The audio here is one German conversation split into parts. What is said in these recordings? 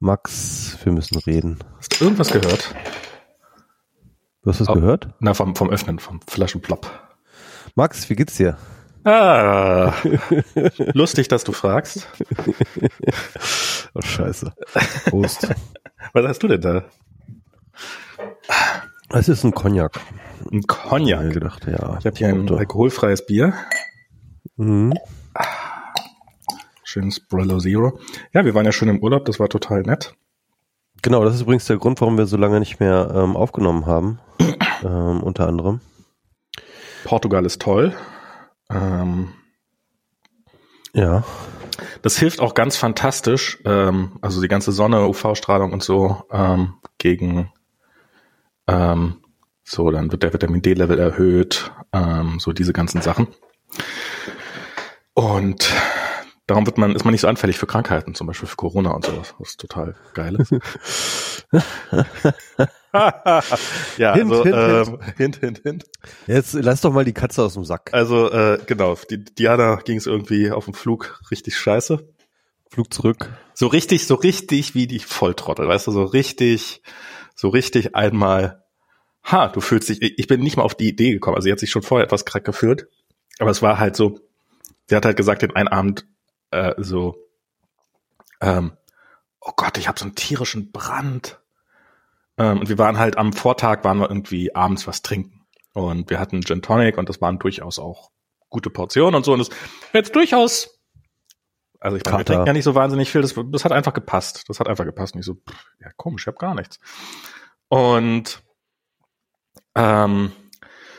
Max, wir müssen reden. Hast du irgendwas gehört? Du hast was Oh. gehört? Na, vom, vom Öffnen, vom Flaschenplopp. Max, wie geht's dir? Ah, lustig, dass du fragst. Oh, scheiße. Prost. Was hast du denn da? Es ist ein Cognac. Ein Ich Cognac. gedacht, ja. Ich habe hier ein alkoholfreies Bier. Mhm. Schönes Brillo Zero. Ja, wir waren ja schon im Urlaub, das war total nett. Genau, das ist übrigens der Grund, warum wir so lange nicht mehr ähm, aufgenommen haben. ähm, unter anderem. Portugal ist toll. Ähm, Ja. das hilft auch ganz fantastisch, ähm, also die ganze Sonne, UV-Strahlung und so, ähm, gegen ähm, so, dann wird der Vitamin D-Level erhöht, ähm, so diese ganzen Sachen. Und darum wird man, ist man nicht so anfällig für Krankheiten, zum Beispiel für Corona und sowas, was total geil ist. ja, Hint, also, hint, ähm, hint, hint, hint. Jetzt lass doch mal die Katze aus dem Sack. Also, äh, genau, die Diana ging es irgendwie auf dem Flug richtig scheiße. Flug zurück. So richtig, so richtig wie die Volltrottel, weißt du, so richtig, so richtig einmal, ha, du fühlst dich, ich bin nicht mal auf die Idee gekommen, also sie hat sich schon vorher etwas krank gefühlt, aber es war halt so, sie hat halt gesagt den einen Abend äh, so, ähm, oh Gott, ich habe so einen tierischen Brand. Ähm, und wir waren halt am Vortag, waren wir irgendwie abends was trinken und wir hatten Gin Tonic und das waren durchaus auch gute Portionen und so und es jetzt durchaus also ich meine, wir trinken ja nicht so wahnsinnig viel. Das, das hat einfach gepasst. Das hat einfach gepasst. Nicht so, pff, ja komisch, ich habe gar nichts. Und ähm,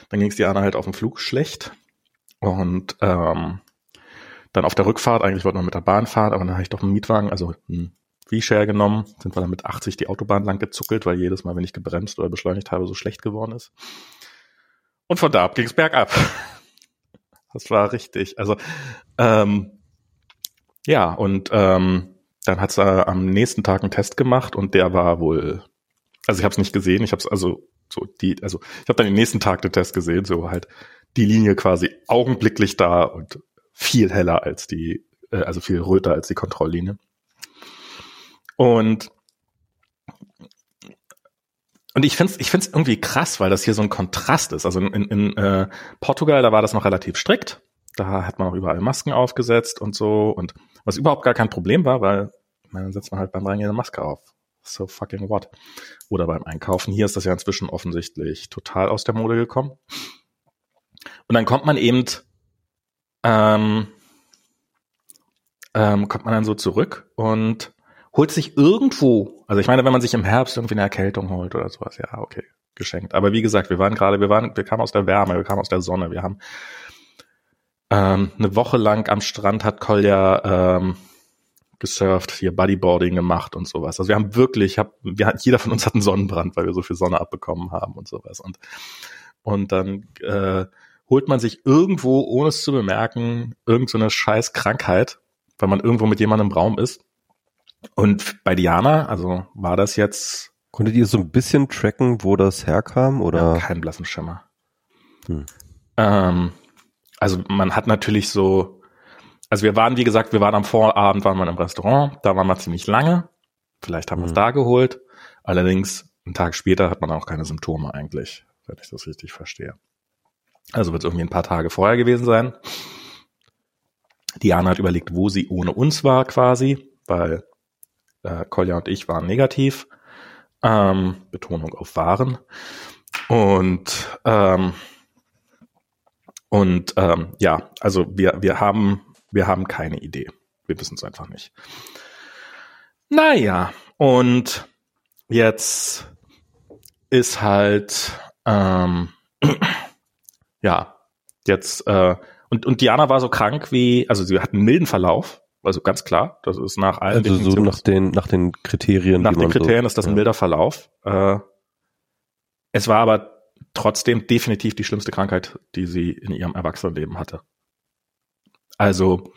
dann ging es Diana halt auf dem Flug schlecht. Und ähm, dann auf der Rückfahrt, eigentlich wollten wir mit der Bahn fahren, aber dann habe ich doch einen Mietwagen, also einen V-Share genommen, sind wir dann mit 80 die Autobahn lang gezuckelt, weil jedes Mal, wenn ich gebremst oder beschleunigt habe, so schlecht geworden ist. Und von da ab ging es bergab. Das war richtig. Also ähm, ja, und ähm, dann hat sie am nächsten Tag einen Test gemacht und der war wohl, also ich habe es nicht gesehen, ich habe es also so die, also ich habe dann den nächsten Tag den Test gesehen, so halt die Linie quasi augenblicklich da und viel heller als die, äh, also viel röter als die Kontrolllinie. Und und ich finde es ich find's irgendwie krass, weil das hier so ein Kontrast ist. Also in, in, äh, Portugal, da war das noch relativ strikt. Da hat man auch überall Masken aufgesetzt und so. Und was überhaupt gar kein Problem war, weil dann setzt man halt beim Reingehen eine Maske auf. So fucking what? Oder beim Einkaufen. Hier ist das ja inzwischen offensichtlich total aus der Mode gekommen. Und dann kommt man eben, ähm, ähm, kommt man dann so zurück und holt sich irgendwo, also ich meine, wenn man sich im Herbst irgendwie eine Erkältung holt oder sowas, ja, okay, geschenkt. Aber wie gesagt, wir waren gerade, wir waren, wir kamen aus der Wärme, wir kamen aus der Sonne, wir haben ähm, eine Woche lang am Strand hat Kolja ähm, gesurft, hier Bodyboarding gemacht und sowas. Also wir haben wirklich, hab, wir hatten, jeder von uns hat einen Sonnenbrand, weil wir so viel Sonne abbekommen haben und sowas. Und und dann äh, holt man sich irgendwo, ohne es zu bemerken, irgend so eine scheiß Krankheit, weil man irgendwo mit jemandem im Raum ist. Und bei Diana, also war das jetzt Konntet ihr so ein bisschen tracken, wo das herkam? Oder? ja, kein blassen Schimmer. Hm. Ähm, also man hat natürlich so, also wir waren, wie gesagt, wir waren am Vorabend, waren wir im Restaurant, da waren wir ziemlich lange. Vielleicht haben wir es Mhm. da geholt. Allerdings, einen Tag später hat man auch keine Symptome eigentlich, wenn ich das richtig verstehe. Also wird es irgendwie ein paar Tage vorher gewesen sein. Diana hat überlegt, wo sie ohne uns war quasi, weil äh, Kolja und ich waren negativ. Ähm, Betonung auf waren. Und ähm, und ähm, ja, also wir wir haben wir haben keine Idee. Wir wissen es einfach nicht. Naja, und jetzt ist halt ähm, ja jetzt äh, und und Diana war so krank wie also sie hat einen milden Verlauf, also ganz klar, das ist nach allen Also so nach den, nach den Kriterien. nach den Kriterien so, ist das ein ja. milder Verlauf. Äh, es war aber trotzdem definitiv die schlimmste Krankheit, die sie in ihrem Erwachsenenleben hatte. Also,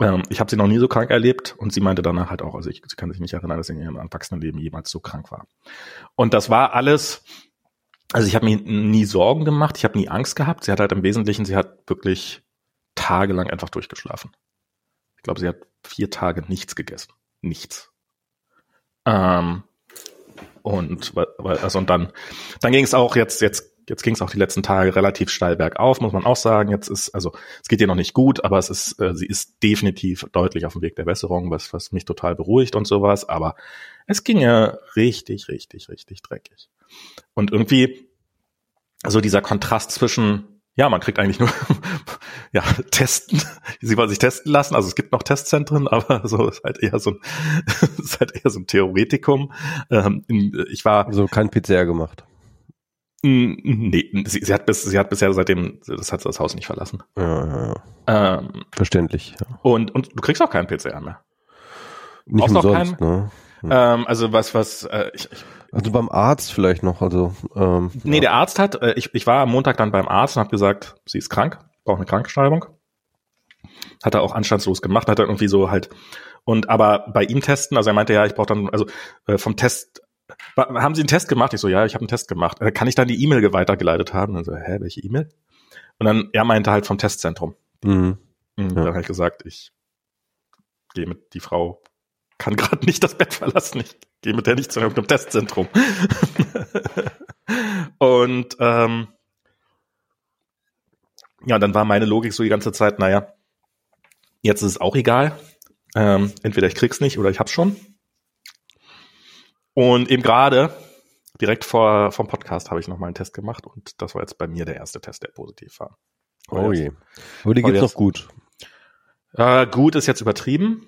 ähm, ich habe sie noch nie so krank erlebt und sie meinte danach halt auch, also ich, sie kann sich nicht erinnern, dass sie in ihrem Erwachsenenleben jemals so krank war. Und das war alles, also ich habe mir nie Sorgen gemacht, ich habe nie Angst gehabt. Sie hat halt im Wesentlichen, sie hat wirklich tagelang einfach durchgeschlafen. Ich glaube, sie hat vier Tage nichts gegessen. Nichts. Ähm, und also und dann, dann ging es auch jetzt, jetzt, jetzt ging es auch die letzten Tage relativ steil bergauf, muss man auch sagen. Jetzt ist, also es geht ihr noch nicht gut, aber es ist, äh, sie ist definitiv deutlich auf dem Weg der Besserung, was, was mich total beruhigt und sowas. Aber es ging ja richtig, richtig, richtig dreckig. Und irgendwie, so dieser Kontrast zwischen ja, man kriegt eigentlich nur ja, testen. Sie wollen sich testen lassen. Also es gibt noch Testzentren, aber so ist halt eher so ein, ist halt eher so ein Theoretikum. Ähm, ich war also kein PCR gemacht. Nee, sie, sie, hat bis, sie hat bisher seitdem, das hat sie das Haus nicht verlassen. Ja, ja, ja. Ähm, Verständlich. Ja. Und, und du kriegst auch keinen PCR mehr. Nicht umsonst, keinen, ne? Ähm, also was, was, äh, ich, ich also beim Arzt vielleicht noch, also ähm, Nee, ja. der Arzt hat, äh, ich, ich war am Montag dann beim Arzt und habe gesagt, sie ist krank, braucht eine Krankenschreibung. Hat er auch anstandslos gemacht, hat er irgendwie so halt und aber bei ihm testen, also er meinte ja, ich brauche dann also äh, vom Test haben Sie einen Test gemacht? Ich so, ja, ich habe einen Test gemacht. Äh, kann ich dann die E-Mail weitergeleitet haben? Und so, hä, welche E-Mail? Und dann er meinte halt vom Testzentrum. Mhm. Und ja. dann habe ich gesagt, ich gehe mit die Frau kann gerade nicht das Bett verlassen. Ich gehe mit der nicht zu irgendeinem Testzentrum. und ähm, ja, dann war meine Logik so die ganze Zeit, naja, jetzt ist es auch egal. Ähm, entweder ich krieg's nicht oder ich hab's schon. Und eben gerade, direkt vor vom Podcast, habe ich noch mal einen Test gemacht und das war jetzt bei mir der erste Test, der positiv war. Oh je. Aber die geht's noch gut. Äh, gut ist jetzt übertrieben.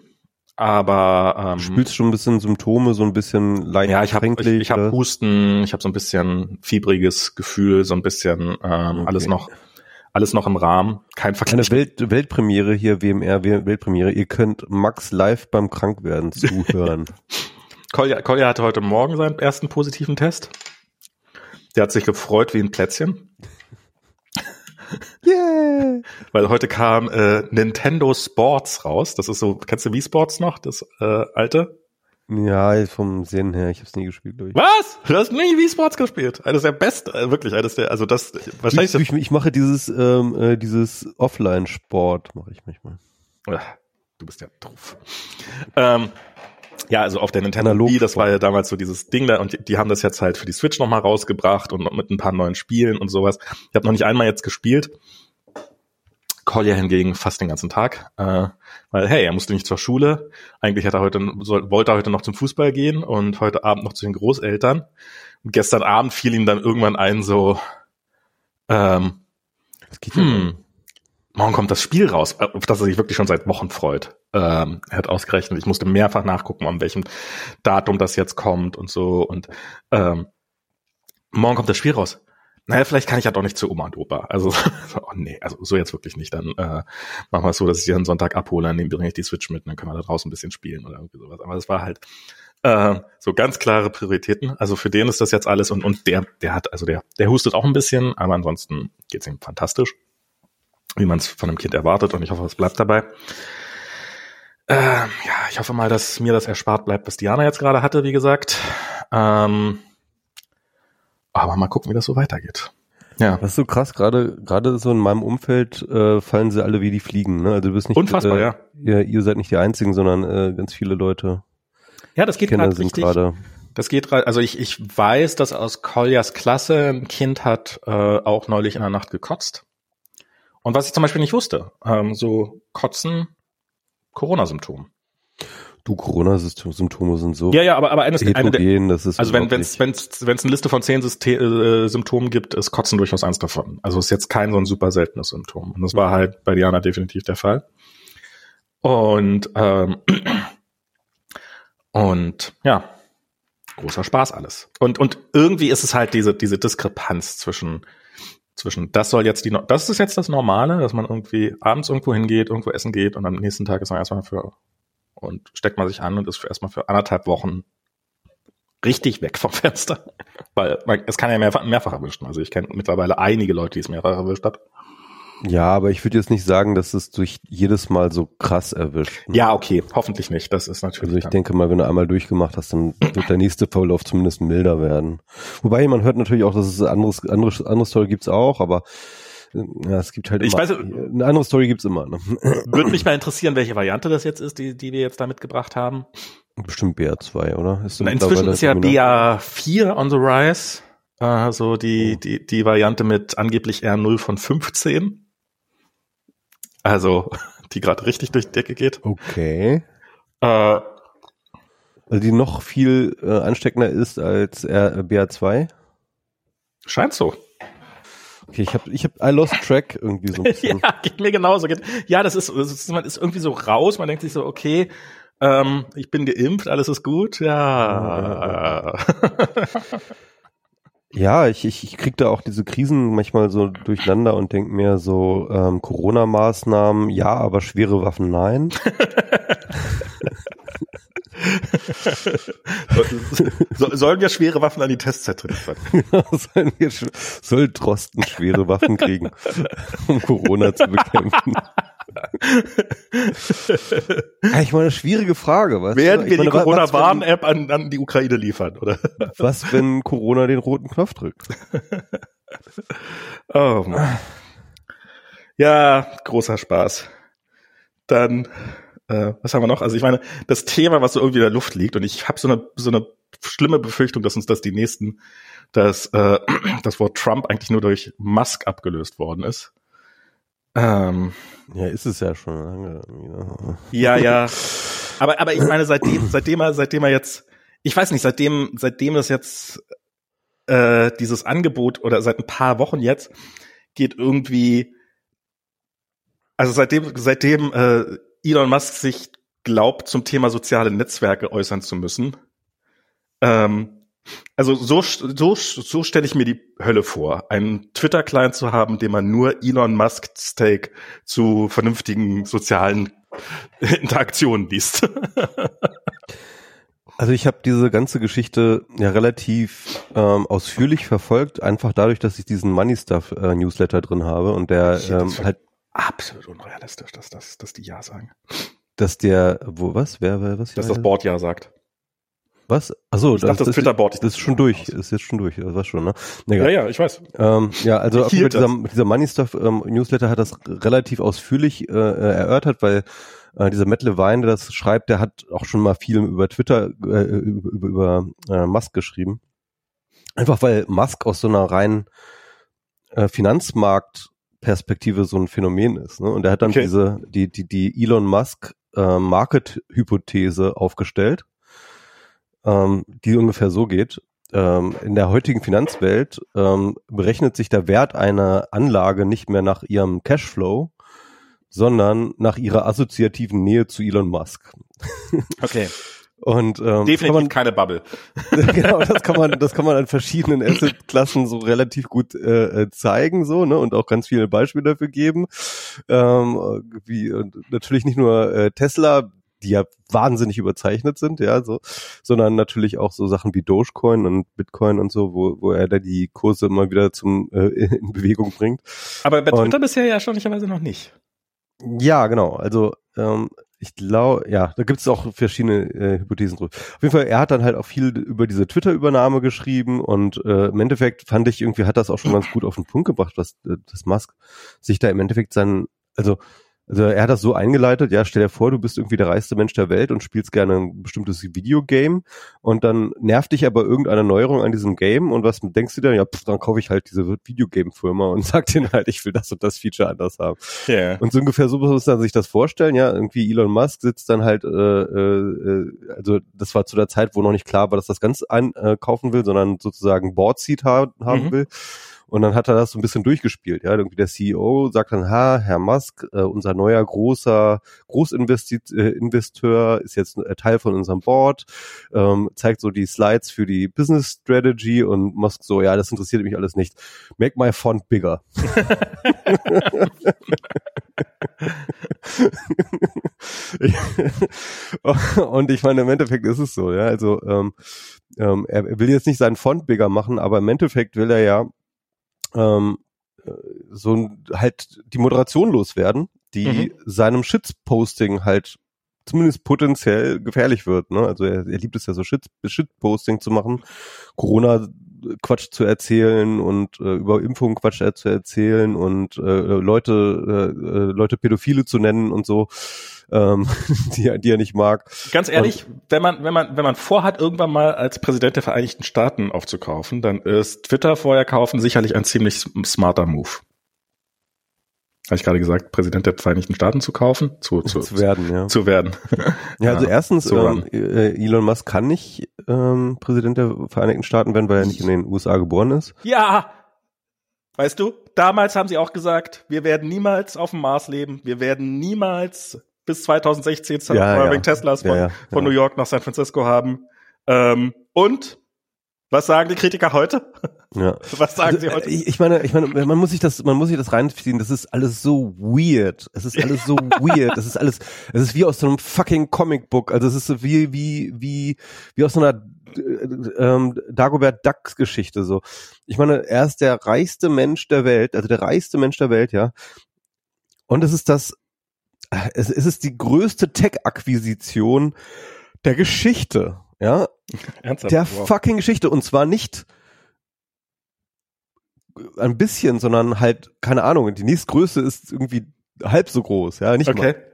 Aber ähm, du spürst schon ein bisschen Symptome, so ein bisschen leicht Ja, ich habe ich, ich hab Husten, ich habe so ein bisschen fiebriges Gefühl, so ein bisschen ähm, okay. alles noch alles noch im Rahmen, kein Vergleich. Eine Welt, Weltpremiere hier, WMR Weltpremiere. Ihr könnt Max live beim Krankwerden zuhören. Kolja, Kolja hatte heute Morgen seinen ersten positiven Test. Der hat sich gefreut wie ein Plätzchen. Yeah. Weil heute kam äh, Nintendo Sports raus. Das ist so, kennst du Wii Sports noch, das äh, alte? Ja, vom Sehen her, ich habe es nie gespielt, glaube ich. Was? Du hast nie Wii Sports gespielt? Eines der besten, äh, wirklich, eines der, also das, wahrscheinlich. Ich, ich, ich mache dieses, ähm, äh, dieses Offline-Sport, mache ich manchmal. Du bist ja doof. Ähm, ja, also auf der Nintendo Analog Wii, das war ja damals so dieses Ding da und die, die haben das jetzt halt für die Switch nochmal rausgebracht und mit ein paar neuen Spielen und sowas. Ich habe noch nicht einmal jetzt gespielt. Collier hingegen fast den ganzen Tag, äh, weil hey, er musste nicht zur Schule. Eigentlich hat er heute soll, wollte er heute noch zum Fußball gehen und heute Abend noch zu den Großeltern. Und gestern Abend fiel ihm dann irgendwann ein so, ähm, hm, morgen kommt das Spiel raus, auf das er sich wirklich schon seit Wochen freut. Ähm, hat ausgerechnet, ich musste mehrfach nachgucken, an welchem Datum das jetzt kommt und so. Und ähm, morgen kommt das Spiel raus. Naja, vielleicht kann ich ja doch nicht zu Oma und Opa. Also, oh nee, also so jetzt wirklich nicht. Dann äh, machen wir es so, dass ich sie einen Sonntag abhole, dann bringe ich die Switch mit und dann können wir da draußen ein bisschen spielen oder irgendwie sowas. Aber das war halt äh, so ganz klare Prioritäten. Also für den ist das jetzt alles und, und der, der hat, also der, der hustet auch ein bisschen, aber ansonsten geht's ihm fantastisch wie man es von einem Kind erwartet und ich hoffe, es bleibt dabei. Ähm, ja, ich hoffe mal, dass mir das erspart bleibt, was Diana jetzt gerade hatte, wie gesagt. Ähm, aber mal gucken, wie das so weitergeht. Ja. Das ist so krass, gerade gerade so in meinem Umfeld äh, fallen sie alle wie die Fliegen. Ne? Also du bist nicht unfassbar, äh, ja. Ihr, ihr seid nicht die einzigen, sondern äh, ganz viele Leute. Ja, das geht gerade richtig. Grade. Das geht gerade. Also ich ich weiß, dass aus Koljas Klasse ein Kind hat äh, auch neulich in der Nacht gekotzt. Und was ich zum Beispiel nicht wusste, ähm, so Kotzen, Corona-Symptom. Du, Corona-Symptome sind so ja, ja, aber, aber eines, heterogen, eine der, das ist also wenn es wenn's, wenn's eine Liste von zehn Syste äh, Symptomen gibt, ist Kotzen durchaus eins davon. Also ist jetzt kein so ein super seltenes Symptom. Und das war halt bei Diana definitiv der Fall. Und ähm, und ja, großer Spaß alles. Und und irgendwie ist es halt diese diese Diskrepanz zwischen zwischen, das soll jetzt die, das ist jetzt das Normale, dass man irgendwie abends irgendwo hingeht, irgendwo essen geht und am nächsten Tag ist man erstmal für, und steckt man sich an und ist für erstmal für anderthalb Wochen richtig weg vom Fenster. Weil man, es kann ja mehrfach, mehrfach erwischen. Also ich kenne mittlerweile einige Leute, die es mehrfach erwischt hat. Ja, aber ich würde jetzt nicht sagen, dass es durch jedes Mal so krass erwischt. Ne? Ja, okay, hoffentlich nicht. Das ist natürlich. Also ich denke mal, wenn du einmal durchgemacht hast, dann wird der nächste Verlauf zumindest milder werden. Wobei man hört natürlich auch, dass es anderes, anderes, andere Story gibt's auch, aber ja, es gibt halt ich immer, weiß, eine andere Story gibt's immer. Ne? Würde mich mal interessieren, welche Variante das jetzt ist, die, die wir jetzt da mitgebracht haben. Bestimmt BA2, oder? Ist Na, inzwischen ist ja BA4 on the rise. Also die, oh. die, die Variante mit angeblich R0 von 15. Also, die gerade richtig durch die Decke geht. Okay. Äh, also die noch viel äh, ansteckender ist als R BA2? Scheint so. Okay, ich habe ich hab I lost track irgendwie so ein bisschen. ja, geht mir genauso. Ja, das ist, das ist, man ist irgendwie so raus, man denkt sich so, okay, ähm, ich bin geimpft, alles ist gut. Ja. Ja, ich, ich, ich krieg da auch diese Krisen manchmal so durcheinander und denk mir so, ähm, Corona-Maßnahmen, ja, aber schwere Waffen, nein. so, sollen wir schwere Waffen an die Testzentren liefern? sollen wir, soll Drosten schwere Waffen kriegen, um Corona zu bekämpfen? ich meine, schwierige Frage. Was? Werden wir meine, die Corona-Warn-App an, an die Ukraine liefern, oder? Was, wenn Corona den roten Knopf drückt? oh Mann. Ja, großer Spaß. Dann, äh, was haben wir noch? Also ich meine, das Thema, was so irgendwie in der Luft liegt, und ich habe so eine, so eine schlimme Befürchtung, dass uns das die nächsten, dass äh, das Wort Trump eigentlich nur durch Musk abgelöst worden ist. Ähm, ja, ist es ja schon lange. Ne? Ja, ja. Aber, aber ich meine, seitdem, seitdem er, seitdem er jetzt, ich weiß nicht, seitdem, seitdem es jetzt äh, dieses Angebot oder seit ein paar Wochen jetzt geht irgendwie, also seitdem, seitdem äh, Elon Musk sich glaubt, zum Thema soziale Netzwerke äußern zu müssen, ähm, also so, so, so stelle ich mir die Hölle vor, einen Twitter-Client zu haben, dem man nur Elon Musk Stake zu vernünftigen sozialen Interaktionen liest. Also ich habe diese ganze Geschichte ja relativ ähm, ausführlich verfolgt, einfach dadurch, dass ich diesen Money Stuff äh, Newsletter drin habe und der ähm, halt absolut unrealistisch, dass das, dass die ja sagen. Dass der, wo was, wer, wer was? Dass das Board ja sagt. Was? Achso, das, das, das Twitter-Board. Das ist schon durch. Ist jetzt schon durch. Das war schon, ne? Ja, ja, ich weiß. Ähm, ja, also dieser, dieser Money Stuff ähm, Newsletter hat das relativ ausführlich äh, äh, erörtert, weil äh, dieser Matt Levine, der das schreibt, der hat auch schon mal viel über Twitter, äh, über, über, über äh, Musk geschrieben. Einfach weil Musk aus so einer reinen äh, Finanzmarktperspektive so ein Phänomen ist. Ne? Und er hat dann okay. diese, die, die, die Elon Musk äh, Market-Hypothese aufgestellt ähm, die ungefähr so geht. Ähm, in der heutigen Finanzwelt ähm, berechnet sich der Wert einer Anlage nicht mehr nach ihrem Cashflow, sondern nach ihrer assoziativen Nähe zu Elon Musk. Okay. Und ähm, definitiv man, keine Bubble. genau, das kann man, das kann man an verschiedenen Assetklassen so relativ gut äh, äh, zeigen, so ne, und auch ganz viele Beispiele dafür geben. Ähm, wie und natürlich nicht nur äh, Tesla die ja wahnsinnig überzeichnet sind, ja, so, sondern natürlich auch so Sachen wie Dogecoin und Bitcoin und so, wo, wo er da die Kurse immer wieder zum äh, in Bewegung bringt. Aber bei Twitter und, bisher ja erstaunlicherweise noch nicht. Ja, genau. Also ähm, ich glaube, ja, da gibt es auch verschiedene äh, Hypothesen drüber. Auf jeden Fall, er hat dann halt auch viel über diese Twitter-Übernahme geschrieben und äh, im Endeffekt fand ich irgendwie hat das auch schon ganz gut auf den Punkt gebracht, was äh, das Musk sich da im Endeffekt sein, also also er hat das so eingeleitet, ja, stell dir vor, du bist irgendwie der reichste Mensch der Welt und spielst gerne ein bestimmtes Videogame und dann nervt dich aber irgendeine Neuerung an diesem Game und was denkst du dann? Ja, pff, dann kaufe ich halt diese Videogame-Firma und sag denen halt, ich will das und das Feature anders haben. Yeah. Und so ungefähr so muss man sich das vorstellen, ja, irgendwie Elon Musk sitzt dann halt, äh, äh, also das war zu der Zeit, wo noch nicht klar war, dass das ganz einkaufen will, sondern sozusagen Board Seat haben mhm. will und dann hat er das so ein bisschen durchgespielt. Ja, irgendwie der CEO sagt dann, ha, Herr Musk, äh, unser neuer großer Großinvesteur äh, ist jetzt äh, Teil von unserem Board, ähm, zeigt so die Slides für die Business Strategy und Musk so, ja, das interessiert mich alles nicht. Make my font bigger. und ich meine, im Endeffekt ist es so, ja. Also ähm, ähm, er will jetzt nicht seinen Font bigger machen, aber im Endeffekt will er ja ähm, so halt die Moderation loswerden, die mhm. seinem Shitposting halt zumindest potenziell gefährlich wird. Ne? Also er, er liebt es ja so Shit, Shitposting zu machen, Corona Quatsch zu erzählen und äh, über Impfung Quatsch zu erzählen und äh, Leute äh, äh, Leute Pädophile zu nennen und so. Ähm, die, die er nicht mag. Ganz ehrlich, Und, wenn man, wenn man, wenn man vorhat, irgendwann mal als Präsident der Vereinigten Staaten aufzukaufen, dann ist Twitter vorher kaufen sicherlich ein ziemlich smarter Move. Habe ich gerade gesagt, Präsident der Vereinigten Staaten zu kaufen? Zu, zu, zu werden, ja. Zu werden. Ja, also erstens, ähm, äh, Elon Musk kann nicht ähm, Präsident der Vereinigten Staaten werden, weil er nicht in den USA geboren ist. Ja, Weißt du, damals haben sie auch gesagt, wir werden niemals auf dem Mars leben, wir werden niemals bis 2016 ja, ja. Teslas von, ja, von New York nach San Francisco haben. Ähm, und was sagen die Kritiker heute? Ja. Was sagen sie heute? Ich, ich meine, ich meine, man muss sich das, man muss sich das reinziehen. Das ist alles so weird. Es ist alles so weird. Das ist alles, es ist wie aus so einem fucking Comicbook. Also es ist so wie, wie, wie, wie aus so einer ähm, Dagobert Ducks Geschichte so. Ich meine, er ist der reichste Mensch der Welt, also der reichste Mensch der Welt, ja. Und es ist das, es, es ist die größte Tech-Akquisition der Geschichte, ja. Ernsthaft? Der wow. fucking Geschichte. Und zwar nicht ein bisschen, sondern halt, keine Ahnung, die nächstgrößte ist irgendwie halb so groß, ja, nicht okay. mal.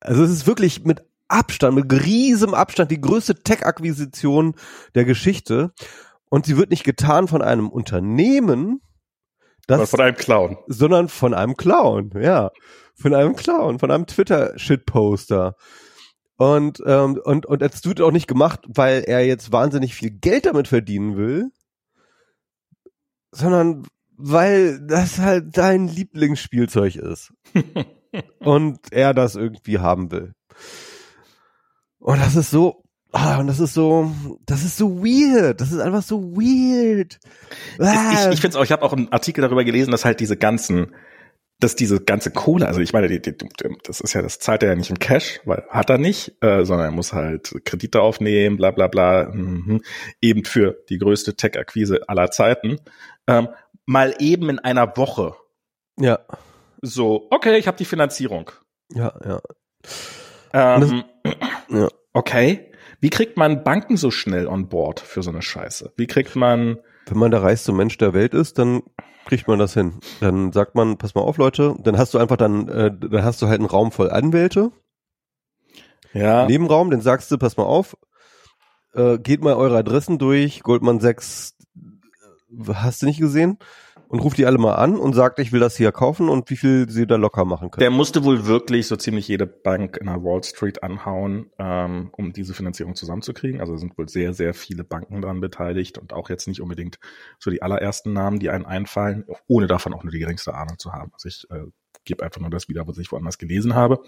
Also es ist wirklich mit Abstand, mit riesem Abstand die größte Tech-Akquisition der Geschichte. Und sie wird nicht getan von einem Unternehmen, das, von einem Clown. Sondern von einem Clown, ja. Von einem Clown, von einem Twitter-Shitposter. Und, ähm, und, und es wird auch nicht gemacht, weil er jetzt wahnsinnig viel Geld damit verdienen will, sondern weil das halt dein Lieblingsspielzeug ist. und er das irgendwie haben will. Und das ist so, ah, und das ist so, das ist so weird. Das ist einfach so weird. Ah. Ich, ich finde auch, ich habe auch einen Artikel darüber gelesen, dass halt diese ganzen, dass diese ganze Kohle, also ich meine, die, die, das ist ja, das zahlt er ja nicht im Cash, weil hat er nicht, äh, sondern er muss halt Kredite aufnehmen, bla bla bla, mhm, eben für die größte Tech-Akquise aller Zeiten. Ähm, mal eben in einer Woche. Ja. So, okay, ich habe die Finanzierung. Ja, ja. Ähm, ja. Okay. Wie kriegt man Banken so schnell on board für so eine Scheiße? Wie kriegt man. Wenn man der reichste Mensch der Welt ist, dann kriegt man das hin. Dann sagt man, pass mal auf, Leute, dann hast du einfach dann, äh, dann hast du halt einen Raum voll Anwälte. Ja. Nebenraum, dann sagst du, pass mal auf, äh, geht mal eure Adressen durch, Goldman 6, äh, hast du nicht gesehen? Und ruft die alle mal an und sagt, ich will das hier kaufen und wie viel sie da locker machen können. Der musste wohl wirklich so ziemlich jede Bank in der Wall Street anhauen, ähm, um diese Finanzierung zusammenzukriegen. Also sind wohl sehr, sehr viele Banken daran beteiligt und auch jetzt nicht unbedingt so die allerersten Namen, die einen einfallen, ohne davon auch nur die geringste Ahnung zu haben. Also ich äh, gebe einfach nur das wieder, was ich woanders gelesen habe.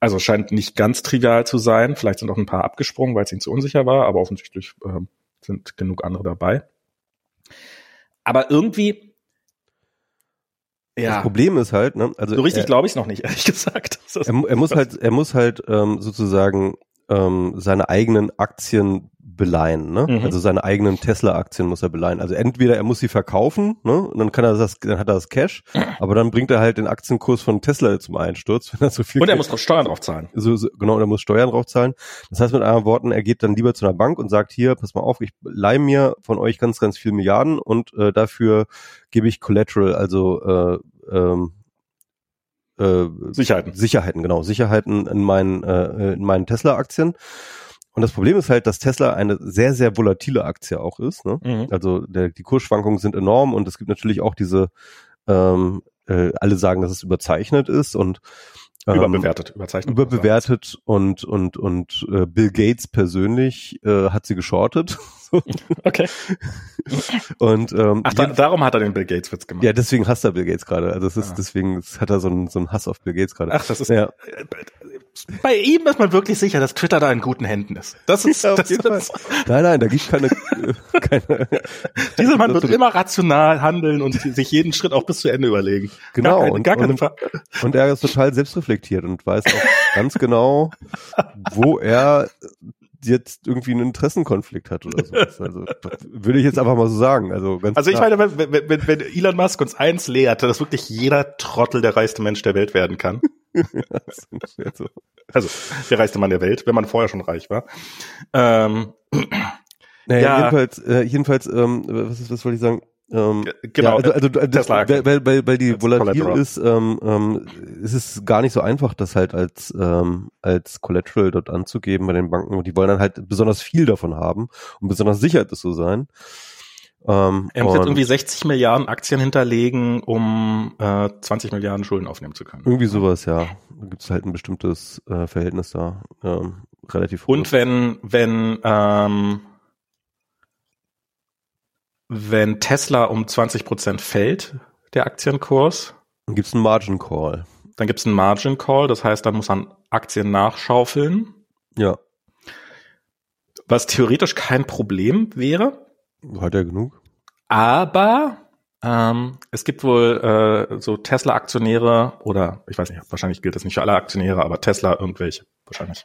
Also scheint nicht ganz trivial zu sein. Vielleicht sind auch ein paar abgesprungen, weil es ihnen zu unsicher war, aber offensichtlich äh, sind genug andere dabei. Aber irgendwie ja. Das Problem ist halt, ne, also so richtig glaube ich es noch nicht, ehrlich gesagt. Er, er, muss halt, er muss halt ähm, sozusagen ähm, seine eigenen Aktien beleihen, ne? Mhm. Also seine eigenen Tesla-Aktien muss er beleihen. Also entweder er muss sie verkaufen, ne? Und dann kann er das, dann hat er das Cash, aber dann bringt er halt den Aktienkurs von Tesla zum Einsturz, wenn er so viel. Und er muss noch Steuern drauf zahlen. So, so, genau, und er muss Steuern drauf zahlen. Das heißt mit anderen Worten, er geht dann lieber zu einer Bank und sagt hier, pass mal auf, ich leih mir von euch ganz, ganz viel Milliarden und äh, dafür gebe ich Collateral, also äh, ähm, äh, Sicherheiten. Sicherheiten, genau, Sicherheiten in meinen, äh, in meinen Tesla-Aktien. Und das Problem ist halt, dass Tesla eine sehr, sehr volatile Aktie auch ist. Ne? Mhm. Also der, die Kursschwankungen sind enorm und es gibt natürlich auch diese, ähm, äh, alle sagen, dass es überzeichnet ist und ähm, überbewertet, überzeichnet. Überbewertet und und und äh, Bill Gates persönlich äh, hat sie geschortet. okay. Und ähm, Ach, da, darum hat er den Bill Gates Witz gemacht. Ja, deswegen hasst er Bill Gates gerade. Also es ist ah. deswegen hat er so einen so einen Hass auf Bill Gates gerade. Ach, das ist ja. Bei ihm ist man wirklich sicher, dass Twitter da in guten Händen ist. Das ist, ja, das ist nein, nein, da gibt's keine, keine Dieser Mann wird immer rational handeln und sich jeden Schritt auch bis zu Ende überlegen. Genau. Gar keine, und, gar keine und, und er ist total selbstreflektiert und weiß auch ganz genau, wo er jetzt irgendwie einen Interessenkonflikt hat oder so. Also würde ich jetzt einfach mal so sagen. Also, ganz also ich klar. meine, wenn, wenn, wenn Elon Musk uns eins lehrt, dass wirklich jeder Trottel der reichste Mensch der Welt werden kann. also der reichste Mann der Welt, wenn man vorher schon reich war. Ähm, naja, ja. jedenfalls, äh, jedenfalls, ähm, was, ist, was wollte ich sagen? Ähm, genau, ja, also, also, also Tesla weil, weil, weil, weil die volatil ist, ähm, ähm, ist es gar nicht so einfach, das halt als ähm, als Collateral dort anzugeben bei den Banken. Und die wollen dann halt besonders viel davon haben, um besonders sicher zu sein. Ähm, Er muss jetzt irgendwie 60 Milliarden Aktien hinterlegen, um äh, 20 Milliarden Schulden aufnehmen zu können. irgendwie sowas, ja. Da gibt es halt ein bestimmtes äh, Verhältnis da. Ähm, relativ Und wenn, wenn, ähm, wenn Tesla um 20 Prozent fällt, der Aktienkurs, Dann gibt's einen Margin Call. dann gibt es einen Margin Call, das heißt, dann muss man Aktien nachschaufeln, Ja, was theoretisch kein Problem wäre. Hat er genug. Aber ähm, es gibt wohl äh, so Tesla-Aktionäre oder ich weiß nicht, wahrscheinlich gilt das nicht für alle Aktionäre, aber Tesla irgendwelche, wahrscheinlich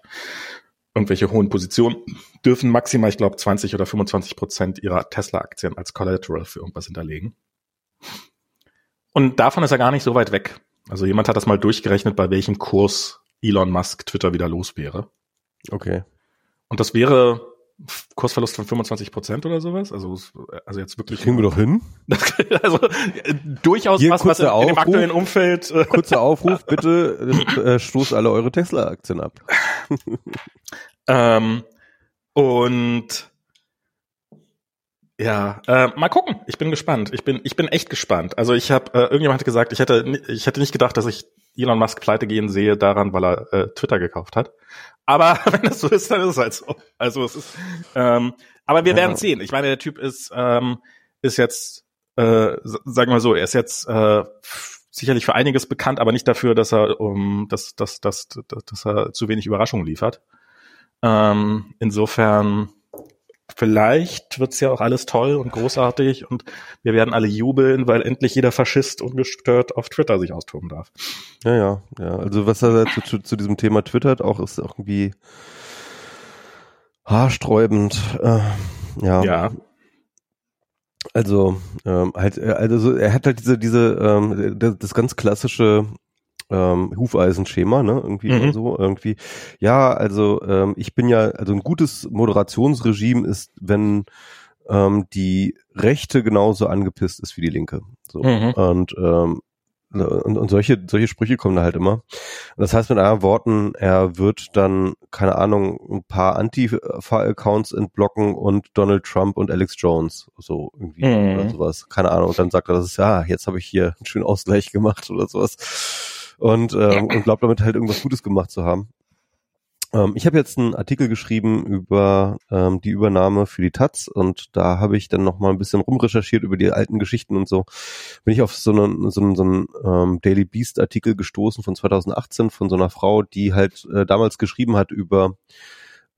irgendwelche hohen Positionen dürfen maximal, ich glaube, 20 oder 25 Prozent ihrer Tesla-Aktien als Collateral für irgendwas hinterlegen. Und davon ist er gar nicht so weit weg. Also jemand hat das mal durchgerechnet, bei welchem Kurs Elon Musk Twitter wieder los wäre. Okay. Und das wäre Kursverlust von 25 Prozent oder sowas. Also, also jetzt wirklich. Kriegen wir doch hin. also äh, durchaus Hier was, was in, kurzer in dem Aufruf. aktuellen Umfeld. Äh, Kurzer Aufruf, bitte äh, stoßt alle eure Tesla-Aktien ab. ähm, und ja, äh, mal gucken. Ich bin gespannt. Ich bin, ich bin echt gespannt. Also ich habe, äh, irgendjemand hat gesagt, ich hätte, ich hätte nicht gedacht, dass ich Elon Musk pleite gehen sehe daran, weil er äh, Twitter gekauft hat. Aber wenn das so ist, dann ist es halt so. Also es ist, ähm, aber wir Ja. werden sehen. Ich meine, der Typ ist, ähm, ist jetzt, äh, sagen wir so, er ist jetzt äh, sicherlich für einiges bekannt, aber nicht dafür, dass er, um, dass, dass, dass, dass, dass er zu wenig Überraschungen liefert. Ähm, insofern, vielleicht wird's ja auch alles toll und großartig und wir werden alle jubeln, weil endlich jeder Faschist ungestört auf Twitter sich austoben darf. Ja, ja, ja. Also was er zu, zu, zu diesem Thema twittert, auch ist irgendwie haarsträubend. Äh, ja. Ja. Also ähm, halt, äh, also so, er hat halt diese diese ähm, das, das ganz klassische ähm, Hufeisenschema, ne? Irgendwie Mhm. so irgendwie. Ja, also ähm, ich bin ja also ein gutes Moderationsregime ist, wenn ähm, die Rechte genauso angepisst ist wie die Linke. So Mhm. und ähm, und, und solche solche Sprüche kommen da halt immer. Und das heißt mit anderen Worten, er wird dann keine Ahnung ein paar Antifa-Accounts entblocken und Donald Trump und Alex Jones so irgendwie Mhm. oder sowas. Keine Ahnung. Und dann sagt er, das ist ja jetzt habe ich hier einen schönen Ausgleich gemacht oder sowas und ähm, und glaubt damit halt irgendwas Gutes gemacht zu haben. Ähm, ich habe jetzt einen Artikel geschrieben über ähm, die Übernahme für die Taz und da habe ich dann noch mal ein bisschen rumrecherchiert über die alten Geschichten und so. Bin ich auf so einen, so einen, so einen ähm, Daily Beast Artikel gestoßen von 2018 von so einer Frau, die halt äh, damals geschrieben hat über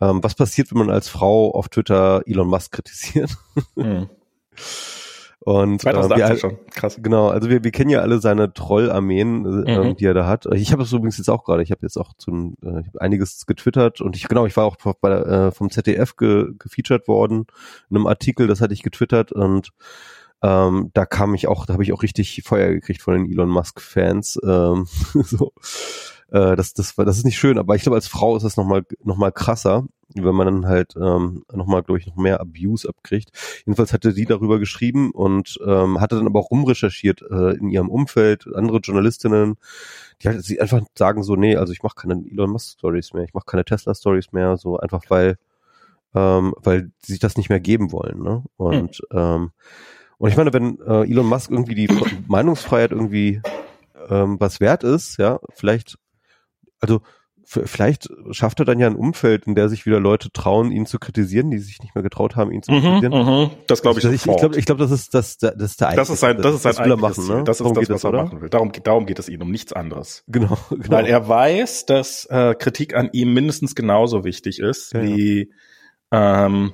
ähm, was passiert, wenn man als Frau auf Twitter Elon Musk kritisiert. Mhm. Und äh, 2018 wir, schon. Krass. Genau, also wir, wir kennen ja alle seine Trollarmeen, äh, Mhm. ähm, die er da hat. Ich habe es übrigens jetzt auch gerade, ich habe jetzt auch zu, äh, ich hab einiges getwittert und ich genau, ich war auch bei, der, äh, vom ZDF ge, gefeatured worden in einem Artikel, das hatte ich getwittert und ähm, da kam ich auch, da habe ich auch richtig Feuer gekriegt von den Elon Musk Fans. Ähm, so, äh, das, das war, das ist nicht schön, aber ich glaube, als Frau ist das nochmal noch mal krasser, wenn man dann halt ähm, nochmal, glaube ich, noch mehr Abuse abkriegt. Jedenfalls hatte sie darüber geschrieben und ähm, hatte dann aber auch rumrecherchiert äh, in ihrem Umfeld, andere Journalistinnen, die halt sie einfach sagen so, nee, also ich mache keine Elon Musk Stories mehr, ich mache keine Tesla Stories mehr, so einfach weil ähm, weil sie sich das nicht mehr geben wollen, ne? Und ähm, und ich meine, wenn äh, Elon Musk irgendwie die Meinungsfreiheit irgendwie ähm, was wert ist, ja, vielleicht, also vielleicht schafft er dann ja ein Umfeld, in der sich wieder Leute trauen, ihn zu kritisieren, die sich nicht mehr getraut haben, ihn zu Mhm, kritisieren. mhm. Das glaube ich Also ich, glaube, ich glaub, das ist das, das ist der das ist sein, das ist sein das will er machen, Ziel. ne? Das ist Darum das, geht was er oder? machen will. Darum, darum geht es ihm, um nichts anderes. Genau, genau. Weil er weiß, dass äh, Kritik an ihm mindestens genauso wichtig ist, Ja, wie ähm,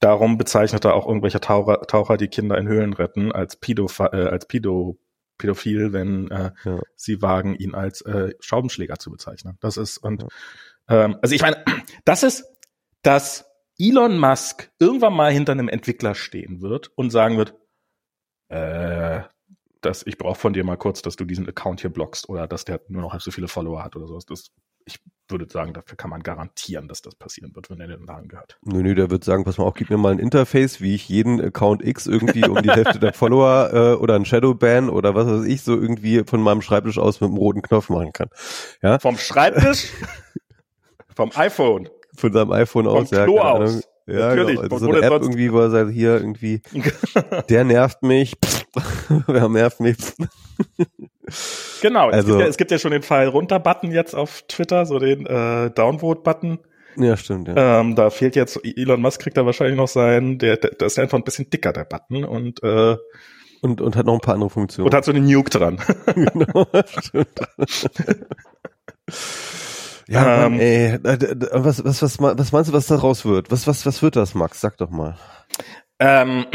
darum bezeichnet er auch irgendwelche Taucher, Taucher, die Kinder in Höhlen retten, als, Pädoph äh, als Pädo pädophil, wenn äh, Ja. sie wagen, ihn als äh, Schraubenschläger zu bezeichnen. Das ist und ähm, also ich meine, das ist, dass Elon Musk irgendwann mal hinter einem Entwickler stehen wird und sagen wird, äh, dass ich brauche von dir mal kurz, dass du diesen Account hier blockst oder dass der nur noch halb so viele Follower hat oder sowas. Das ich würde sagen, dafür kann man garantieren, dass das passieren wird, wenn er den Laden gehört. Nö, nö, der wird sagen, pass mal auf, gib mir mal ein Interface, wie ich jeden Account X irgendwie um die Hälfte der Follower äh, oder ein Shadowban oder was weiß ich so irgendwie von meinem Schreibtisch aus mit einem roten Knopf machen kann. Ja? Vom Schreibtisch? vom iPhone? Von seinem iPhone aus, ja, Klo aus. Ja, Natürlich. Genau. Also so eine App irgendwie, wo er sagt, hier irgendwie, der nervt mich, wer nervt mich. genau, also, es, gibt ja, es gibt ja schon den Pfeil runter-Button jetzt auf Twitter, so den äh, Downvote-Button. Ja, stimmt, ja. Ähm, da fehlt jetzt, Elon Musk kriegt da wahrscheinlich noch sein, der, der, der ist einfach ein bisschen dicker, der Button, und äh, und, und hat noch ein paar andere Funktionen. Und hat so eine Nuke dran. genau, stimmt. Ja, ähm, ey, was, was, was, was meinst du, was daraus wird? Was, was, was wird das, Max? Sag doch mal. Ähm,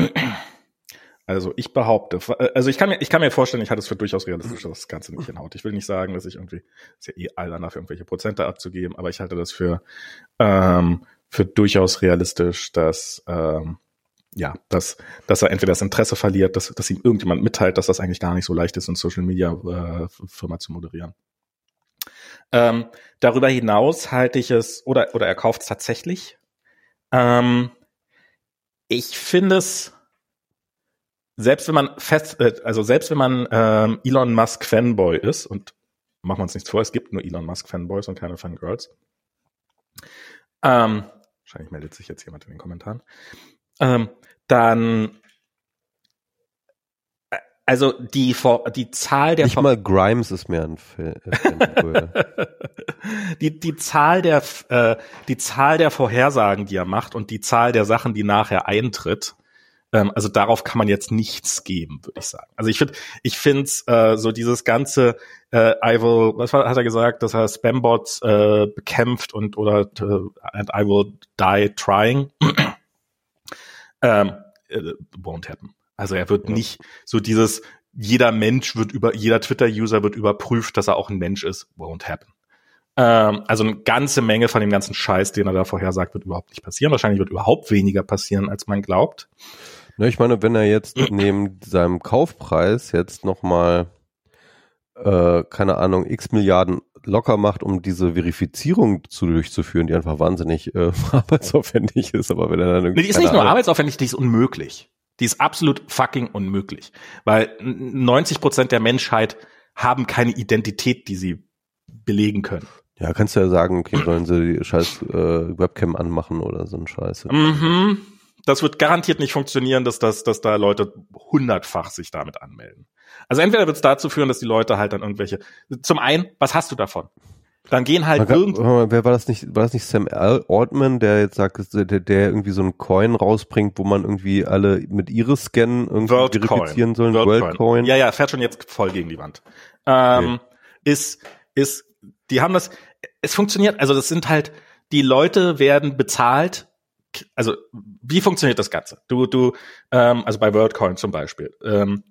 also ich behaupte, also ich kann mir, ich kann mir vorstellen, ich halte es für durchaus realistisch, dass das Ganze nicht hinhaut. Ich will nicht sagen, dass ich irgendwie, ist ja eh all danach irgendwelche Prozente abzugeben, aber ich halte das für, ähm, für durchaus realistisch, dass, ähm, ja, dass, dass er entweder das Interesse verliert, dass, dass ihm irgendjemand mitteilt, dass das eigentlich gar nicht so leicht ist, eine Social Media äh, Firma zu moderieren. Ähm, darüber hinaus halte ich es, oder, oder er kauft es tatsächlich. Ähm, ich finde es, selbst wenn man fest, äh, also selbst wenn man ähm, Elon Musk Fanboy ist, und machen wir uns nichts vor, es gibt nur Elon Musk Fanboys und keine Fangirls. Ähm, wahrscheinlich meldet sich jetzt jemand in den Kommentaren. Ähm, dann also die die Zahl der nicht mal Grimes ist mehr ein Fan. Äh, die die Zahl der äh, die Zahl der Vorhersagen, die er macht und die Zahl der Sachen, die nachher eintritt. Ähm, also darauf kann man jetzt nichts geben, würde ich sagen. Also ich finde ich finde äh, so dieses ganze äh, I will was hat er gesagt, dass er Spambots äh, bekämpft und oder äh, and I will die trying. ähm, äh, won't happen. Also er wird ja. nicht so dieses, jeder Mensch wird über, jeder Twitter-User wird überprüft, dass er auch ein Mensch ist. Won't happen. Ähm, also eine ganze Menge von dem ganzen Scheiß, den er da vorher sagt, wird überhaupt nicht passieren. Wahrscheinlich wird überhaupt weniger passieren, als man glaubt. Na, ich meine, wenn er jetzt neben seinem Kaufpreis jetzt nochmal, äh, keine Ahnung, x Milliarden locker macht, um diese Verifizierung zu durchzuführen, die einfach wahnsinnig äh, arbeitsaufwendig ist, aber wenn er dann irgendwie. Die ist nicht nur arbeitsaufwendig, die ist unmöglich. Die ist absolut fucking unmöglich, weil 90 Prozent der Menschheit haben keine Identität, die sie belegen können. Ja, kannst du ja sagen, okay, sollen sie die scheiß äh, Webcam anmachen oder so ein Scheiß. Mhm. Das wird garantiert nicht funktionieren, dass, das, dass da Leute hundertfach sich damit anmelden. Also entweder wird es dazu führen, dass die Leute halt dann irgendwelche. Zum einen, was hast du davon? Dann gehen halt irgendwo. Wer war das nicht? War das nicht Sam Altman, der jetzt sagt, der, der irgendwie so einen Coin rausbringt, wo man irgendwie alle mit Iris scannen irgendwie World verifizieren soll? World, World Coin. Ja, ja, fährt schon jetzt voll gegen die Wand. Ähm, okay. Ist, ist, die haben das, es funktioniert, also das sind halt, die Leute werden bezahlt, also wie funktioniert das Ganze? Du, du, ähm, also bei WorldCoin zum Beispiel, ähm,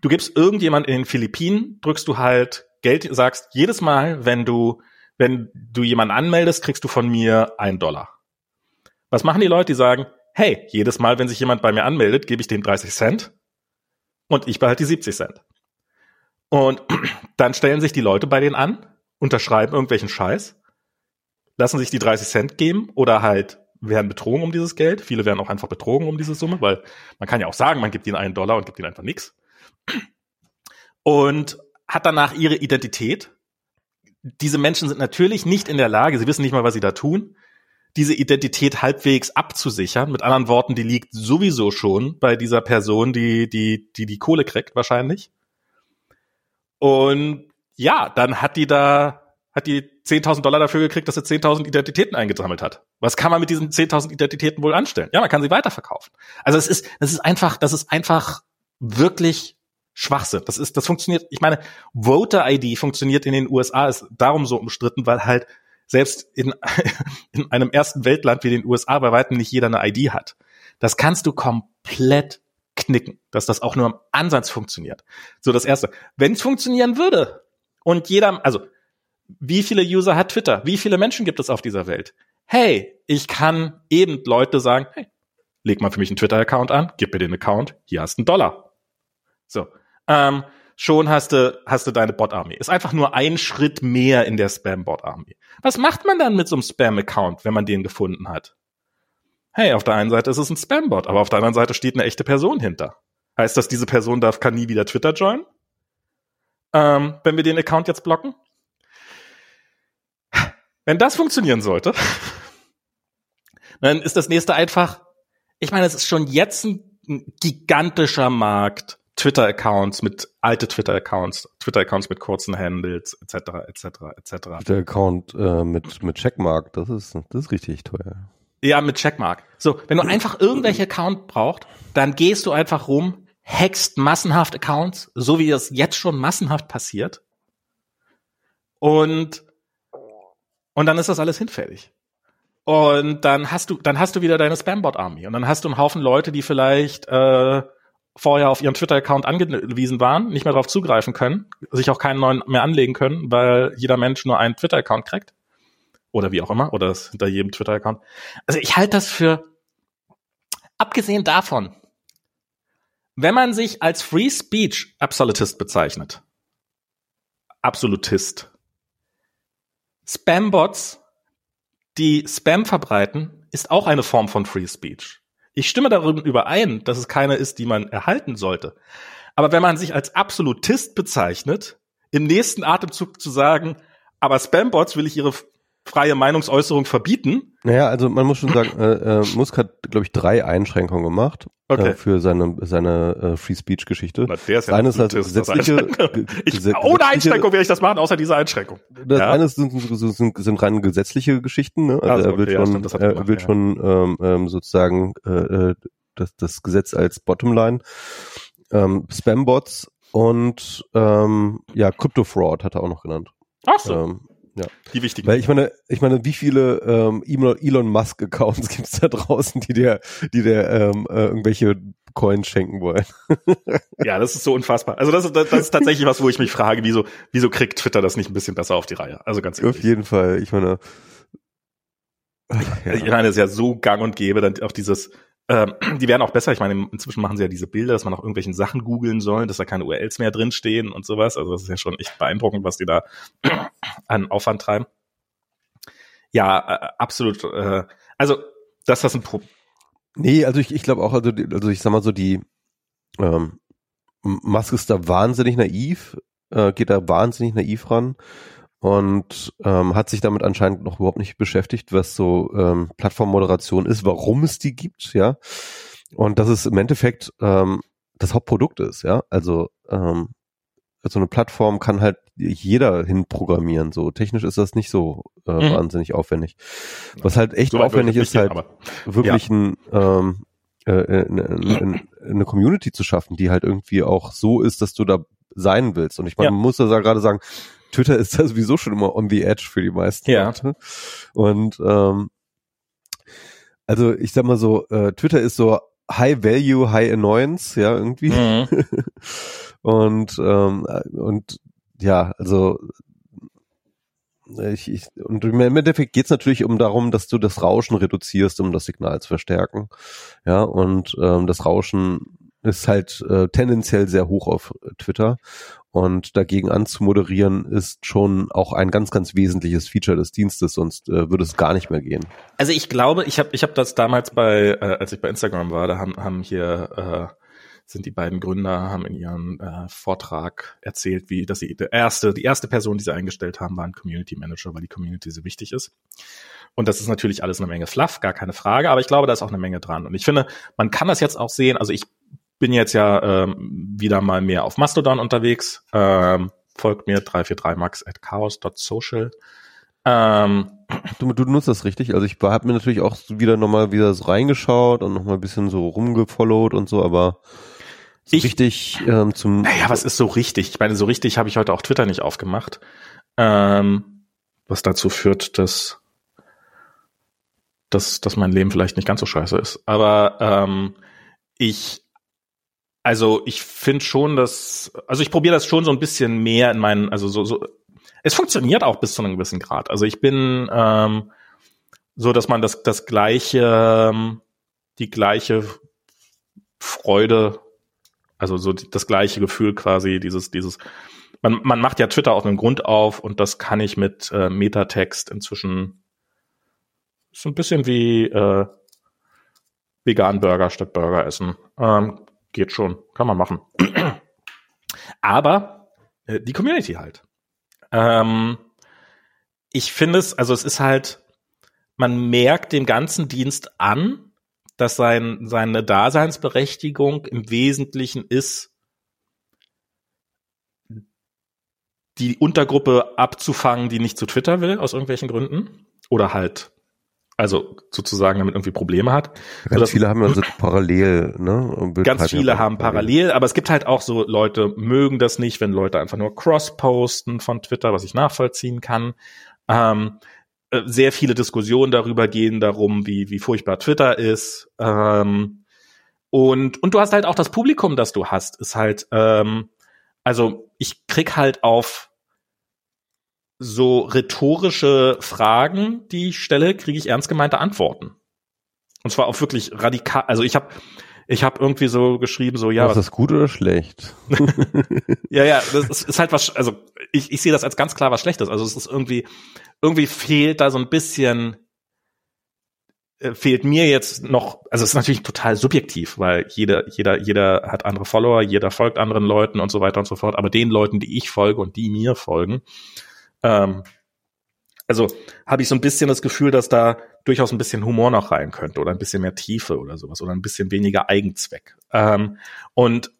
du gibst irgendjemand in den Philippinen, drückst du halt Geld sagst, jedes Mal, wenn du, wenn du jemanden anmeldest, kriegst du von mir einen Dollar. Was machen die Leute, die sagen, hey, jedes Mal, wenn sich jemand bei mir anmeldet, gebe ich dem 30 Cent und ich behalte die 70 Cent. Und dann stellen sich die Leute bei denen an, unterschreiben irgendwelchen Scheiß, lassen sich die 30 Cent geben oder halt werden betrogen um dieses Geld. Viele werden auch einfach betrogen um diese Summe, weil man kann ja auch sagen, man gibt ihnen einen Dollar und gibt ihnen einfach nichts. Und hat danach ihre Identität. Diese Menschen sind natürlich nicht in der Lage, sie wissen nicht mal, was sie da tun, diese Identität halbwegs abzusichern. Mit anderen Worten, die liegt sowieso schon bei dieser Person, die die, die, die Kohle kriegt, wahrscheinlich. Und ja, dann hat die da, hat die 10.000 Dollar dafür gekriegt, dass sie 10.000 Identitäten eingesammelt hat. Was kann man mit diesen 10.000 Identitäten wohl anstellen? Ja, man kann sie weiterverkaufen. Also es ist, das ist einfach, das ist einfach wirklich Schwachsinn. Das ist, das funktioniert. Ich meine, Voter ID funktioniert in den USA ist darum so umstritten, weil halt selbst in, in einem ersten Weltland wie den USA bei weitem nicht jeder eine ID hat. Das kannst du komplett knicken, dass das auch nur im Ansatz funktioniert. So das erste. Wenn es funktionieren würde und jeder, also wie viele User hat Twitter? Wie viele Menschen gibt es auf dieser Welt? Hey, ich kann eben Leute sagen, hey, leg mal für mich einen Twitter-Account an, gib mir den Account, hier hast du einen Dollar. So. Ähm, schon hast du, hast du deine Bot-Armee. Ist einfach nur ein Schritt mehr in der Spam-Bot-Armee. Was macht man dann mit so einem Spam-Account, wenn man den gefunden hat? Hey, auf der einen Seite ist es ein Spam-Bot, aber auf der anderen Seite steht eine echte Person hinter. Heißt das, diese Person darf, kann nie wieder Twitter joinen? Ähm, wenn wir den Account jetzt blocken? Wenn das funktionieren sollte, dann ist das nächste einfach, ich meine, es ist schon jetzt ein, gigantischer Markt, Twitter-Accounts mit alte Twitter-Accounts, Twitter-Accounts mit kurzen Handles, etc., etc., etc. Twitter-Account äh, mit mit Checkmark, das ist das ist richtig teuer. Ja, mit Checkmark. So, wenn du einfach irgendwelche Account brauchst, dann gehst du einfach rum, hackst massenhaft Accounts, so wie es jetzt schon massenhaft passiert. Und und dann ist das alles hinfällig. Und dann hast du, dann hast du wieder deine Spambot-Army. Und dann hast du einen Haufen Leute, die vielleicht äh, vorher auf ihren Twitter-Account angewiesen waren, nicht mehr darauf zugreifen können, sich auch keinen neuen mehr anlegen können, weil jeder Mensch nur einen Twitter-Account kriegt. Oder wie auch immer, oder ist hinter jedem Twitter-Account. Also ich halte das für, abgesehen davon, wenn man sich als Free Speech Absolutist bezeichnet, Absolutist, Spambots, die Spam verbreiten, ist auch eine Form von Free Speech. Ich stimme darüber überein, dass es keine ist, die man erhalten sollte. Aber wenn man sich als Absolutist bezeichnet, im nächsten Atemzug zu sagen, aber Spambots will ich ihre freie Meinungsäußerung verbieten. Naja, also man muss schon sagen, äh, äh, Musk hat, glaube ich, drei Einschränkungen gemacht okay. äh, für seine seine äh, Free Speech Geschichte. Na, der ist ja eines heißt gesetzliche, ich, gesetzliche, ohne Einschränkung werde ich das machen, außer dieser Einschränkung. Das ja? eine sind, sind, sind rein gesetzliche Geschichten. Ne? Also, also er will okay, schon, ja, stimmt, er will ja. schon ähm, ähm, sozusagen äh, äh, das, das Gesetz als Bottomline. Ähm, Spambots und ähm, ja, Crypto Fraud hat er auch noch genannt. Ach so. Ähm, ja. Die wichtigen. Weil ich meine, ich meine, wie viele ähm, Elon Musk Accounts gibt es da draußen, die der, die der ähm, äh, irgendwelche Coins schenken wollen? ja, das ist so unfassbar. Also das, das, das ist tatsächlich was, wo ich mich frage, wieso, wieso kriegt Twitter das nicht ein bisschen besser auf die Reihe? Also ganz ehrlich. Auf jeden Fall. Ich meine, ja. ich meine, es ist ja so gang und gäbe, dann auch dieses ähm, die werden auch besser. Ich meine, inzwischen machen sie ja diese Bilder, dass man nach irgendwelchen Sachen googeln soll, dass da keine URLs mehr drinstehen und sowas. Also das ist ja schon echt beeindruckend, was die da an Aufwand treiben. Ja, äh, absolut. Äh, also, dass das ein Problem. Nee, also ich, ich glaube auch, also, also ich sag mal so, die ähm, Musk ist da wahnsinnig naiv, äh, geht da wahnsinnig naiv ran und ähm, hat sich damit anscheinend noch überhaupt nicht beschäftigt, was so ähm, Plattformmoderation ist, warum es die gibt, ja. Und dass es im Endeffekt ähm, das Hauptprodukt ist, ja. Also ähm, so eine Plattform kann halt jeder hinprogrammieren. So technisch ist das nicht so äh, mhm. wahnsinnig aufwendig. Was halt echt so aufwendig ist, halt wirklich ja. ein ähm, äh, eine, äh, eine, eine Community zu schaffen, die halt irgendwie auch so ist, dass du da sein willst. Und ich meine, ja. man muss da gerade sagen, Twitter ist da sowieso schon immer on the edge für die meisten ja. Leute. Und ähm, also ich sag mal so, äh, Twitter ist so High Value, High Annoyance, ja, irgendwie. Mhm. und, ähm, und ja, also ich, ich, und im Endeffekt geht es natürlich um darum, dass du das Rauschen reduzierst, um das Signal zu verstärken. Ja, und ähm, das Rauschen ist halt äh, tendenziell sehr hoch auf Twitter. Und dagegen anzumoderieren ist schon auch ein ganz, ganz wesentliches Feature des Dienstes, sonst äh, würde es gar nicht mehr gehen. Also ich glaube, ich habe ich hab das damals bei, äh, als ich bei Instagram war, da haben, haben hier äh, sind die beiden Gründer, haben in ihrem äh, Vortrag erzählt, wie dass sie die erste, die erste Person, die sie eingestellt haben, war ein Community Manager, weil die Community so wichtig ist. Und das ist natürlich alles eine Menge Fluff, gar keine Frage, aber ich glaube, da ist auch eine Menge dran. Und ich finde, man kann das jetzt auch sehen, also ich bin jetzt ja ähm, wieder mal mehr auf Mastodon unterwegs. Ähm, folgt mir 343max at chaos.social. Ähm, du, du nutzt das richtig. Also ich habe mir natürlich auch wieder nochmal wieder so reingeschaut und nochmal ein bisschen so rumgefollowt und so, aber so ich, richtig ähm, zum. Naja, was ist so richtig? Ich meine, so richtig habe ich heute auch Twitter nicht aufgemacht. Ähm, was dazu führt, dass, dass, dass mein Leben vielleicht nicht ganz so scheiße ist. Aber ähm, ich also ich finde schon, dass, also ich probiere das schon so ein bisschen mehr in meinen, also so, so, es funktioniert auch bis zu einem gewissen Grad. Also ich bin ähm, so, dass man das, das gleiche, die gleiche Freude Also so das gleiche Gefühl quasi, dieses, dieses, man, man macht ja Twitter aus einem Grund auf und das kann ich mit äh, Metatext inzwischen so ein bisschen wie äh, vegan Burger statt Burger essen. Ähm, geht schon, kann man machen. Aber äh, die Community halt. Ähm, ich finde es, also es ist halt, man merkt dem ganzen Dienst an, dass sein, seine Daseinsberechtigung im Wesentlichen ist, die Untergruppe abzufangen, die nicht zu Twitter will, aus irgendwelchen Gründen. Oder halt also sozusagen damit irgendwie Probleme hat. Ganz also viele haben also parallel, ne? Ganz viele haben parallel, aber es gibt halt auch so Leute mögen das nicht, wenn Leute einfach nur cross posten von Twitter, was ich nachvollziehen kann. Ähm, äh, sehr viele Diskussionen darüber gehen darum, wie wie furchtbar Twitter ist. Ähm, und und du hast halt auch das Publikum, das du hast, ist halt ähm, also ich krieg halt auf so rhetorische Fragen, die ich stelle, kriege ich ernst gemeinte Antworten. Und zwar auch wirklich radikal. Also ich habe ich habe irgendwie so geschrieben, so ja. Ist das gut oder schlecht? ja, ja, das ist, ist halt was, also ich, ich sehe das als ganz klar was Schlechtes. Also es ist irgendwie, irgendwie fehlt da so ein bisschen, äh, fehlt mir jetzt noch, also es ist natürlich total subjektiv, weil jeder, jeder, jeder hat andere Follower, jeder folgt anderen Leuten und so weiter und so fort. Aber den Leuten, die ich folge und die mir folgen, ähm, also habe ich so ein bisschen das Gefühl, dass da durchaus ein bisschen Humor noch rein könnte oder ein bisschen mehr Tiefe oder sowas oder ein bisschen weniger Eigenzweck. Ähm, und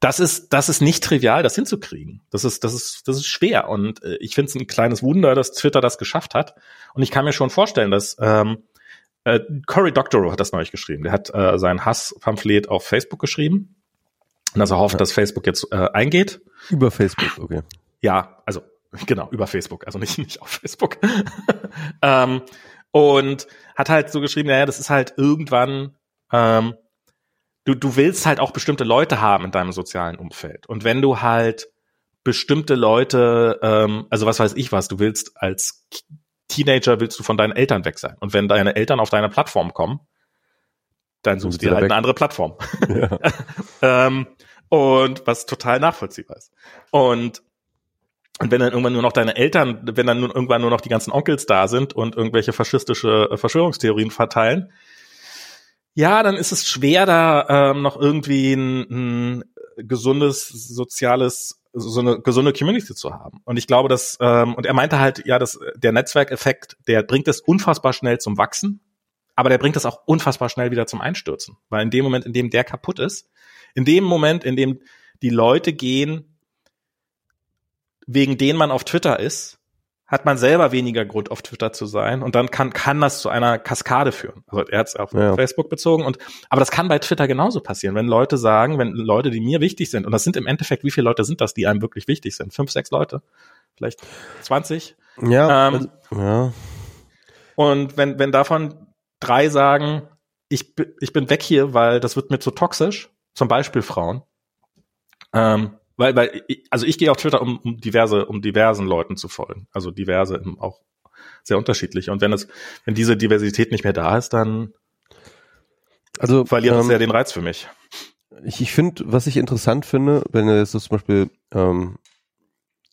das ist, das ist nicht trivial, das hinzukriegen. Das ist, das ist, das ist schwer. Und äh, ich finde es ein kleines Wunder, dass Twitter das geschafft hat. Und ich kann mir schon vorstellen, dass ähm, äh, Cory Doctorow hat das neulich geschrieben. Der hat äh, sein Hasspamphlet auf Facebook geschrieben. Und dass er hofft, dass Facebook jetzt äh, eingeht. Über Facebook, okay. Ja, also Genau, über Facebook, also nicht, nicht auf Facebook. ähm, und hat halt so geschrieben, naja, das ist halt irgendwann, ähm, du, du willst halt auch bestimmte Leute haben in deinem sozialen Umfeld. Und wenn du halt bestimmte Leute, ähm, also was weiß ich was, du willst als Teenager willst du von deinen Eltern weg sein. Und wenn deine Eltern auf deine Plattform kommen, dann suchst du dir halt weg. eine andere Plattform. Ja. ähm, und was total nachvollziehbar ist. Und und wenn dann irgendwann nur noch deine Eltern, wenn dann nur, irgendwann nur noch die ganzen Onkels da sind und irgendwelche faschistische äh, Verschwörungstheorien verteilen, ja, dann ist es schwer, da ähm, noch irgendwie ein, ein gesundes, soziales, so eine gesunde Community zu haben. Und ich glaube, dass, ähm, und er meinte halt, ja, dass der Netzwerkeffekt, der bringt es unfassbar schnell zum Wachsen, aber der bringt es auch unfassbar schnell wieder zum Einstürzen. Weil in dem Moment, in dem der kaputt ist, in dem Moment, in dem die Leute gehen, wegen denen man auf Twitter ist, hat man selber weniger Grund auf Twitter zu sein und dann kann kann das zu einer Kaskade führen. Also er hat es auf ja. Facebook bezogen und aber das kann bei Twitter genauso passieren, wenn Leute sagen, wenn Leute, die mir wichtig sind und das sind im Endeffekt, wie viele Leute sind das, die einem wirklich wichtig sind? Fünf, sechs Leute, vielleicht 20. Ja. Ähm, also, ja. Und wenn wenn davon drei sagen, ich ich bin weg hier, weil das wird mir zu toxisch, zum Beispiel Frauen. Ähm, weil, weil, also ich gehe auf Twitter, um, um diverse, um diversen Leuten zu folgen. Also diverse, auch sehr unterschiedlich. Und wenn es, wenn diese Diversität nicht mehr da ist, dann also, verliert ähm, das ja den Reiz für mich. Ich, ich finde, was ich interessant finde, wenn du jetzt so zum Beispiel ähm,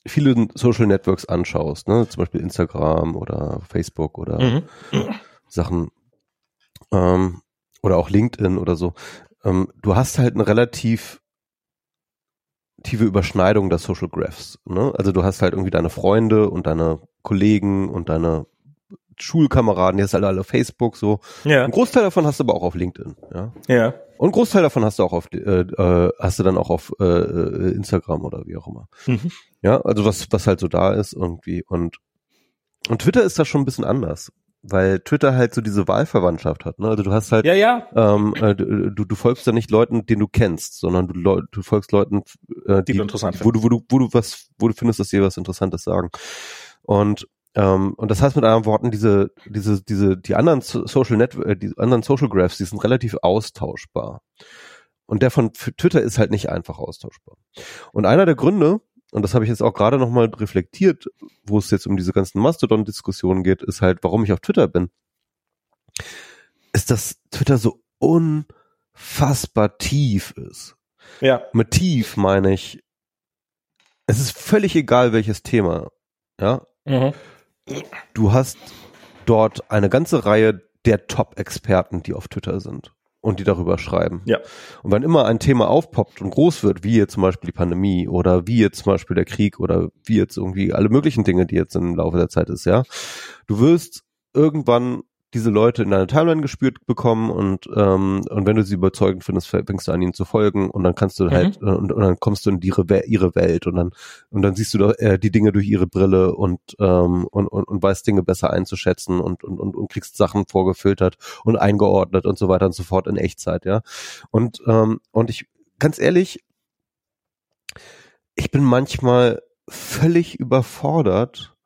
viele Social Networks anschaust, ne, zum Beispiel Instagram oder Facebook oder mhm. Sachen ähm, oder auch LinkedIn oder so, ähm, du hast halt ein relativ tiefe Überschneidung der Social Graphs. Ne? Also du hast halt irgendwie deine Freunde und deine Kollegen und deine Schulkameraden, jetzt alle alle Facebook so. Ja. Ein Großteil davon hast du aber auch auf LinkedIn. Ja. Ja. Und ein Großteil davon hast du auch auf, äh, äh, hast du dann auch auf äh, äh, Instagram oder wie auch immer. Mhm. Ja, also was was halt so da ist irgendwie und und Twitter ist da schon ein bisschen anders weil Twitter halt so diese Wahlverwandtschaft hat. Ne? Also du hast halt, ja, ja. Ähm, äh, du, du folgst da nicht Leuten, denen du kennst, sondern du, du folgst Leuten, äh, die, die du interessant wo du, wo du, wo du was, wo du findest, dass sie was Interessantes sagen. Und ähm, und das heißt mit anderen Worten, diese, diese, diese, die anderen Social Network, äh, die anderen Social Graphs, die sind relativ austauschbar. Und der von Twitter ist halt nicht einfach austauschbar. Und einer der Gründe, und das habe ich jetzt auch gerade nochmal reflektiert, wo es jetzt um diese ganzen Mastodon-Diskussionen geht, ist halt, warum ich auf Twitter bin. Ist, dass Twitter so unfassbar tief ist. Ja. Mit tief meine ich, es ist völlig egal, welches Thema. Ja. Mhm. Du hast dort eine ganze Reihe der Top-Experten, die auf Twitter sind und die darüber schreiben. Ja. Und wenn immer ein Thema aufpoppt und groß wird, wie jetzt zum Beispiel die Pandemie oder wie jetzt zum Beispiel der Krieg oder wie jetzt irgendwie alle möglichen Dinge, die jetzt im Laufe der Zeit ist, ja, du wirst irgendwann diese Leute in deine Timeline gespürt bekommen und ähm, und wenn du sie überzeugend findest, fängst du an ihnen zu folgen und dann kannst du halt äh, und, und dann kommst du in ihre, ihre Welt und dann und dann siehst du da, äh, die Dinge durch ihre Brille und ähm, und, und, und weißt Dinge besser einzuschätzen und, und und und kriegst Sachen vorgefiltert und eingeordnet und so weiter und so fort in Echtzeit, ja. Und ähm, und ich ganz ehrlich, ich bin manchmal völlig überfordert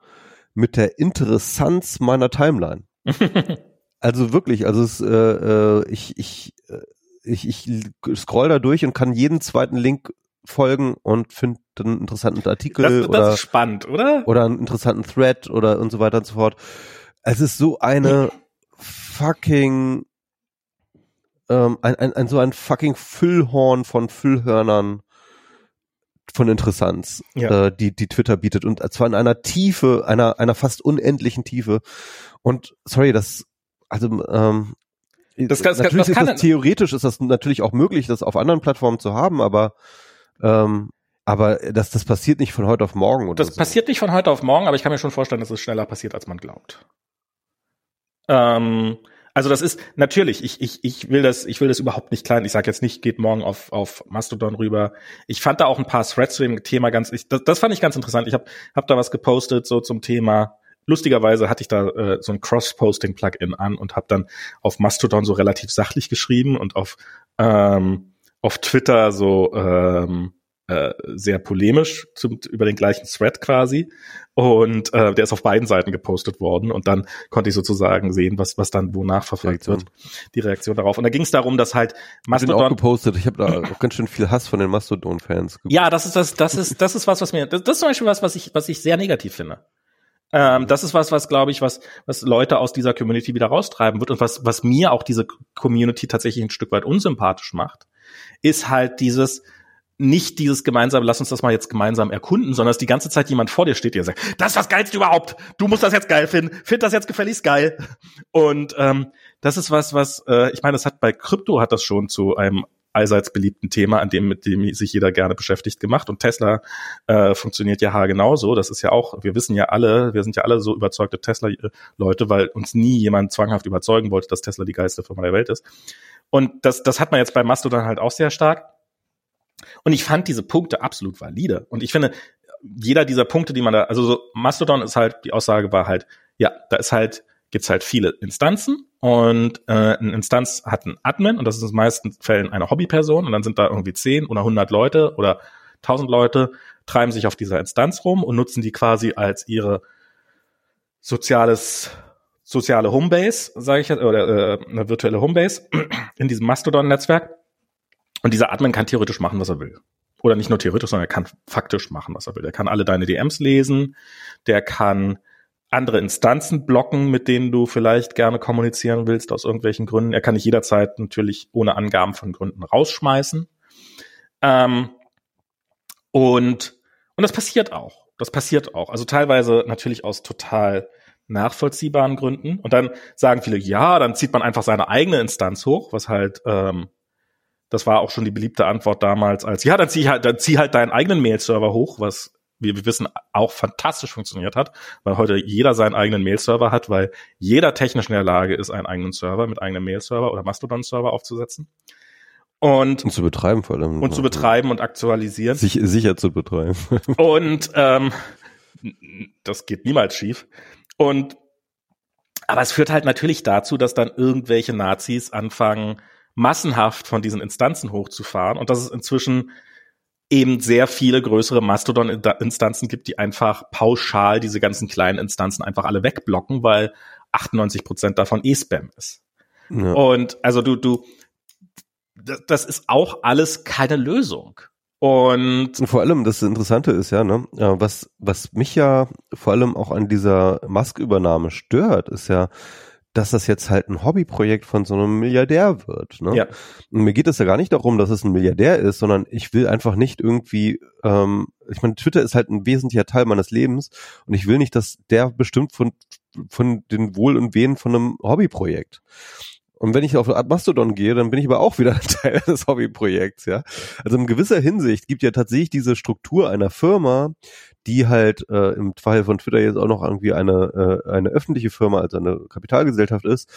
mit der Interessanz meiner Timeline. Also wirklich, also es, äh, äh, ich, ich, äh, ich, ich scroll da durch und kann jeden zweiten Link folgen und finde einen interessanten Artikel Das, das oder, ist spannend, oder? oder einen interessanten Thread oder und so weiter und so fort. Es ist so eine fucking ähm, ein, ein, ein so ein fucking Füllhorn von Füllhörnern von Interessanz, Ja. äh, die die Twitter bietet und zwar in einer Tiefe, einer einer fast unendlichen Tiefe. Und sorry, das also ähm, Das kann- natürlich das kann- ist das theoretisch ist das natürlich auch möglich, das auf anderen Plattformen zu haben, aber ähm, aber das das passiert nicht von heute auf morgen oder Das so. passiert nicht von heute auf morgen, aber ich kann mir schon vorstellen, dass es schneller passiert, als man glaubt. Ähm, also das ist natürlich, ich, ich, ich will das, ich will das überhaupt nicht klein. Ich sage jetzt nicht, geht morgen auf, auf Mastodon rüber. Ich fand da auch ein paar Threads zu dem Thema ganz, ich, das, das fand ich ganz interessant. Ich habe hab da was gepostet so zum Thema. Lustigerweise hatte ich da äh, so ein Cross-Posting-Plugin an und habe dann auf Mastodon so relativ sachlich geschrieben und auf ähm, auf Twitter so ähm, äh, sehr polemisch zum, über den gleichen Thread quasi. Und äh, der ist auf beiden Seiten gepostet worden. Und dann konnte ich sozusagen sehen, was, was dann wo nachverfolgt Reaktion. wird. Die Reaktion darauf. Und da ging es darum, dass halt Ich bin auch Mastodon. gepostet. Ich habe da auch ganz schön viel Hass von den Mastodon-Fans. Ja, das ist das, das ist, das ist was, was mir, das, das ist zum Beispiel was, was ich, was ich sehr negativ finde. Ähm, das ist was, was glaube ich, was, was Leute aus dieser Community wieder raustreiben wird und was, was mir auch diese Community tatsächlich ein Stück weit unsympathisch macht, ist halt dieses, nicht dieses gemeinsam, lass uns das mal jetzt gemeinsam erkunden, sondern dass die ganze Zeit jemand vor dir steht, der sagt, das ist das Geilste überhaupt, du musst das jetzt geil finden, find das jetzt gefälligst geil. Und ähm, das ist was, was, äh, ich meine, das hat bei Krypto hat das schon zu einem allseits beliebten Thema, an dem, mit dem sich jeder gerne beschäftigt, gemacht. Und Tesla äh, funktioniert ja genauso. Das ist ja auch, wir wissen ja alle, wir sind ja alle so überzeugte Tesla-Leute, weil uns nie jemand zwanghaft überzeugen wollte, dass Tesla die geilste Firma der Welt ist. Und das, das hat man jetzt bei Mastodon halt auch sehr stark. Und ich fand diese Punkte absolut valide. Und ich finde, jeder dieser Punkte, die man da, also so Mastodon ist halt, die Aussage war halt, ja, da ist halt, gibt's halt viele Instanzen und äh, eine Instanz hat einen Admin und das ist in den meisten Fällen eine Hobbyperson und dann sind da irgendwie 10 oder 100 Leute oder 1000 Leute, treiben sich auf dieser Instanz rum und nutzen die quasi als ihre soziales soziale Homebase, sage ich jetzt, oder äh, eine virtuelle Homebase in diesem Mastodon-Netzwerk. Und dieser Admin kann theoretisch machen, was er will. Oder nicht nur theoretisch, sondern er kann faktisch machen, was er will. Er kann alle deine DMs lesen, der kann andere Instanzen blocken, mit denen du vielleicht gerne kommunizieren willst, aus irgendwelchen Gründen. Er kann dich jederzeit natürlich ohne Angaben von Gründen rausschmeißen. Ähm, und, und das passiert auch. Das passiert auch. Also teilweise natürlich aus total nachvollziehbaren Gründen. Und dann sagen viele, ja, dann zieht man einfach seine eigene Instanz hoch, was halt, ähm, das war auch schon die beliebte Antwort damals als, ja, dann zieh halt, dann zieh halt deinen eigenen Mail-Server hoch, was wie wir wissen, auch fantastisch funktioniert hat, weil heute jeder seinen eigenen Mail-Server hat, weil jeder technisch in der Lage ist, einen eigenen Server mit eigenem Mail-Server oder Mastodon-Server aufzusetzen. Und, Und zu betreiben vor allem. und zu betreiben und aktualisieren. Sich, sicher zu betreiben. Und ähm, das geht niemals schief. Und aber es führt halt natürlich dazu, dass dann irgendwelche Nazis anfangen, massenhaft von diesen Instanzen hochzufahren und dass es inzwischen eben sehr viele größere Mastodon-Instanzen gibt, die einfach pauschal diese ganzen kleinen Instanzen einfach alle wegblocken, weil 98 Prozent davon eh Spam ist. Ja. Und also du, du, das, ist auch alles keine Lösung. Und Und vor allem, das Interessante ist ja, ne, was, was mich ja vor allem auch an dieser Musk-Übernahme stört, ist ja, dass das jetzt halt ein Hobbyprojekt von so einem Milliardär wird. Ne? Ja. Und mir geht es ja gar nicht darum, dass es ein Milliardär ist, sondern ich will einfach nicht irgendwie, ähm, ich meine, Twitter ist halt ein wesentlicher Teil meines Lebens und ich will nicht, dass der bestimmt von, von den Wohl und Wehen von einem Hobbyprojekt. Und wenn ich auf Mastodon gehe, dann bin ich aber auch wieder ein Teil des Hobbyprojekts, ja. Also in gewisser Hinsicht gibt ja tatsächlich diese Struktur einer Firma, die halt äh, im Fall von Twitter jetzt auch noch irgendwie eine, äh, eine öffentliche Firma, also eine Kapitalgesellschaft ist,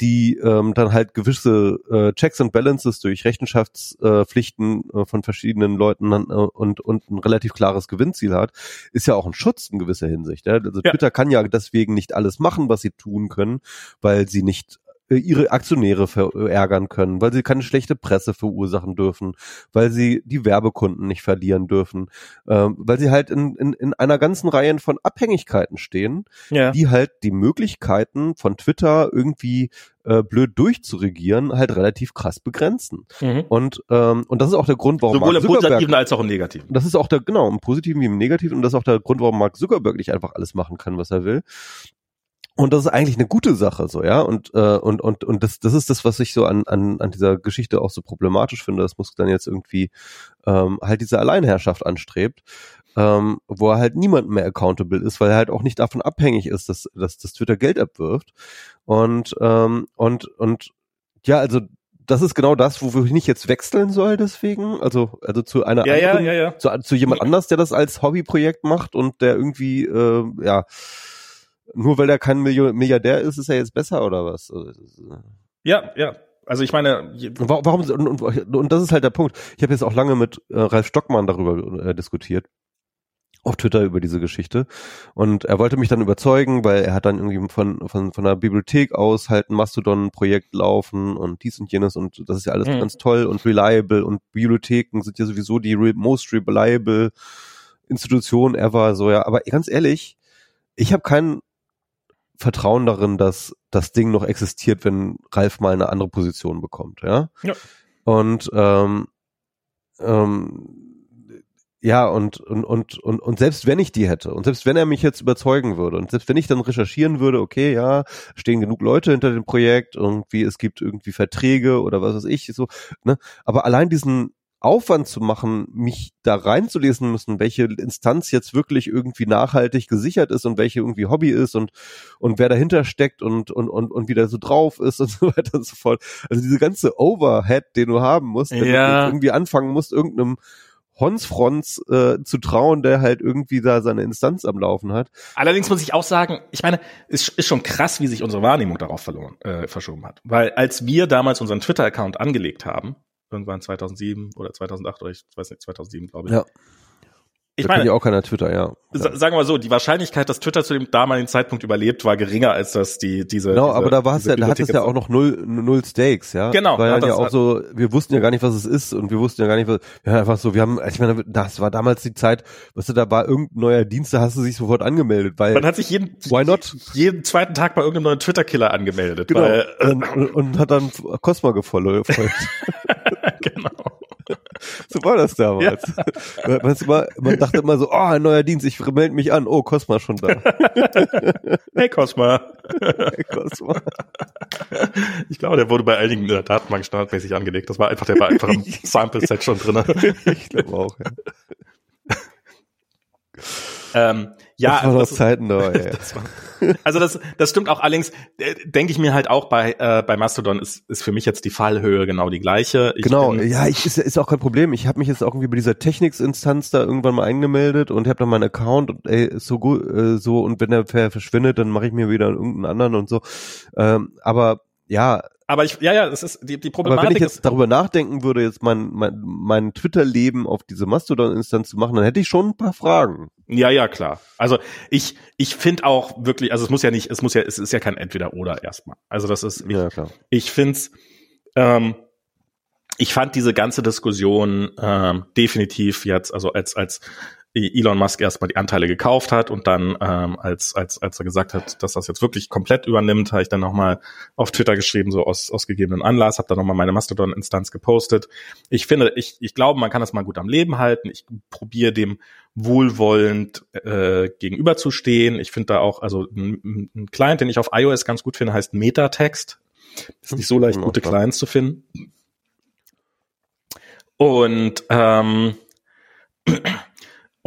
die ähm, dann halt gewisse äh, Checks and Balances durch Rechenschaftspflichten äh, von verschiedenen Leuten äh, und, und ein relativ klares Gewinnziel hat, ist ja auch ein Schutz in gewisser Hinsicht. Ja? Also Ja. Twitter kann ja deswegen nicht alles machen, was sie tun können, weil sie nicht ihre Aktionäre verärgern können, weil sie keine schlechte Presse verursachen dürfen, weil sie die Werbekunden nicht verlieren dürfen, ähm, weil sie halt in, in, in einer ganzen Reihe von Abhängigkeiten stehen, Ja. die halt die Möglichkeiten von Twitter irgendwie äh, blöd durchzuregieren halt relativ krass begrenzen. Mhm. Und und ähm, und das ist auch der Grund, warum Sowohl Mark im Zuckerberg Positiven als auch im Negativen. das ist auch der, genau, im Positiven wie im Negativen und das ist auch der Grund, warum Mark Zuckerberg nicht einfach alles machen kann, was er will. Und das ist eigentlich eine gute Sache, so, ja. Und, äh, und, und, und das, das ist das, was ich so an, an, an dieser Geschichte auch so problematisch finde. Das muss dann jetzt irgendwie ähm, halt diese Alleinherrschaft anstrebt, ähm, wo er halt niemand mehr accountable ist, weil er halt auch nicht davon abhängig ist, dass, dass, dass Twitter Geld abwirft. Und, ähm, und, und ja, also das ist genau das, wo ich nicht jetzt wechseln soll deswegen. Also, also zu einer ja, anderen ja, ja. zu, zu jemand anders, der das als Hobbyprojekt macht und der irgendwie, äh, ja, nur weil er kein Milliardär ist, ist er jetzt besser oder was? Also, äh, Ja, ja. Also ich meine, warum, und, und, und das ist halt der Punkt. Ich habe jetzt auch lange mit äh, Ralf Stockmann darüber äh, diskutiert. Auf Twitter über diese Geschichte. Und er wollte mich dann überzeugen, weil er hat dann irgendwie von, von, von der Bibliothek aus halt ein Mastodon-Projekt laufen und dies und jenes und das ist ja alles Mhm. ganz toll und reliable und Bibliotheken sind ja sowieso die re most reliable Institution ever, so ja. Aber ganz ehrlich, ich habe kein Vertrauen darin, dass das Ding noch existiert, wenn Ralf mal eine andere Position bekommt, ja. Ja. Und ähm, ähm, ja, und, und, und, und, und selbst wenn ich die hätte und selbst wenn er mich jetzt überzeugen würde und selbst wenn ich dann recherchieren würde, okay, ja, stehen genug Leute hinter dem Projekt, irgendwie, es gibt irgendwie Verträge oder was weiß ich, so, ne, aber allein diesen Aufwand zu machen, mich da reinzulesen müssen, welche Instanz jetzt wirklich irgendwie nachhaltig gesichert ist und welche irgendwie Hobby ist und, und wer dahinter steckt und, und, und, und wie der so drauf ist und so weiter und so fort. Also diese ganze Overhead, den du haben musst, wenn Ja. du irgendwie anfangen musst, irgendeinem Honsfrons äh, zu trauen, der halt irgendwie da seine Instanz am Laufen hat. allerdings muss ich auch sagen, ich meine, es ist schon krass, wie sich unsere Wahrnehmung darauf verloren, äh, verschoben hat. Weil als wir damals unseren Twitter-Account angelegt haben, irgendwann 2007 oder 2008 oder ich weiß nicht, 2007 glaube ich. Ja. Ich da meine, ja auch keiner Twitter, ja. sa- sagen wir mal so, die Wahrscheinlichkeit, dass Twitter zu dem damaligen Zeitpunkt überlebt, war geringer, als dass die diese. Genau, diese, aber da war es ja, da hat es ja auch noch null, null Stakes, ja. Genau, War hat ja, auch so, wir wussten ja gar nicht, was es ist und wir wussten ja gar nicht, was, ja, einfach so, wir haben, ich meine, das war damals die Zeit, weißt du, da war irgendein neuer Dienst, da hast du dich sofort angemeldet, weil, Man hat sich jeden, why not? jeden zweiten Tag bei irgendeinem neuen Twitter-Killer angemeldet. Genau. Weil, äh, und, und, und hat dann Cosma gefolgt. genau. so war das damals. Weißt du, mal, man dachte immer so, oh, ein neuer Dienst, ich melde mich an, oh, Cosma schon da. Hey Cosma. Cosma. Ich glaube, der wurde bei einigen in der Datenbank standardmäßig angelegt. Das war einfach, der war einfach im Sample-Set schon drin. Ich glaube auch, ja. ähm, ja, das war also das da, ey. Das war, also das, das stimmt auch allerdings, äh, denke ich mir halt auch bei, äh, bei Mastodon ist, ist für mich jetzt die Fallhöhe genau die gleiche. Ich Genau, bin- ja, ich, ist, ist auch kein Problem. Ich habe mich jetzt auch irgendwie bei dieser Technics-Instanz da irgendwann mal eingemeldet und habe dann meinen Account und ey, ist so gut, äh, so und wenn der ver- verschwindet, dann mache ich mir wieder irgendeinen anderen und so. Ähm, aber ja, aber ich, ja, ja, das ist die, die aber Problematik. wenn ich jetzt ist, darüber nachdenken würde, jetzt mein, mein, mein Twitter-Leben auf diese Mastodon-Instanz zu machen, dann hätte ich schon ein paar Fragen. ja, ja, klar. Also ich, ich finde auch wirklich, also es muss ja nicht, es muss ja, es ist ja kein Entweder-Oder erstmal. Also das ist, ich, Ja, klar. ich find's, ähm, ich fand diese ganze Diskussion ähm, definitiv jetzt, also als als Elon Musk erstmal die Anteile gekauft hat und dann, ähm, als, als, als er gesagt hat, dass das jetzt wirklich komplett übernimmt, habe ich dann nochmal auf Twitter geschrieben, so aus, aus gegebenen Anlass, habe dann nochmal meine Mastodon-Instanz gepostet. Ich finde, ich, ich glaube, man kann das mal gut am Leben halten. Ich probiere dem wohlwollend äh, gegenüberzustehen. Ich finde da auch, also ein, ein Client, den ich auf iOS ganz gut finde, heißt Metatext. Ist nicht so leicht, gute Clients zu finden. Und ähm,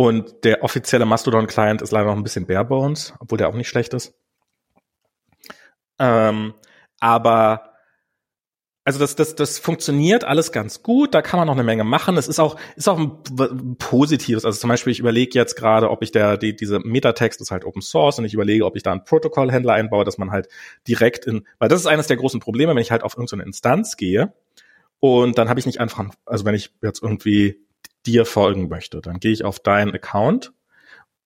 und der offizielle Mastodon-Client ist leider noch ein bisschen bare bones, obwohl der auch nicht schlecht ist. Ähm, aber also das, das, das funktioniert alles ganz gut, da kann man noch eine Menge machen. Es ist auch, ist auch ein positives. Also zum Beispiel, ich überlege jetzt gerade, ob ich der, die, diese Metatext ist halt Open Source und ich überlege, ob ich da einen Protokollhändler einbaue, dass man halt direkt in, weil das ist eines der großen Probleme, wenn ich halt auf irgendeine Instanz gehe und dann habe ich nicht einfach, also wenn ich jetzt irgendwie dir folgen möchte. Dann gehe ich auf deinen Account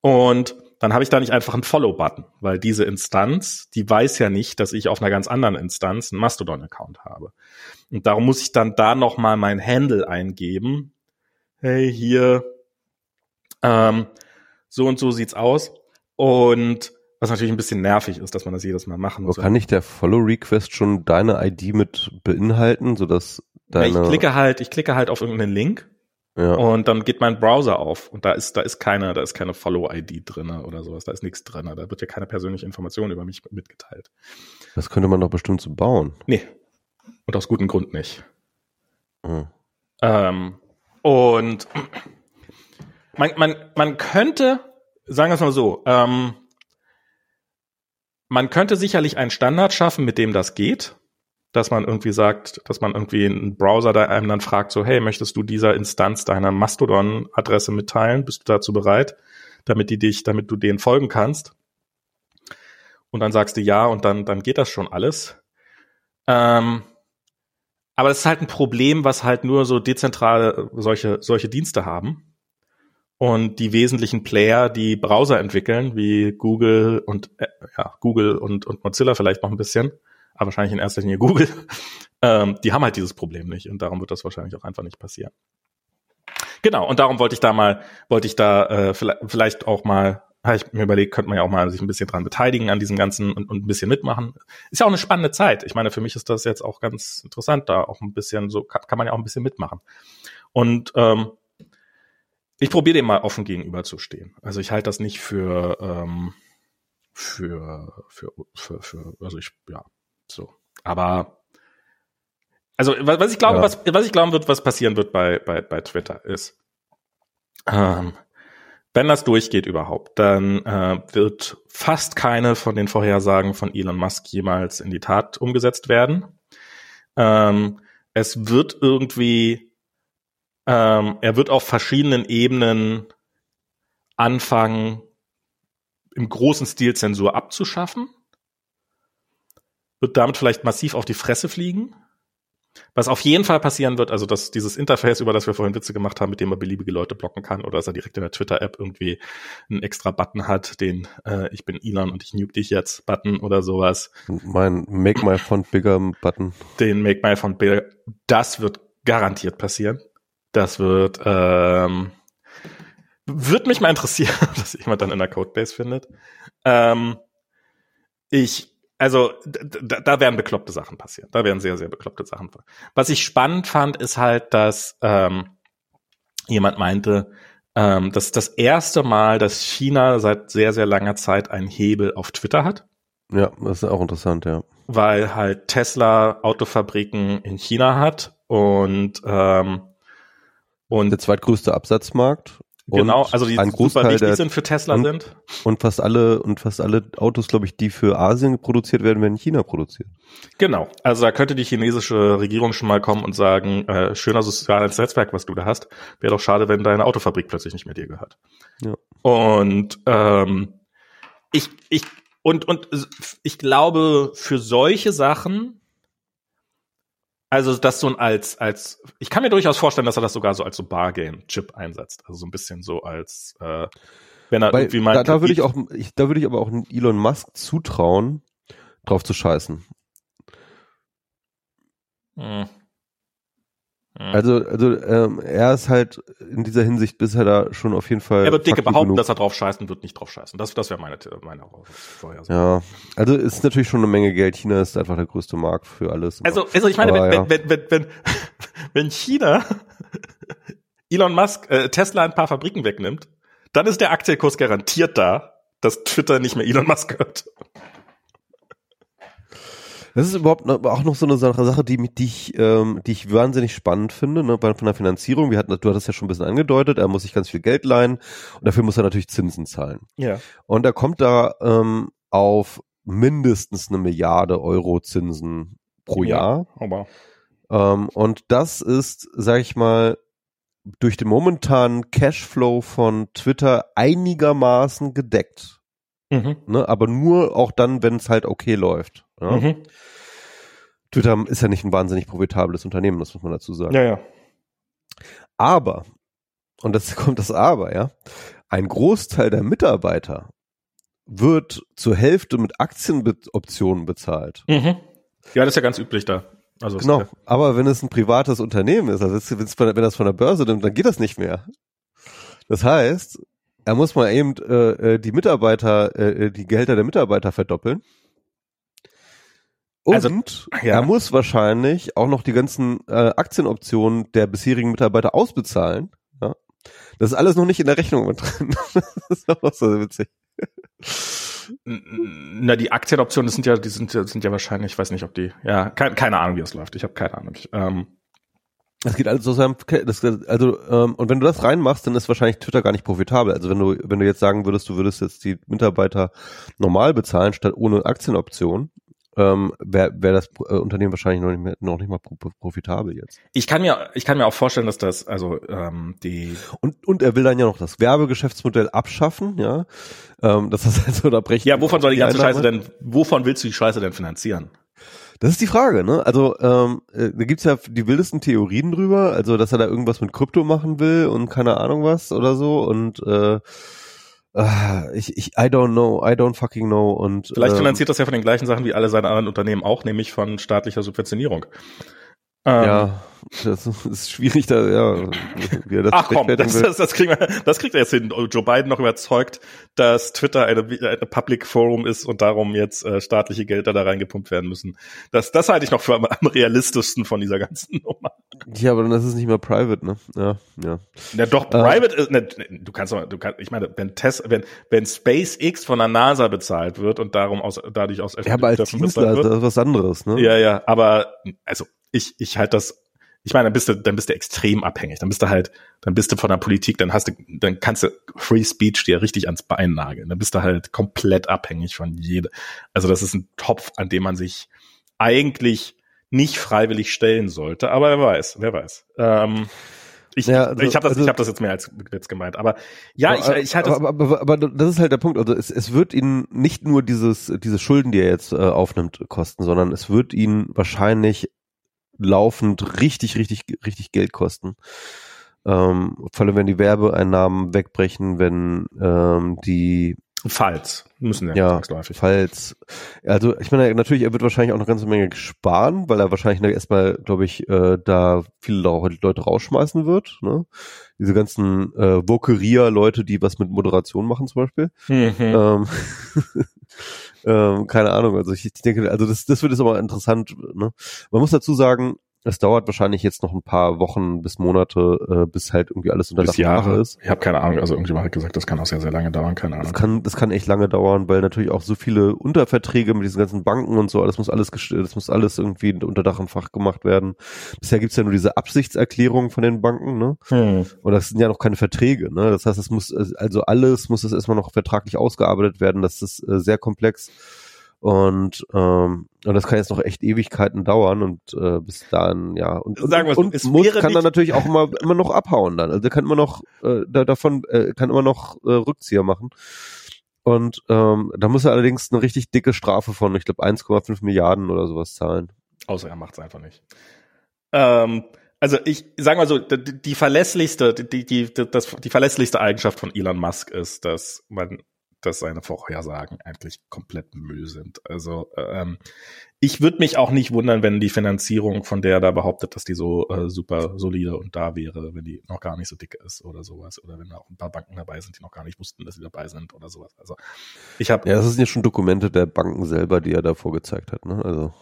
und dann habe ich da nicht einfach einen Follow-Button, weil diese Instanz, die weiß ja nicht, dass ich auf einer ganz anderen Instanz einen Mastodon-Account habe. Und darum muss ich dann da nochmal mein Handle eingeben. Hey, hier, ähm, so und so sieht's aus. Und was natürlich ein bisschen nervig ist, dass man das jedes Mal machen muss. Aber kann nicht der Follow-Request schon deine ID mit beinhalten, sodass deine... Ja, ich klicke halt, ich klicke halt auf irgendeinen Link ja. Und dann geht mein Browser auf und da ist, da ist keine, da ist keine Follow-ID drinne oder sowas, da ist nichts drinne, da wird ja keine persönliche Information über mich mitgeteilt. Das könnte man doch bestimmt so bauen. Nee. Und aus gutem Grund nicht. Mhm. Ähm, und man, man, man könnte, sagen wir es mal so, ähm, man könnte sicherlich einen Standard schaffen, mit dem das geht dass man irgendwie sagt, dass man irgendwie einen Browser da einem dann fragt, so, hey, möchtest du dieser Instanz deiner Mastodon-Adresse mitteilen? Bist du dazu bereit, damit die dich, damit du denen folgen kannst? Und dann sagst du ja und dann, dann geht das schon alles. Ähm, aber es ist halt ein Problem, was halt nur so dezentrale solche, solche Dienste haben. Und die wesentlichen Player, die Browser entwickeln, wie Google und äh, ja, Google und, und Mozilla vielleicht noch ein bisschen, aber wahrscheinlich in erster Linie Google, ähm, die haben halt dieses Problem nicht und darum wird das wahrscheinlich auch einfach nicht passieren. Genau, und darum wollte ich da mal, wollte ich da äh, vielleicht auch mal, habe ich mir überlegt, könnte man ja auch mal sich ein bisschen dran beteiligen an diesem Ganzen und, und ein bisschen mitmachen. Ist ja auch eine spannende Zeit. Ich meine, für mich ist das jetzt auch ganz interessant, da auch ein bisschen so, kann, kann man ja auch ein bisschen mitmachen. Und ähm, ich probiere dem mal offen gegenüberzustehen. Also ich halte das nicht für, ähm, für, für, für, für, also ich, ja, so. Aber also was ich glaube, ja. was, was ich glauben wird, was passieren wird bei, bei, bei Twitter ist, ähm, wenn das durchgeht überhaupt, dann äh, wird fast keine von den Vorhersagen von Elon Musk jemals in die Tat umgesetzt werden. Ähm, es wird irgendwie, ähm, er wird auf verschiedenen Ebenen anfangen, im großen Stil Zensur abzuschaffen wird damit vielleicht massiv auf die Fresse fliegen. Was auf jeden Fall passieren wird, also dass dieses Interface, über das wir vorhin Witze gemacht haben, mit dem man beliebige Leute blocken kann, oder dass er direkt in der Twitter-App irgendwie einen extra Button hat, den äh, ich bin Elon und ich nuke dich jetzt Button oder sowas. Mein Make My Font Bigger Button. Den Make My Font Bigger, das wird garantiert passieren. Das wird, ähm, wird mich mal interessieren, dass jemand dann in der Codebase findet. Ähm, ich also da, da werden bekloppte Sachen passieren. Da werden sehr, sehr bekloppte Sachen. Was ich spannend fand, ist halt, dass ähm, jemand meinte, ähm, dass das erste Mal, dass China seit sehr, sehr langer Zeit einen Hebel auf Twitter hat. Ja, das ist auch interessant, ja. Weil halt Tesla Autofabriken in China hat und ähm, und der zweitgrößte Absatzmarkt Genau, also die ein super wichtig sind für Tesla und, sind. Und fast alle und fast alle Autos, glaube ich, die für Asien produziert werden, werden in China produziert. Genau, also da könnte die chinesische Regierung schon mal kommen und sagen, äh, schöner soziales Netzwerk, was du da hast. Wäre doch schade, wenn deine Autofabrik plötzlich nicht mehr dir gehört. Ja. Und ähm, ich ich und und ich glaube für solche Sachen also das so als als ich kann mir durchaus vorstellen, dass er das sogar so als so Bargain-Chip einsetzt, also so ein bisschen so als äh, wenn er Weil, irgendwie mal da, da würde ich auch ich, da würde ich aber auch Elon Musk zutrauen, drauf zu scheißen. Hm. Also, also ähm, er ist halt in dieser Hinsicht bisher da schon auf jeden Fall. Er wird dicke behaupten, genug. dass er drauf scheißt und wird nicht drauf scheißen. Das, das wäre meine, meine Vorhersage. Ja, also ist natürlich schon eine Menge Geld. China ist einfach der größte Markt für alles. Also, also ich meine, wenn, ja. wenn, wenn, wenn, wenn China Elon Musk äh, Tesla ein paar Fabriken wegnimmt, dann ist der Aktienkurs garantiert da, dass Twitter nicht mehr Elon Musk gehört. Das ist überhaupt auch noch so eine Sache, die, die, ich, ähm, die ich wahnsinnig spannend finde, ne, von der Finanzierung. Wir hatten, du hattest ja schon ein bisschen angedeutet, er muss sich ganz viel Geld leihen und dafür muss er natürlich Zinsen zahlen. Ja. Und er kommt da ähm, auf mindestens eine Milliarde Euro Zinsen pro ja, Jahr. Aber. Ähm, und das ist, sag ich mal, durch den momentanen Cashflow von Twitter einigermaßen gedeckt. Mhm. Ne, aber nur auch dann, wenn es halt okay läuft. Ja? Mhm. Twitter ist ja nicht ein wahnsinnig profitables Unternehmen, das muss man dazu sagen. Ja, ja. Aber, und das kommt das Aber, ja, ein Großteil der Mitarbeiter wird zur Hälfte mit Aktienoptionen bezahlt. Mhm. Ja, das ist ja ganz üblich da. Also genau, ja aber wenn es ein privates Unternehmen ist, also wenn das von der Börse nimmt, dann geht das nicht mehr. Das heißt, er muss mal eben äh, äh, die Mitarbeiter, äh, äh, die Gehälter der Mitarbeiter verdoppeln. Also, Und also, ja. er muss wahrscheinlich auch noch die ganzen äh, Aktienoptionen der bisherigen Mitarbeiter ausbezahlen. Ja? Das ist alles noch nicht in der Rechnung mit drin. das ist auch so witzig. Na, die Aktienoptionen, das sind ja, die sind, sind ja wahrscheinlich, ich weiß nicht, ob die, ja, keine, keine Ahnung, wie das läuft. Ich habe keine Ahnung. Ich, ähm, das geht alles aus seinem, das, also ähm, und wenn du das reinmachst, dann ist wahrscheinlich Twitter gar nicht profitabel. Also wenn du wenn du jetzt sagen würdest, du würdest jetzt die Mitarbeiter normal bezahlen statt ohne Aktienoption, ähm, wäre wär das äh, Unternehmen wahrscheinlich noch nicht, mehr, noch nicht mal profitabel jetzt. Ich kann mir, ich kann mir auch vorstellen, dass das, also ähm, die und und er will dann ja noch das Werbegeschäftsmodell abschaffen, ja. Ähm, das heißt also da brechen. Ja, wovon soll die ganze Scheiße denn? Wovon willst du die Scheiße denn finanzieren? Das ist die Frage, ne? Also ähm, äh, da gibt's ja die wildesten Theorien drüber, also dass er da irgendwas mit Krypto machen will und keine Ahnung was oder so und äh, ich, ich, I don't know, I don't fucking know. Und vielleicht ähm, finanziert das ja von den gleichen Sachen wie alle seine anderen Unternehmen auch, nämlich von staatlicher Subventionierung. Ähm, ja, das ist schwierig, da, ja. Das Ach komm, das, das, das, kriegen wir, das kriegt er jetzt hin. Joe Biden noch überzeugt, dass Twitter eine, eine Public Forum ist und darum jetzt äh, staatliche Gelder da reingepumpt werden müssen. Das, das halte ich noch für am, am realistischsten von dieser ganzen Nummer. Ja, aber dann ist es nicht mehr private, ne? Ja, ja. Ja, doch, äh, private ist, ne, du kannst doch, du kannst, ich meine, wenn Test, wenn, wenn SpaceX von der NASA bezahlt wird und darum aus, dadurch aus Ja, aber als Dienstleister, das ist was anderes, ne? Ja, ja, aber, also, ich, ich halte das, ich meine, dann bist du, dann bist du extrem abhängig. Dann bist du halt, dann bist du von der Politik, dann hast du, dann kannst du Free Speech dir richtig ans Bein nageln. Dann bist du halt komplett abhängig von jeder. Also das ist ein Topf, an dem man sich eigentlich nicht freiwillig stellen sollte. Aber wer weiß, wer weiß. Ähm, ich, ja, also, ich habe das, also, ich hab das jetzt mehr als jetzt gemeint. Aber ja, ich, ich halte aber, aber, aber, aber das ist halt der Punkt. Also es, es wird ihn nicht nur dieses diese Schulden, die er jetzt äh, aufnimmt, kosten, sondern es wird ihn wahrscheinlich laufend richtig, richtig, richtig Geld kosten. Ähm, vor allem, wenn die Werbeeinnahmen wegbrechen, wenn ähm, die Falls müssen ja, ja falls. Also ich meine, natürlich, er wird wahrscheinlich auch eine ganze Menge sparen, weil er wahrscheinlich erstmal, glaube ich, äh, da viele Leute rausschmeißen wird. Ne? Diese ganzen äh, Vokeria-Leute, die was mit Moderation machen zum Beispiel. Mhm. Ähm, ähm, keine Ahnung, also ich, ich denke, also das, das wird jetzt aber interessant. Ne? Man muss dazu sagen, es dauert wahrscheinlich jetzt noch ein paar Wochen bis Monate, äh, bis halt irgendwie alles unter bis Jahre ist. Ich habe keine Ahnung. Also irgendjemand hat gesagt, das kann auch sehr, sehr lange dauern. Keine Ahnung. Das kann, das kann echt lange dauern, weil natürlich auch so viele Unterverträge mit diesen ganzen Banken und so, das muss alles, das muss alles irgendwie unter Dach und Fach gemacht werden. Bisher gibt's ja nur diese Absichtserklärungen von den Banken, ne? Hm. Und das sind ja noch keine Verträge, ne? Das heißt, es muss also alles muss es erstmal noch vertraglich ausgearbeitet werden. Das ist äh, sehr komplex. Und, ähm, und das kann jetzt noch echt Ewigkeiten dauern und äh, bis dann, ja. Und, Sagen und, und muss, kann dann natürlich auch immer, immer noch abhauen dann. Also kann immer noch äh, da, davon, äh, kann immer noch äh, Rückzieher machen. Und ähm, da muss er allerdings eine richtig dicke Strafe von, ich glaube, 1,5 Milliarden oder sowas zahlen. Außer er macht es einfach nicht. Ähm, also ich sage mal so, die, die verlässlichste, die, die, das, die verlässlichste Eigenschaft von Elon Musk ist, dass man dass seine Vorhersagen eigentlich komplett Müll sind. Also ähm, ich würde mich auch nicht wundern, wenn die Finanzierung, von der er da behauptet, dass die so äh, super solide und da wäre, wenn die noch gar nicht so dick ist oder sowas. Oder wenn da auch ein paar Banken dabei sind, die noch gar nicht wussten, dass sie dabei sind oder sowas. Also ich habe. Ja, das sind ja schon Dokumente der Banken selber, die er da vorgezeigt hat, ne? Also.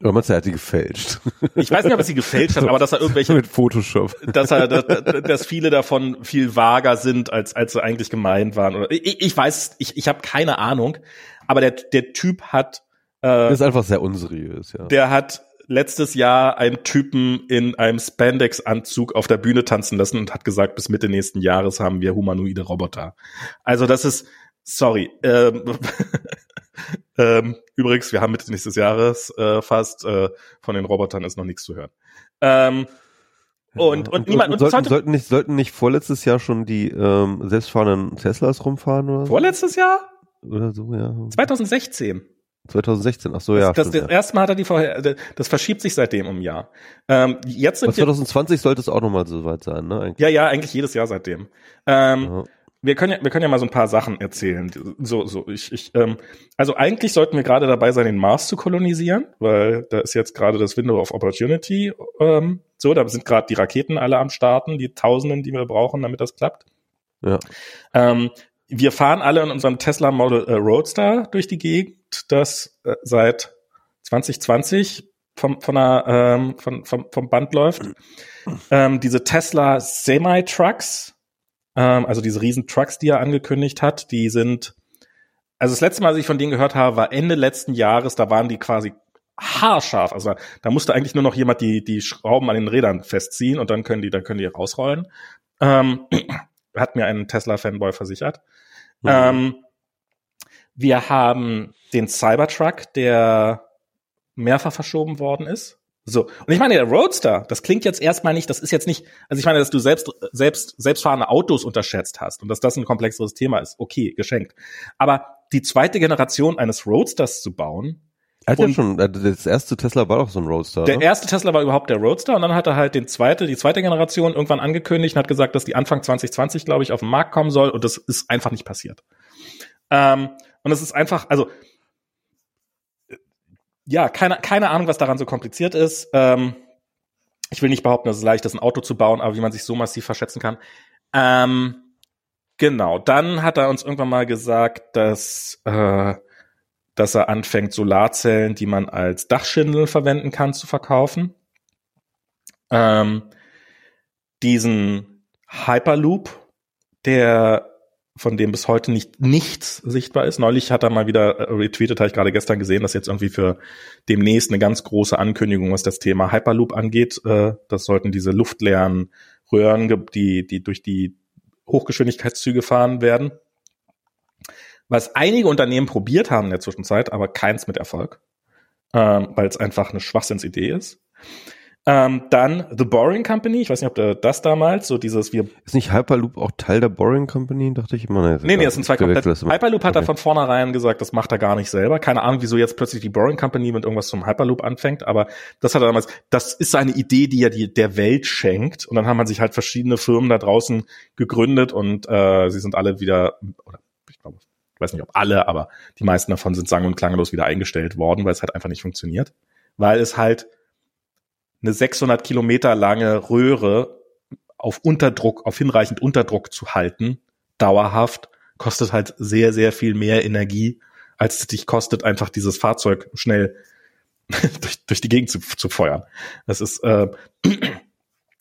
Er hat die gefälscht? Ich weiß nicht, ob er sie gefälscht hat, aber dass er irgendwelche mit Photoshop, dass er, dass, dass viele davon viel vager sind, als als sie eigentlich gemeint waren. Oder ich, ich weiß, ich ich habe keine Ahnung, aber der der Typ hat äh, das ist einfach sehr unseriös, ja. Der hat letztes Jahr einen Typen in einem Spandex-Anzug auf der Bühne tanzen lassen und hat gesagt, bis Mitte nächsten Jahres haben wir humanoide Roboter. Also das ist, sorry, ähm, ähm, übrigens, wir haben Mitte nächstes Jahres äh, fast, äh, von den Robotern ist noch nichts zu hören. Ähm, und, und, und niemand und sollten, sollten nicht sollten nicht vorletztes Jahr schon die ähm, selbstfahrenden Teslas rumfahren oder? Vorletztes Jahr? Oder so, ja. 2016. 2016, ach so, ja. Das, das, das erste Mal hat er die vorher, das verschiebt sich seitdem um ein Jahr. Ähm, jetzt sind 2020 sollte es auch nochmal so weit sein, ne? Eigentlich. Ja, ja, eigentlich jedes Jahr seitdem. Ähm, ja. Wir können ja, wir können ja mal so ein paar Sachen erzählen. So, so, ich, ich, ähm, also eigentlich sollten wir gerade dabei sein, den Mars zu kolonisieren, weil da ist jetzt gerade das Window of Opportunity. Ähm, so, da sind gerade die Raketen alle am Starten, die Tausenden, die wir brauchen, damit das klappt. Ja. Ähm, wir fahren alle in unserem Tesla Model äh, Roadster durch die Gegend, das äh, seit 2020 vom, von der, ähm, von, vom, vom Band läuft. Ähm, diese Tesla Semi-Trucks, ähm, also diese riesen Trucks, die er angekündigt hat, die sind, also das letzte Mal, als ich von denen gehört habe, war Ende letzten Jahres, da waren die quasi haarscharf. Also da musste eigentlich nur noch jemand die, die Schrauben an den Rädern festziehen und dann können die, dann können die rausrollen. Ähm, hat mir ein Tesla-Fanboy versichert. Mhm. Ähm, wir haben den Cybertruck, der mehrfach verschoben worden ist. So. Und ich meine, der Roadster, das klingt jetzt erstmal nicht, das ist jetzt nicht, also ich meine, dass du selbst, selbst, selbstfahrende Autos unterschätzt hast und dass das ein komplexeres Thema ist. Okay, geschenkt. Aber die zweite Generation eines Roadsters zu bauen, hat ja schon, äh, das erste Tesla war doch so ein Roadster. Der ne? erste Tesla war überhaupt der Roadster und dann hat er halt den zweite, die zweite Generation irgendwann angekündigt und hat gesagt, dass die Anfang 2020, glaube ich, auf den Markt kommen soll und das ist einfach nicht passiert. Ähm, und es ist einfach, also ja, keine, keine Ahnung, was daran so kompliziert ist. Ähm, ich will nicht behaupten, dass es leicht ist, ein Auto zu bauen, aber wie man sich so massiv verschätzen kann. Ähm, genau, dann hat er uns irgendwann mal gesagt, dass äh, dass er anfängt, Solarzellen, die man als Dachschindel verwenden kann, zu verkaufen. Ähm, diesen Hyperloop, der von dem bis heute nicht nichts sichtbar ist. Neulich hat er mal wieder äh, retweetet, habe ich gerade gestern gesehen, dass jetzt irgendwie für demnächst eine ganz große Ankündigung, was das Thema Hyperloop angeht. Äh, das sollten diese luftleeren Röhren, die, die durch die Hochgeschwindigkeitszüge fahren werden was einige Unternehmen probiert haben in der Zwischenzeit, aber keins mit Erfolg, ähm, weil es einfach eine Schwachsinnsidee ist. Ähm, dann The Boring Company, ich weiß nicht, ob der, das damals, so dieses wir. Ist nicht Hyperloop auch Teil der Boring Company, dachte ich immer. Nee, nee, nee das sind zwei komplett. Hyperloop hat okay. er von vornherein gesagt, das macht er gar nicht selber. Keine Ahnung, wieso jetzt plötzlich die Boring Company mit irgendwas zum Hyperloop anfängt, aber das hat er damals, das ist seine Idee, die er die, der Welt schenkt. Und dann haben man sich halt verschiedene Firmen da draußen gegründet und äh, sie sind alle wieder, oder ich glaube, ich weiß nicht, ob alle, aber die meisten davon sind sang- und klanglos wieder eingestellt worden, weil es halt einfach nicht funktioniert. Weil es halt eine 600 Kilometer lange Röhre auf Unterdruck, auf hinreichend Unterdruck zu halten, dauerhaft, kostet halt sehr, sehr viel mehr Energie, als es dich kostet, einfach dieses Fahrzeug schnell durch, durch die Gegend zu, zu feuern. Das ist, äh,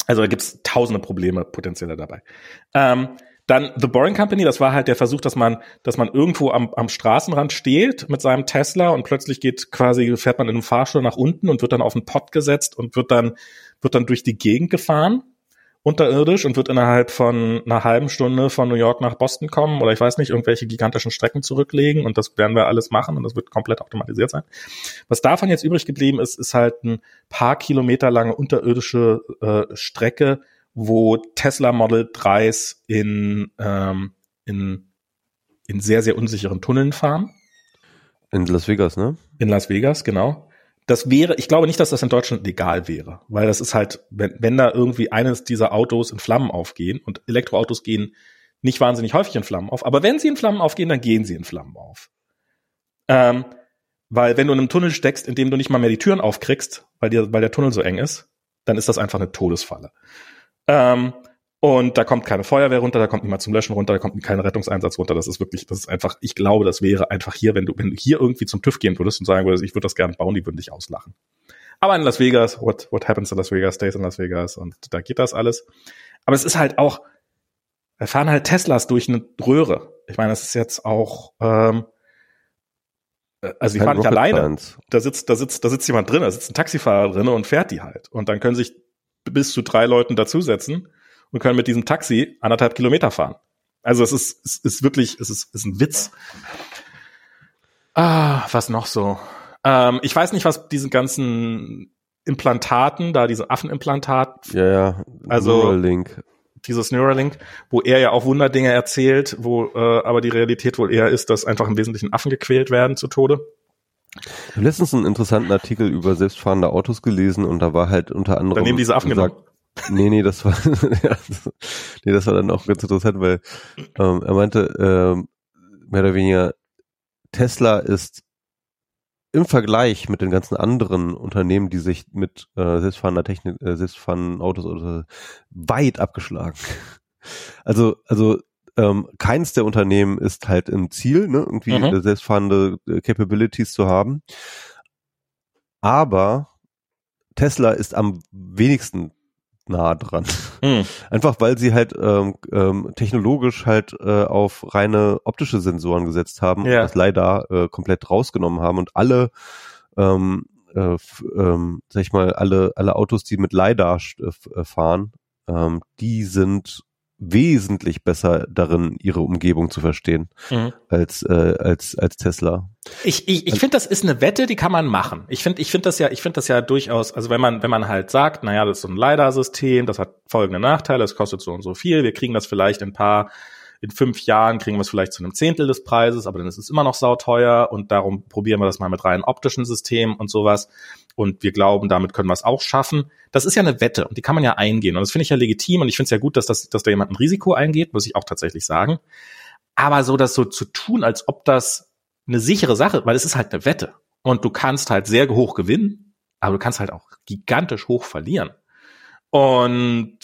also da gibt's tausende Probleme potenziell dabei. Ähm, dann The Boring Company, das war halt der Versuch, dass man, dass man irgendwo am, am Straßenrand steht mit seinem Tesla und plötzlich geht quasi, fährt man in einem Fahrstuhl nach unten und wird dann auf den Pott gesetzt und wird dann, wird dann durch die Gegend gefahren, unterirdisch und wird innerhalb von einer halben Stunde von New York nach Boston kommen oder ich weiß nicht, irgendwelche gigantischen Strecken zurücklegen und das werden wir alles machen und das wird komplett automatisiert sein. Was davon jetzt übrig geblieben ist, ist halt ein paar Kilometer lange unterirdische äh, Strecke, wo Tesla Model 3s in, ähm, in, in sehr, sehr unsicheren Tunneln fahren. In Las Vegas, ne? In Las Vegas, genau. Das wäre, ich glaube nicht, dass das in Deutschland legal wäre, weil das ist halt, wenn, wenn da irgendwie eines dieser Autos in Flammen aufgehen und Elektroautos gehen nicht wahnsinnig häufig in Flammen auf, aber wenn sie in Flammen aufgehen, dann gehen sie in Flammen auf. Ähm, weil wenn du in einem Tunnel steckst, in dem du nicht mal mehr die Türen aufkriegst, weil, dir, weil der Tunnel so eng ist, dann ist das einfach eine Todesfalle. Ähm, und da kommt keine Feuerwehr runter, da kommt niemand zum Löschen runter, da kommt kein Rettungseinsatz runter. Das ist wirklich, das ist einfach, ich glaube, das wäre einfach hier, wenn du, wenn du hier irgendwie zum TÜV gehen würdest und sagen würdest, ich würde das gerne bauen, die würden dich auslachen. Aber in Las Vegas, what, what happens in Las Vegas, stays in Las Vegas und da geht das alles. Aber es ist halt auch, da fahren halt Teslas durch eine Röhre. Ich meine, das ist jetzt auch, ähm, äh, also die fahren nicht alleine. Science. Da sitzt, da sitzt, da sitzt jemand drin, da sitzt ein Taxifahrer drin und fährt die halt. Und dann können sich bis zu drei Leuten dazusetzen und können mit diesem Taxi anderthalb Kilometer fahren. Also es ist, es ist wirklich, es ist, es ist ein Witz. Ah, was noch so? Ähm, ich weiß nicht, was diesen ganzen Implantaten, da diese Affenimplantat. Ja, ja. Also Neuralink. Dieses Neuralink, wo er ja auch Wunderdinge erzählt, wo äh, aber die Realität wohl eher ist, dass einfach im Wesentlichen Affen gequält werden zu Tode. Ich habe letztens einen interessanten Artikel über selbstfahrende Autos gelesen und da war halt unter anderem. Dann nehmen diese Affen gesagt, Nee, nee, das war, nee, das war dann auch ganz interessant, weil ähm, er meinte, ähm, mehr oder weniger, Tesla ist im Vergleich mit den ganzen anderen Unternehmen, die sich mit äh, selbstfahrender Technik, äh, selbstfahrenden Autos oder weit abgeschlagen. Also, also ähm, keins der Unternehmen ist halt im Ziel, ne, irgendwie mhm. selbstfahrende äh, Capabilities zu haben. Aber Tesla ist am wenigsten nah dran. Mhm. Einfach weil sie halt ähm, ähm, technologisch halt äh, auf reine optische Sensoren gesetzt haben ja. und das leider äh, komplett rausgenommen haben und alle ähm, äh, ähm, sag ich mal, alle, alle Autos, die mit LiDAR äh, fahren, ähm, die sind wesentlich besser darin, ihre Umgebung zu verstehen mhm. als äh, als als Tesla. Ich ich, ich finde, das ist eine Wette, die kann man machen. Ich finde ich finde das ja ich finde das ja durchaus. Also wenn man wenn man halt sagt, naja, das ist so ein LiDAR-System, das hat folgende Nachteile, es kostet so und so viel, wir kriegen das vielleicht in ein paar in fünf Jahren kriegen wir es vielleicht zu einem Zehntel des Preises, aber dann ist es immer noch sauteuer und darum probieren wir das mal mit rein optischen Systemen und sowas. Und wir glauben, damit können wir es auch schaffen. Das ist ja eine Wette und die kann man ja eingehen. Und das finde ich ja legitim und ich finde es ja gut, dass, das, dass da jemand ein Risiko eingeht, muss ich auch tatsächlich sagen. Aber so das so zu tun, als ob das eine sichere Sache, weil es ist halt eine Wette. Und du kannst halt sehr hoch gewinnen, aber du kannst halt auch gigantisch hoch verlieren. Und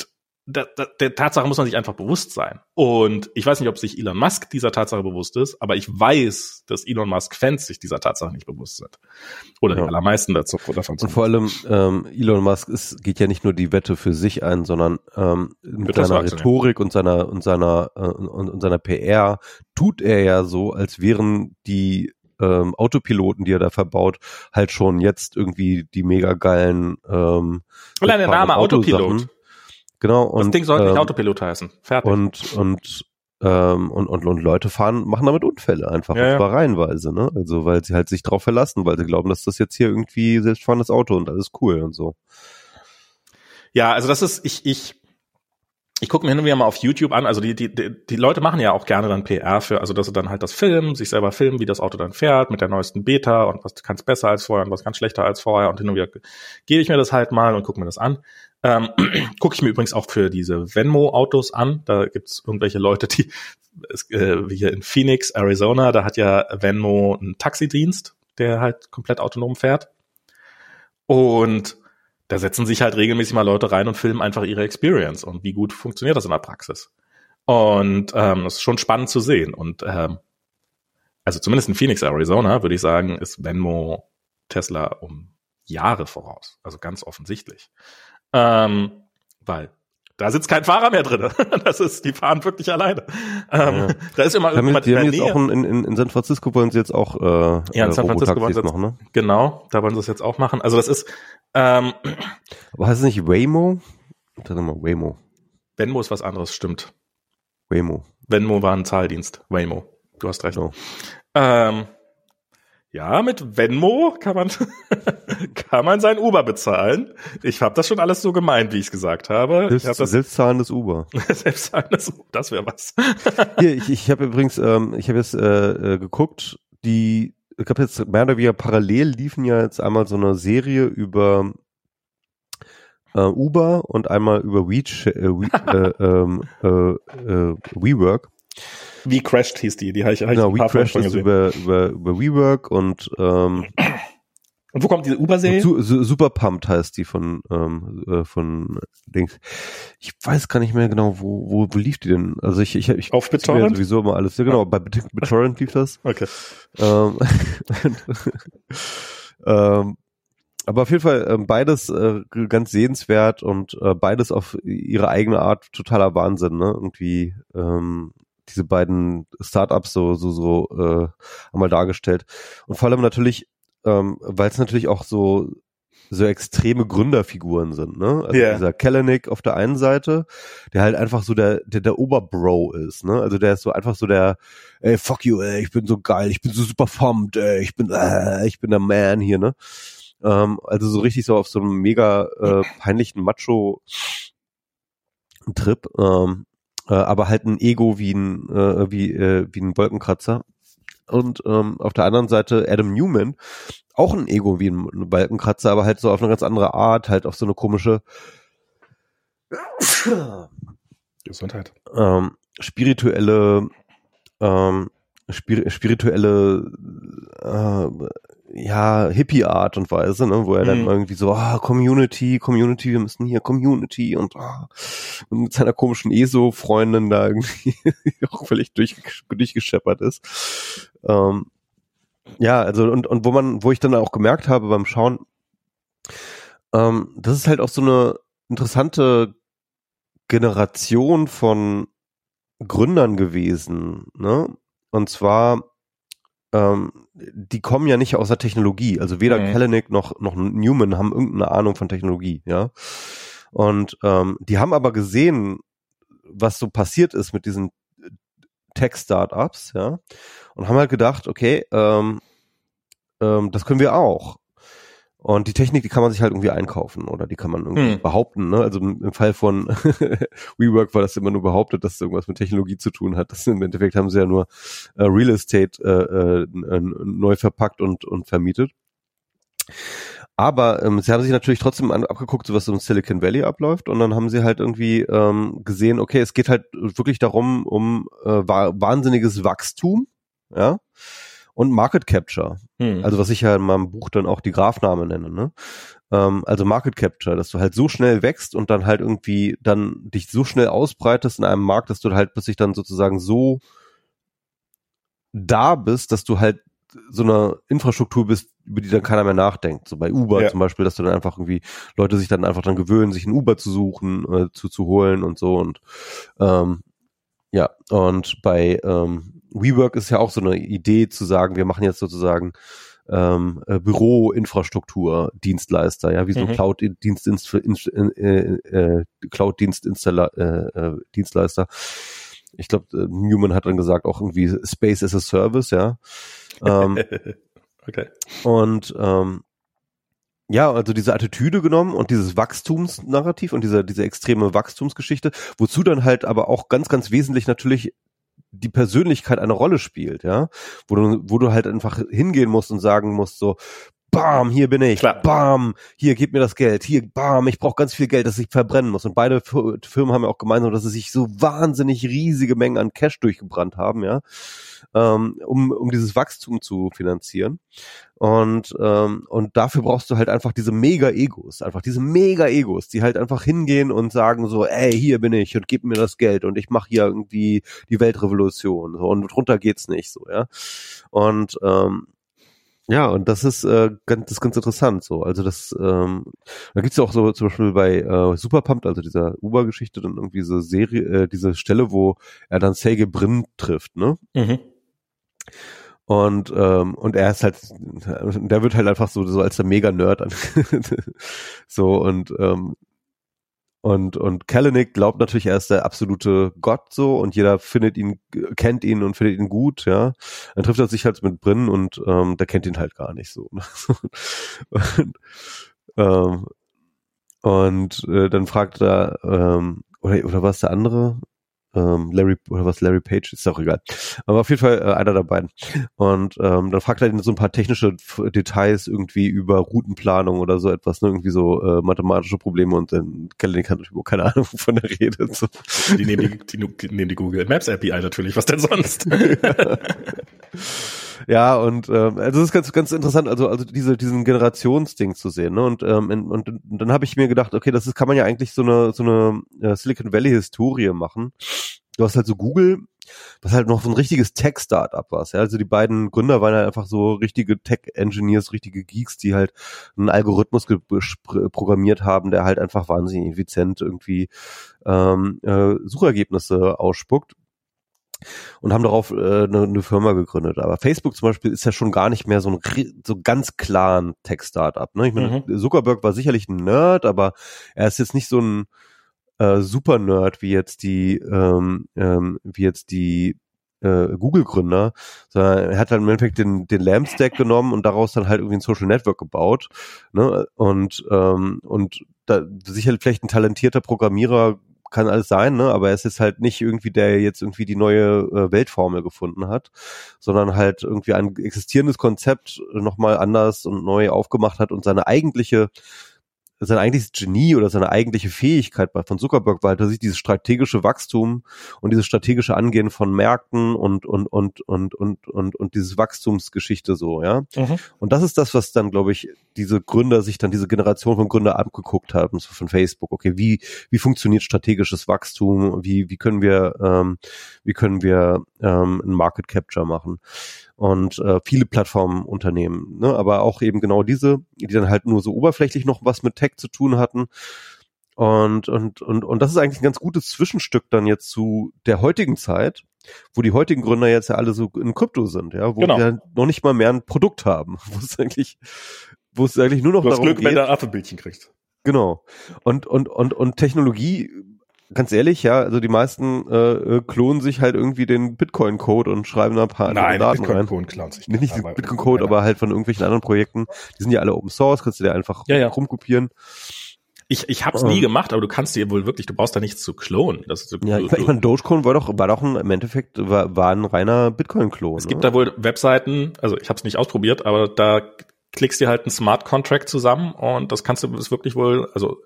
da, da, der Tatsache muss man sich einfach bewusst sein. Und ich weiß nicht, ob sich Elon Musk dieser Tatsache bewusst ist, aber ich weiß, dass Elon Musk-Fans sich dieser Tatsache nicht bewusst sind. Oder ja. die allermeisten dazu, davon. Und vor allem, ähm, Elon Musk ist, geht ja nicht nur die Wette für sich ein, sondern ähm, mit seiner Rhetorik und seiner und seiner äh, und, und seiner PR tut er ja so, als wären die ähm, Autopiloten, die er da verbaut, halt schon jetzt irgendwie die mega geilen ähm, Allein der Name Autopilot Genau. Und, das Ding sollte ähm, nicht Autopilot heißen. Fertig. Und, und, ähm, und, und, und Leute fahren, machen damit Unfälle einfach, ja, und zwar ja. reihenweise, ne? Also, weil sie halt sich drauf verlassen, weil sie glauben, dass das jetzt hier irgendwie selbstfahrendes Auto und alles cool und so. Ja, also das ist, ich, ich, ich gucke mir hin und wieder mal auf YouTube an, also die, die, die, Leute machen ja auch gerne dann PR für, also dass sie dann halt das filmen, sich selber filmen, wie das Auto dann fährt, mit der neuesten Beta und was kann es besser als vorher und was kann schlechter als vorher und hin und wieder gebe ich mir das halt mal und gucke mir das an. Ähm, Gucke ich mir übrigens auch für diese Venmo-Autos an. Da gibt's irgendwelche Leute, die äh, hier in Phoenix, Arizona, da hat ja Venmo einen Taxidienst, der halt komplett autonom fährt. Und da setzen sich halt regelmäßig mal Leute rein und filmen einfach ihre Experience und wie gut funktioniert das in der Praxis. Und ähm, das ist schon spannend zu sehen. Und ähm, also zumindest in Phoenix, Arizona, würde ich sagen, ist Venmo Tesla um Jahre voraus. Also ganz offensichtlich. Ähm, weil da sitzt kein Fahrer mehr drin. Das ist, die fahren wirklich alleine. Ähm, ja. Da ist immer haben irgendjemand die haben jetzt auch in, in, in San Francisco wollen sie jetzt auch äh, ja, in San Francisco wollen sie jetzt, machen, ne? Genau, da wollen sie es jetzt auch machen. Also das ist ähm, Aber heißt es nicht Waymo? Sag mal Waymo. Venmo ist was anderes, stimmt. Waymo. Venmo war ein Zahldienst. Waymo. Du hast recht. Oh. Ähm, ja, mit Venmo kann man kann man sein Uber bezahlen. Ich habe das schon alles so gemeint, wie ich es gesagt habe. Selbst, ich hab das, selbstzahlendes Uber. selbstzahlendes Uber, das wäre was. Hier, ich, ich habe übrigens, ähm, ich habe jetzt äh, äh, geguckt, die, ich habe jetzt mehr oder weniger parallel liefen ja jetzt einmal so eine Serie über äh, Uber und einmal über We, äh, We, äh, ähm, äh, äh, WeWork. Wie Crashed hieß die, die habe ich, hab genau, ich We Crashed ist über, über, über WeWork und ähm, Und wo kommt diese Uber-Serie? Su Su Super Pumped heißt die von ähm, äh, von Dings. Ich weiß gar nicht mehr genau, wo wo, wo lief die denn? Also ich ich, ich Auf BitTorrent? sowieso immer alles. Ja, genau, bei Bit- BitTorrent lief das. Okay. Ähm, ähm, aber auf jeden Fall ähm, beides äh, ganz sehenswert und äh, beides auf ihre eigene Art totaler Wahnsinn, ne? Irgendwie ähm, diese beiden Startups so so so äh, einmal dargestellt und vor allem natürlich, ähm, weil es natürlich auch so so extreme Gründerfiguren sind, ne? Also Ja. dieser Kellenick auf der einen Seite, der halt einfach so der der der Oberbro ist, ne? Also der ist so einfach so der ey fuck you, ey, ich bin so geil, ich bin so super pumped, ey, ich bin äh, ich bin der Man hier, ne? Ähm, also so richtig so auf so einem mega äh, peinlichen Macho Trip, ähm, äh, aber halt ein Ego wie ein äh, wie äh, wie ein Wolkenkratzer. Und ähm, auf der anderen Seite Adam Newman, auch ein Ego wie ein Balkenkratzer, aber halt so auf eine ganz andere Art, halt auf so eine komische Gesundheit. ähm, spirituelle ähm, spir spirituelle äh, ja Hippie-Art und Weise, ne, wo er dann Mhm. irgendwie so ah Community, Community, wir müssen hier Community und, ah, und mit seiner komischen ESO-Freundin da irgendwie auch völlig durch, durchgescheppert ist. Ähm, ja, also und und wo man, wo ich dann auch gemerkt habe beim Schauen, ähm, das ist halt auch so eine interessante Generation von Gründern gewesen, ne? Und zwar, ähm, die kommen ja nicht aus der Technologie. Also weder Mhm. Kalanick noch, noch Newman haben irgendeine Ahnung von Technologie, ja. Und ähm, die haben aber gesehen, was so passiert ist mit diesen Tech-Startups, ja, und haben halt gedacht, okay, ähm, ähm, das können wir auch. Und die Technik, die kann man sich halt irgendwie einkaufen oder die kann man irgendwie Hm. behaupten. Ne? Also im Fall von WeWork war das immer nur behauptet, dass es irgendwas mit Technologie zu tun hat. Das im Endeffekt haben sie ja nur äh, Real Estate äh, äh, n- neu verpackt und, und vermietet. Aber ähm, sie haben sich natürlich trotzdem an, abgeguckt, so was im Silicon Valley abläuft und dann haben sie halt irgendwie ähm, gesehen, okay, es geht halt wirklich darum, um äh, wa wahnsinniges Wachstum, ja, und Market Capture. Hm. Also was ich ja in meinem Buch dann auch die Graphname nenne, ne? Ähm, also Market Capture, dass du halt so schnell wächst und dann halt irgendwie dann dich so schnell ausbreitest in einem Markt, dass du halt plötzlich dann sozusagen so da bist, dass du halt so eine Infrastruktur bist, über die dann keiner mehr nachdenkt. So bei Uber Ja. zum Beispiel, dass du dann einfach irgendwie Leute sich dann einfach dann gewöhnen, sich ein Uber zu suchen, äh, zu, zu holen und so und ähm, ja, und bei ähm, WeWork ist ja auch so eine Idee zu sagen, wir machen jetzt sozusagen ähm, äh, Büroinfrastruktur Dienstleister, ja, wie so Mhm. Cloud-Dienst äh, äh, Cloud-Dienst-Dienstleister. Äh, äh, Dienstleister. Ich glaube, äh, Newman hat dann gesagt auch irgendwie Space as a Service, ja. ähm, okay. und ähm, ja, also diese Attitüde genommen und dieses Wachstumsnarrativ und diese, diese extreme Wachstumsgeschichte, wozu dann halt aber auch ganz, ganz wesentlich natürlich die Persönlichkeit eine Rolle spielt, ja, wo du, wo du halt einfach hingehen musst und sagen musst so, bam, hier bin ich, Klar. bam, hier gib mir das Geld, hier, bam, ich brauche ganz viel Geld, das ich verbrennen muss. Und beide Fir- Firmen haben ja auch gemeinsam, dass sie sich so wahnsinnig riesige Mengen an Cash durchgebrannt haben, ja, ähm, um, um dieses Wachstum zu finanzieren. Und, ähm, und dafür brauchst du halt einfach diese Mega-Egos, einfach diese Mega-Egos, die halt einfach hingehen und sagen so, ey, hier bin ich und gib mir das Geld und ich mache hier irgendwie die Weltrevolution so, und drunter geht's nicht so, ja. Und ähm, ja, und das ist äh, ganz, das ist ganz interessant so. Also das, ähm, da gibt's ja auch so zum Beispiel bei äh, Superpumped, also dieser Uber-Geschichte, dann irgendwie so Serie, äh, diese Stelle, wo er dann Sergey Brin trifft, ne? Mhm. Und, ähm, und er ist halt, der wird halt einfach so, so als der Mega-Nerd an. so und, ähm, und, und Kalanick glaubt natürlich, er ist der absolute Gott so und jeder findet ihn, kennt ihn und findet ihn gut, ja. Dann trifft er sich halt mit Brinn und ähm, der kennt ihn halt gar nicht so. und, ähm, und äh, dann fragt er, ähm, oder, oder was der andere? Ähm, Larry oder was Larry Page ist auch egal. Aber auf jeden Fall äh, einer der beiden. Und ähm, dann fragt er ihn so ein paar technische Details irgendwie über Routenplanung oder so etwas, ne? irgendwie so äh, mathematische Probleme und dann Kelly hat überhaupt keine Ahnung, wovon er redet. So. Die nehmen die, die, die nehmen die Google Maps API natürlich, was denn sonst? ja, und ähm, also das ist ganz, ganz interessant, also, also diese, diesen Generationsding zu sehen. Ne? Und, ähm, und, und dann habe ich mir gedacht, okay, das ist, kann man ja eigentlich so eine, so eine äh, Silicon Valley-Historie machen. Du hast halt so Google, was halt noch so ein richtiges Tech-Startup war. Ja? Also die beiden Gründer waren halt einfach so richtige Tech-Engineers, richtige Geeks, die halt einen Algorithmus programmiert haben, der halt einfach wahnsinnig effizient irgendwie ähm, äh, Suchergebnisse ausspuckt und haben darauf äh, eine, eine Firma gegründet. Aber Facebook zum Beispiel ist ja schon gar nicht mehr so ein so ganz klaren Tech-Startup. Ne? Ich meine, mhm. Zuckerberg war sicherlich ein Nerd, aber er ist jetzt nicht so ein äh, Super-Nerd wie jetzt die ähm, ähm, wie jetzt die äh, Google-Gründer, sondern er hat dann im Endeffekt den, den Lamb-Stack genommen und daraus dann halt irgendwie ein Social Network gebaut. Ne? Und, ähm, und da sicherlich vielleicht ein talentierter Programmierer kann alles sein, ne? aber es ist halt nicht irgendwie der jetzt irgendwie die neue äh, Weltformel gefunden hat, sondern halt irgendwie ein existierendes Konzept nochmal anders und neu aufgemacht hat und seine eigentliche sein eigentliches Genie oder seine eigentliche Fähigkeit bei von Zuckerberg war halt sich dieses strategische Wachstum und dieses strategische Angehen von Märkten und und und und und und und dieses Wachstumsgeschichte so, ja. Mhm. Und das ist das, was dann, glaube ich, diese Gründer sich dann diese Generation von Gründer angeguckt haben, so von Facebook. Okay, wie wie funktioniert strategisches Wachstum? Wie wie können wir ähm, wie können wir ähm, ein Market Capture machen? Und äh, viele Plattformunternehmen, ne? aber auch eben genau diese, die dann halt nur so oberflächlich noch was mit Tech zu tun hatten. Und, und, und, und das ist eigentlich ein ganz gutes Zwischenstück dann jetzt zu der heutigen Zeit, wo die heutigen Gründer jetzt ja alle so in Krypto sind, ja, wo genau. wir noch nicht mal mehr ein Produkt haben, wo es eigentlich, wo es eigentlich nur noch du hast darum Glück, geht. wenn du ein Affenbildchen kriegst. Genau. Und, und, und, und Technologie ganz ehrlich, ja, also die meisten äh, äh, klonen sich halt irgendwie den Bitcoin-Code und schreiben da ein paar Nein, Daten Bitcoin rein. Bitcoin klauen sich nicht. Nicht, Bitcoin-Code, aber halt von irgendwelchen anderen Projekten. Die sind ja alle Open Source, kannst du dir einfach ja, ja. rumkopieren. Ich, ich habe es nie gemacht, aber du kannst dir wohl wirklich, du brauchst da nichts zu klonen. Das ist so, ja, ich, ich meine, Dogecoin war doch, war doch ein, im Endeffekt war, war ein reiner Bitcoin-Klon. Es gibt oder? da wohl Webseiten, also ich habe es nicht ausprobiert, aber da klickst dir halt einen Smart Contract zusammen und das kannst du ist wirklich wohl, also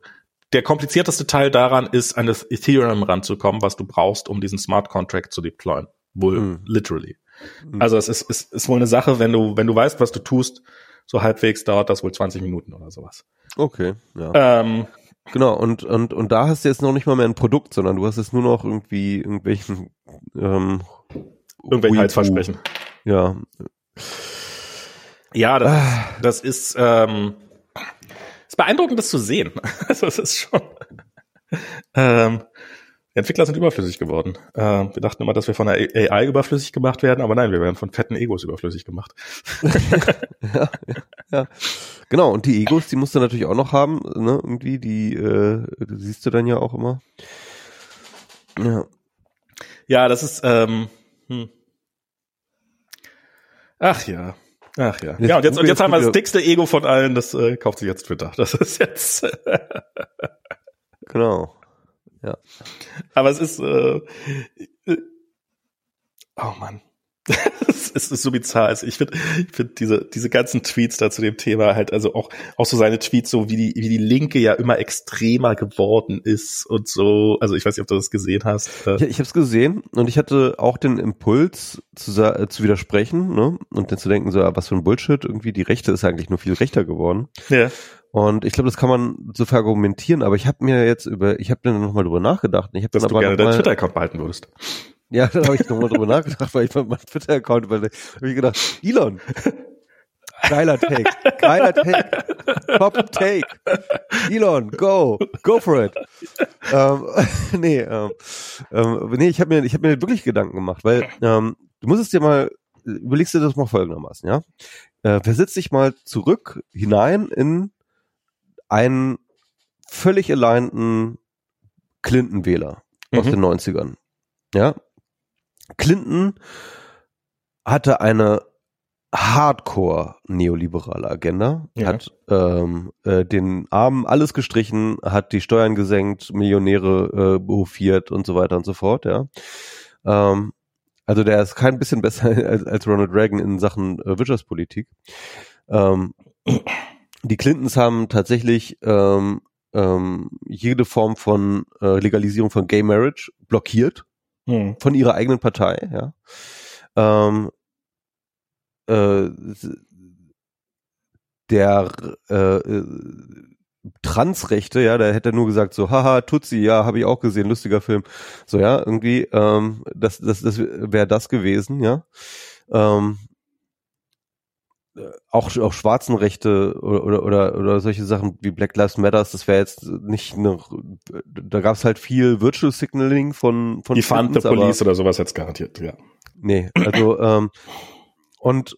der komplizierteste Teil daran ist, an das Ethereum ranzukommen, was du brauchst, um diesen Smart Contract zu deployen. Wohl, mhm. literally. Mhm. Also es ist, ist, ist wohl eine Sache, wenn du, wenn du weißt, was du tust, so halbwegs dauert das wohl 20 Minuten oder sowas. Okay, ja. Ähm, genau, und, und, und da hast du jetzt noch nicht mal mehr ein Produkt, sondern du hast jetzt nur noch irgendwie irgendwelchen ähm, irgendwelche Heilsversprechen. Ja. Ja, das, ah. das ist ähm, ist beeindruckend, das zu sehen. Also es ist schon. Ähm, Entwickler sind überflüssig geworden. Ähm, wir dachten immer, dass wir von der AI überflüssig gemacht werden, aber nein, wir werden von fetten Egos überflüssig gemacht. ja, ja, ja. Genau, und die Egos, die musst du natürlich auch noch haben, ne? Irgendwie, die äh, siehst du dann ja auch immer. Ja. Ja, das ist, ähm, hm. Ach ja. Ach ja. ja, und jetzt, und jetzt haben wir das dickste Ego von allen, das äh, kauft sich jetzt Twitter. Das ist jetzt. genau. Ja. Aber es ist. Äh, äh, oh Mann. es ist so bizarr. Also ich finde ich find diese, diese ganzen Tweets da zu dem Thema halt, also auch, auch so seine Tweets, so wie die, wie die Linke ja immer extremer geworden ist und so. Also ich weiß nicht, ob du das gesehen hast. Äh. Ja, ich habe es gesehen und ich hatte auch den Impuls zu, äh, zu widersprechen ne? und dann zu denken, so, was für ein Bullshit, irgendwie die Rechte ist eigentlich nur viel rechter geworden. Ja. Und ich glaube, das kann man so verargumentieren, aber ich habe mir jetzt über, ich habe dann nochmal drüber nachgedacht. Ich hab Dass dann du aber gerne deinen Twitter-Account behalten würdest. Ja, da habe ich nochmal drüber nachgedacht, weil ich meinen Twitter-Account überlegt habe ich gedacht, Elon, geiler Take, geiler Take, top Take, Elon, go, go for it. Ähm, nee, ähm, ähm, nee, ich habe mir, ich habe mir wirklich Gedanken gemacht, weil ähm, du musst es dir mal, überlegst dir das mal folgendermaßen, ja? Äh, versetz dich mal zurück hinein in einen völlig alignten Clinton-Wähler aus mhm. den 90ern. Ja, Clinton hatte eine hardcore neoliberale Agenda, Ja. hat ähm, äh, den Armen alles gestrichen, hat die Steuern gesenkt, Millionäre äh, behofiert und so weiter und so fort, ja. Ähm, also der ist kein bisschen besser als, als Ronald Reagan in Sachen äh, Wirtschaftspolitik. Ähm, die Clintons haben tatsächlich ähm, ähm, jede Form von äh, Legalisierung von Gay Marriage blockiert Hm. von ihrer eigenen Partei, ja. Ähm, äh, der äh, äh, Transrechte, ja, da hätte er nur gesagt so, haha, Tutsi, ja, habe ich auch gesehen, lustiger Film. So, ja, irgendwie, ähm, das, das, das wäre das gewesen, ja. Ähm, auch, auch Schwarzenrechte oder, oder, oder, oder solche Sachen wie Black Lives Matters, das wäre jetzt nicht eine, da gab es halt viel Virtual Signaling von, von Die Clintons, aber- Police oder sowas jetzt garantiert, ja. Nee, also ähm, und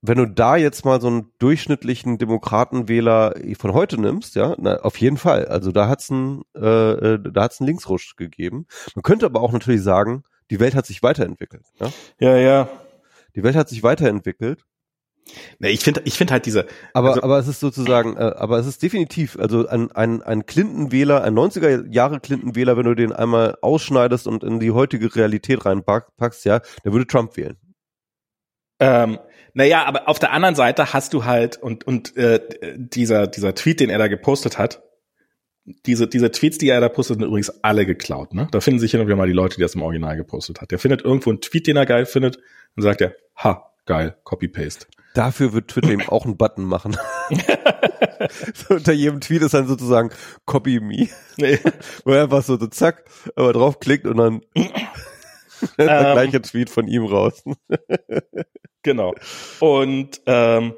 wenn du da jetzt mal so einen durchschnittlichen Demokratenwähler von heute nimmst, ja, na, auf jeden Fall. Also da hat's einen, äh, äh, da hat's einen Linksrutsch gegeben. Man könnte aber auch natürlich sagen, die Welt hat sich weiterentwickelt. Ja? Ja, ja. Die Welt hat sich weiterentwickelt, Nee, ich finde ich finde halt diese, aber Also- aber es ist sozusagen, äh, aber es ist definitiv, also ein ein ein Clinton-Wähler, ein 90er Jahre Clinton-Wähler, wenn du den einmal ausschneidest und in die heutige Realität reinpackst, ja, der würde Trump wählen. Ähm, naja, aber auf der anderen Seite hast du halt und und äh, dieser dieser Tweet, den er da gepostet hat, diese diese Tweets, die er da postet, sind übrigens alle geklaut. Ne? Da finden sich hin und wieder mal die Leute, die das im Original gepostet hat. Der findet irgendwo einen Tweet, den er geil findet, und sagt er, ha, geil, Copy Paste. Dafür wird Twitter eben auch einen Button machen. so unter jedem Tweet ist dann sozusagen Copy Me, Nee. wo er einfach so, so zack, aber draufklickt und dann der gleiche Tweet von ihm raus. Genau. Und ähm,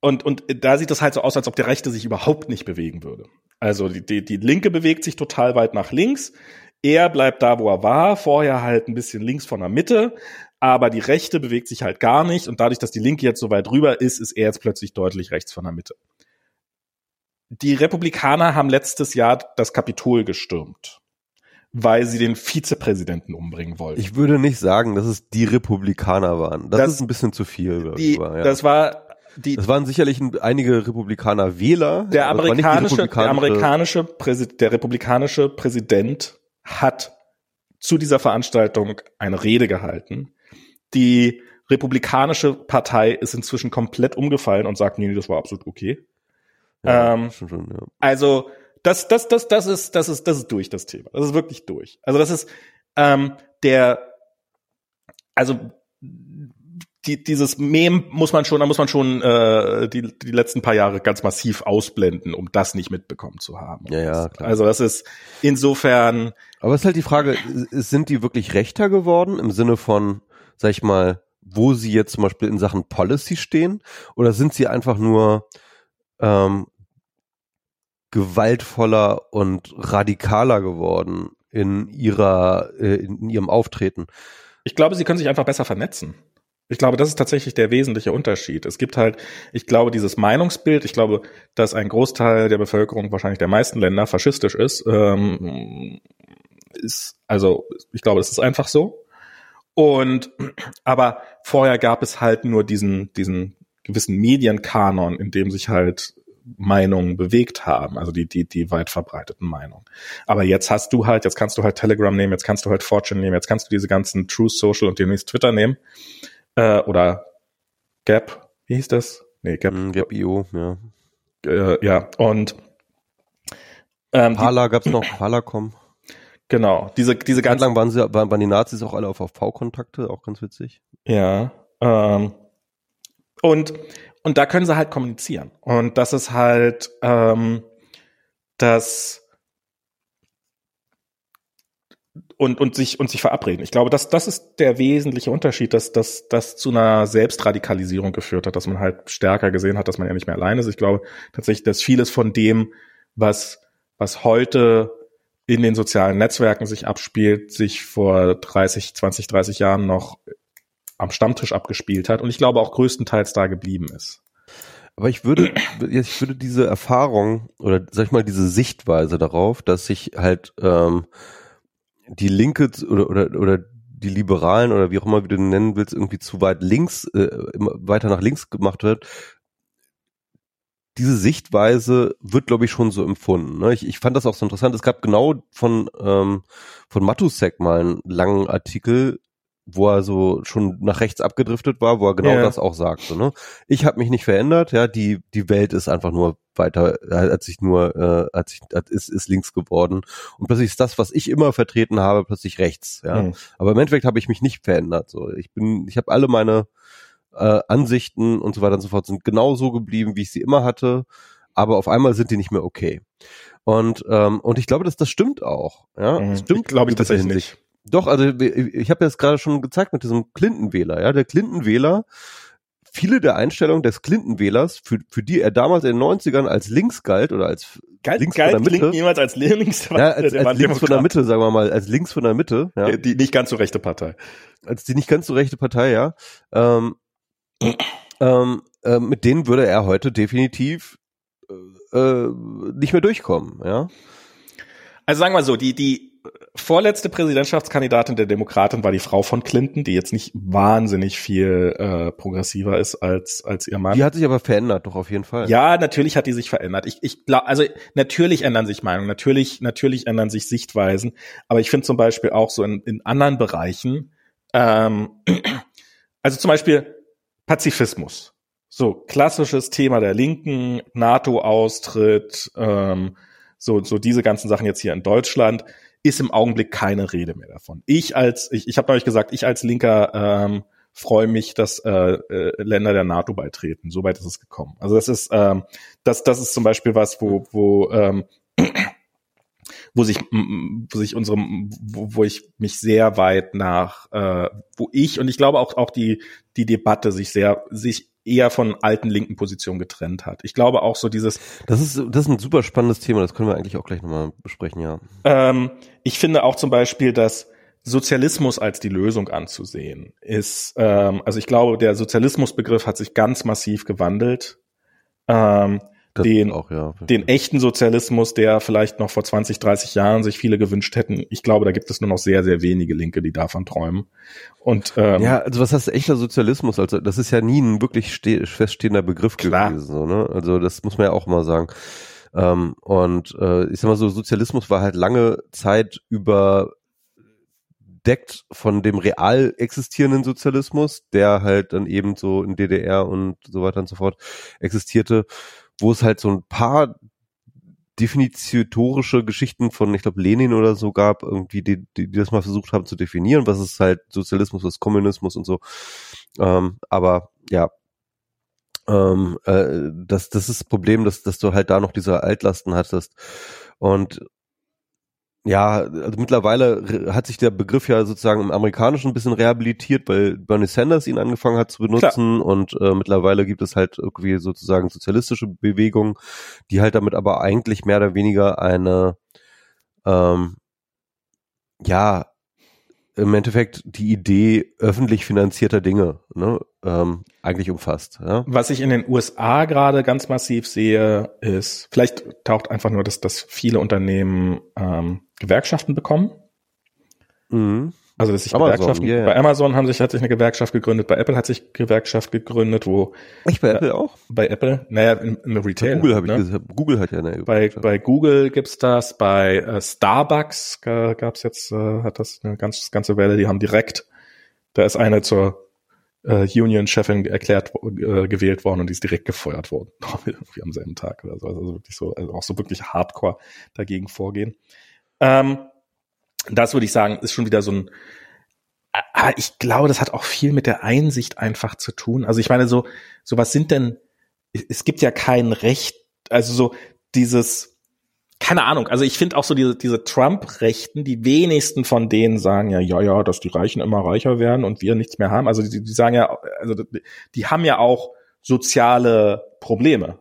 und und da sieht es halt so aus, als ob der Rechte sich überhaupt nicht bewegen würde. Also die, die, die Linke bewegt sich total weit nach links. Er bleibt da, wo er war, vorher halt ein bisschen links von der Mitte, aber die Rechte bewegt sich halt gar nicht und dadurch, dass die Linke jetzt so weit rüber ist, ist er jetzt plötzlich deutlich rechts von der Mitte. Die Republikaner haben letztes Jahr das Kapitol gestürmt, weil sie den Vizepräsidenten umbringen wollten. Ich würde nicht sagen, dass es die Republikaner waren. Das, Das- ist ein bisschen zu viel. die, ja. Das war die, das waren sicherlich ein, einige Republikaner Wähler. Der amerikanische, der amerikanische der republikanische Präsident hat zu dieser Veranstaltung eine Rede gehalten. Die republikanische Partei ist inzwischen komplett umgefallen und sagt, nee, nee, das war absolut okay. ja, ähm, schon, schon, ja. Also das, das, das, das ist, das ist, das ist durch das Thema. Das ist wirklich durch. Also das ist ähm, der, also die, dieses Mem muss man schon, da muss man schon äh, die, die letzten paar Jahre ganz massiv ausblenden, um das nicht mitbekommen zu haben. Ja, ja, klar. Also das ist insofern, Aber es ist halt die Frage, sind die wirklich rechter geworden im Sinne von, sag ich mal, wo sie jetzt zum Beispiel in Sachen Policy stehen? Oder sind sie einfach nur ähm, gewaltvoller und radikaler geworden in ihrer, äh, in ihrem Auftreten? ich glaube, sie können sich einfach besser vernetzen. Ich glaube, das ist tatsächlich der wesentliche Unterschied. Es gibt halt, ich glaube, dieses Meinungsbild, ich glaube, dass ein Großteil der Bevölkerung, wahrscheinlich der meisten Länder, faschistisch ist, ähm, ist, also, ich glaube, es ist einfach so. Und, aber vorher gab es halt nur diesen, diesen gewissen Medienkanon, in dem sich halt Meinungen bewegt haben, also die, die, die weit verbreiteten Meinungen. Aber jetzt hast du halt, jetzt kannst du halt Telegram nehmen, jetzt kannst du halt Fortune nehmen, jetzt kannst du diese ganzen True Social und demnächst Twitter nehmen. Äh, oder Gap, wie hieß das? Nee, Gap. Hm, Gap.io, ja. Äh, ja, und ähm, Parler gab's noch, Parler.com. genau, diese, diese Ganz ganzen lang waren, sie, waren, waren die Nazis auch alle auf V-Kontakte, auch ganz witzig. Ja. Ähm, und, und da können sie halt kommunizieren. Und das ist halt ähm, das und, und sich und sich verabreden. Ich glaube, das, das ist der wesentliche Unterschied, dass dass das zu einer Selbstradikalisierung geführt hat, dass man halt stärker gesehen hat, dass man ja nicht mehr allein ist. Ich glaube tatsächlich, dass vieles von dem, was, was heute in den sozialen Netzwerken sich abspielt, sich vor 30, 20, 30 Jahren noch am Stammtisch abgespielt hat und ich glaube auch größtenteils da geblieben ist. Aber ich würde, ich würde diese Erfahrung oder sag ich mal diese Sichtweise darauf, dass sich halt ähm, die Linke oder oder oder die Liberalen oder wie auch immer wie du den nennen willst, irgendwie zu weit links, äh, weiter nach links gemacht wird, diese Sichtweise wird, glaube ich, schon so empfunden. Ne? Ich, ich fand das auch so interessant. Es gab genau von, ähm, von Matusek mal einen langen Artikel, wo er so schon nach rechts abgedriftet war, wo er genau Ja. das auch sagte. Ne? Ich habe mich nicht verändert, ja, die, die Welt ist einfach nur weiter, äh, hat sich nur, äh, hat sich, hat, ist, ist links geworden. Und plötzlich ist das, was ich immer vertreten habe, plötzlich rechts. Ja. Hm. Aber im Endeffekt habe ich mich nicht verändert. So, ich bin, ich habe alle meine äh, Ansichten und so weiter und so fort sind genau so geblieben, wie ich sie immer hatte. Aber auf einmal sind die nicht mehr okay. Und ähm, und ich glaube, dass das stimmt auch. Ja, Mhm. das stimmt, Glaube ich tatsächlich nicht. Doch, also ich habe jetzt gerade schon gezeigt mit diesem Clinton-Wähler. Ja, der Clinton-Wähler. Viele der Einstellungen des Clinton-Wählers, für, für die er damals in den 90ern als links galt oder als Galt, links galt von der Mitte, Clinton jemals als links? ja, als, als links von der Mitte, sagen wir mal, als links von der Mitte, ja, Die, die nicht ganz so rechte Partei. als die nicht ganz so rechte Partei, ja, ähm, ähm, äh, mit denen würde er heute definitiv äh, äh, nicht mehr durchkommen, ja. Also sagen wir mal so, die, die vorletzte Präsidentschaftskandidatin der Demokraten war die Frau von Clinton, die jetzt nicht wahnsinnig viel äh, progressiver ist als, als ihr Mann. Die hat sich aber verändert, doch auf jeden Fall. Ja, natürlich hat die sich verändert. Ich, ich glaube, also natürlich ändern sich Meinungen, natürlich, natürlich ändern sich Sichtweisen, aber ich finde zum Beispiel auch so in, in anderen Bereichen, ähm, also zum Beispiel Pazifismus. So klassisches Thema der Linken, NATO-Austritt, ähm, so, so diese ganzen Sachen jetzt hier in Deutschland, ist im Augenblick keine Rede mehr davon. Ich als, ich, ich habe euch gesagt, ich als Linker ähm, freue mich, dass äh, äh, Länder der NATO beitreten. Soweit ist es gekommen. Also das ist, ähm, das, das ist zum Beispiel was, wo, wo ähm, wo sich, wo sich unsere, wo, wo ich mich sehr weit nach, äh, wo ich und ich glaube auch auch die die Debatte sich sehr sich eher von alten linken Positionen getrennt hat. Ich glaube auch so dieses, Das ist, das ist ein super spannendes Thema, das können wir eigentlich auch gleich nochmal besprechen, ja. ähm, ich finde auch zum Beispiel, dass Sozialismus als die Lösung anzusehen ist, ähm, also ich glaube, der Sozialismusbegriff hat sich ganz massiv gewandelt. Ähm, Das Den- auch, ja. den echten Sozialismus, der vielleicht noch vor 20, 30 Jahren sich viele gewünscht hätten. Ich glaube, da gibt es nur noch sehr, sehr wenige Linke, die davon träumen. Und ähm, Ja, also was heißt echter Sozialismus? Also das ist ja nie ein wirklich ste feststehender Begriff Klar. gewesen. So, ne? Also das muss man ja auch mal sagen. Ähm, und äh, ich sag mal so, Sozialismus war halt lange Zeit überdeckt von dem real existierenden Sozialismus, der halt dann eben so in DDR und so weiter und so fort existierte, wo es halt so ein paar definitorische Geschichten von, ich glaube, Lenin oder so gab, irgendwie, die, die, die das mal versucht haben zu definieren, was ist halt Sozialismus, was ist Kommunismus und so. Ähm, aber ja, ähm, äh, das, das ist das Problem, dass, dass du halt da noch diese Altlasten hattest. Und ja, also mittlerweile hat sich der Begriff ja sozusagen im Amerikanischen ein bisschen rehabilitiert, weil Bernie Sanders ihn angefangen hat zu benutzen und äh, mittlerweile gibt es halt irgendwie sozusagen sozialistische Bewegungen, die halt damit aber eigentlich mehr oder weniger eine ähm, ja im Endeffekt die Idee öffentlich finanzierter Dinge ne, ähm, eigentlich umfasst. Ja? was ich in den USA gerade ganz massiv sehe, ist, vielleicht taucht einfach nur, dass, dass viele Unternehmen ähm, Gewerkschaften bekommen. Mhm. Also dass sich Amazon, Gewerkschaften, ja. bei Amazon haben sich, hat sich eine Gewerkschaft gegründet, bei Apple hat sich Gewerkschaft gegründet, wo Echt bei Apple auch? bei Apple, naja, im, im Retail. Google habe ich ne? gesagt. Google hat ja eine Bei, bei Google gibt's das, bei äh, Starbucks äh, gab's jetzt, äh, hat das eine ganz, ganze Welle, die haben direkt, da ist eine zur äh, Union-Chefin erklärt, äh, gewählt worden und die ist direkt gefeuert worden. Irgendwie am selben Tag oder so. Also wirklich so, also auch so wirklich hardcore dagegen vorgehen. Ähm, das würde ich sagen, ist schon wieder so ein, ah, ich glaube, das hat auch viel mit der Einsicht einfach zu tun. Also ich meine, so, so was sind denn, es gibt ja kein Recht, also so dieses, keine Ahnung, also ich finde auch so diese, diese Trump-Rechten, die wenigsten von denen sagen ja, ja, ja, dass die Reichen immer reicher werden und wir nichts mehr haben. Also die, die sagen ja, also die, die haben ja auch soziale Probleme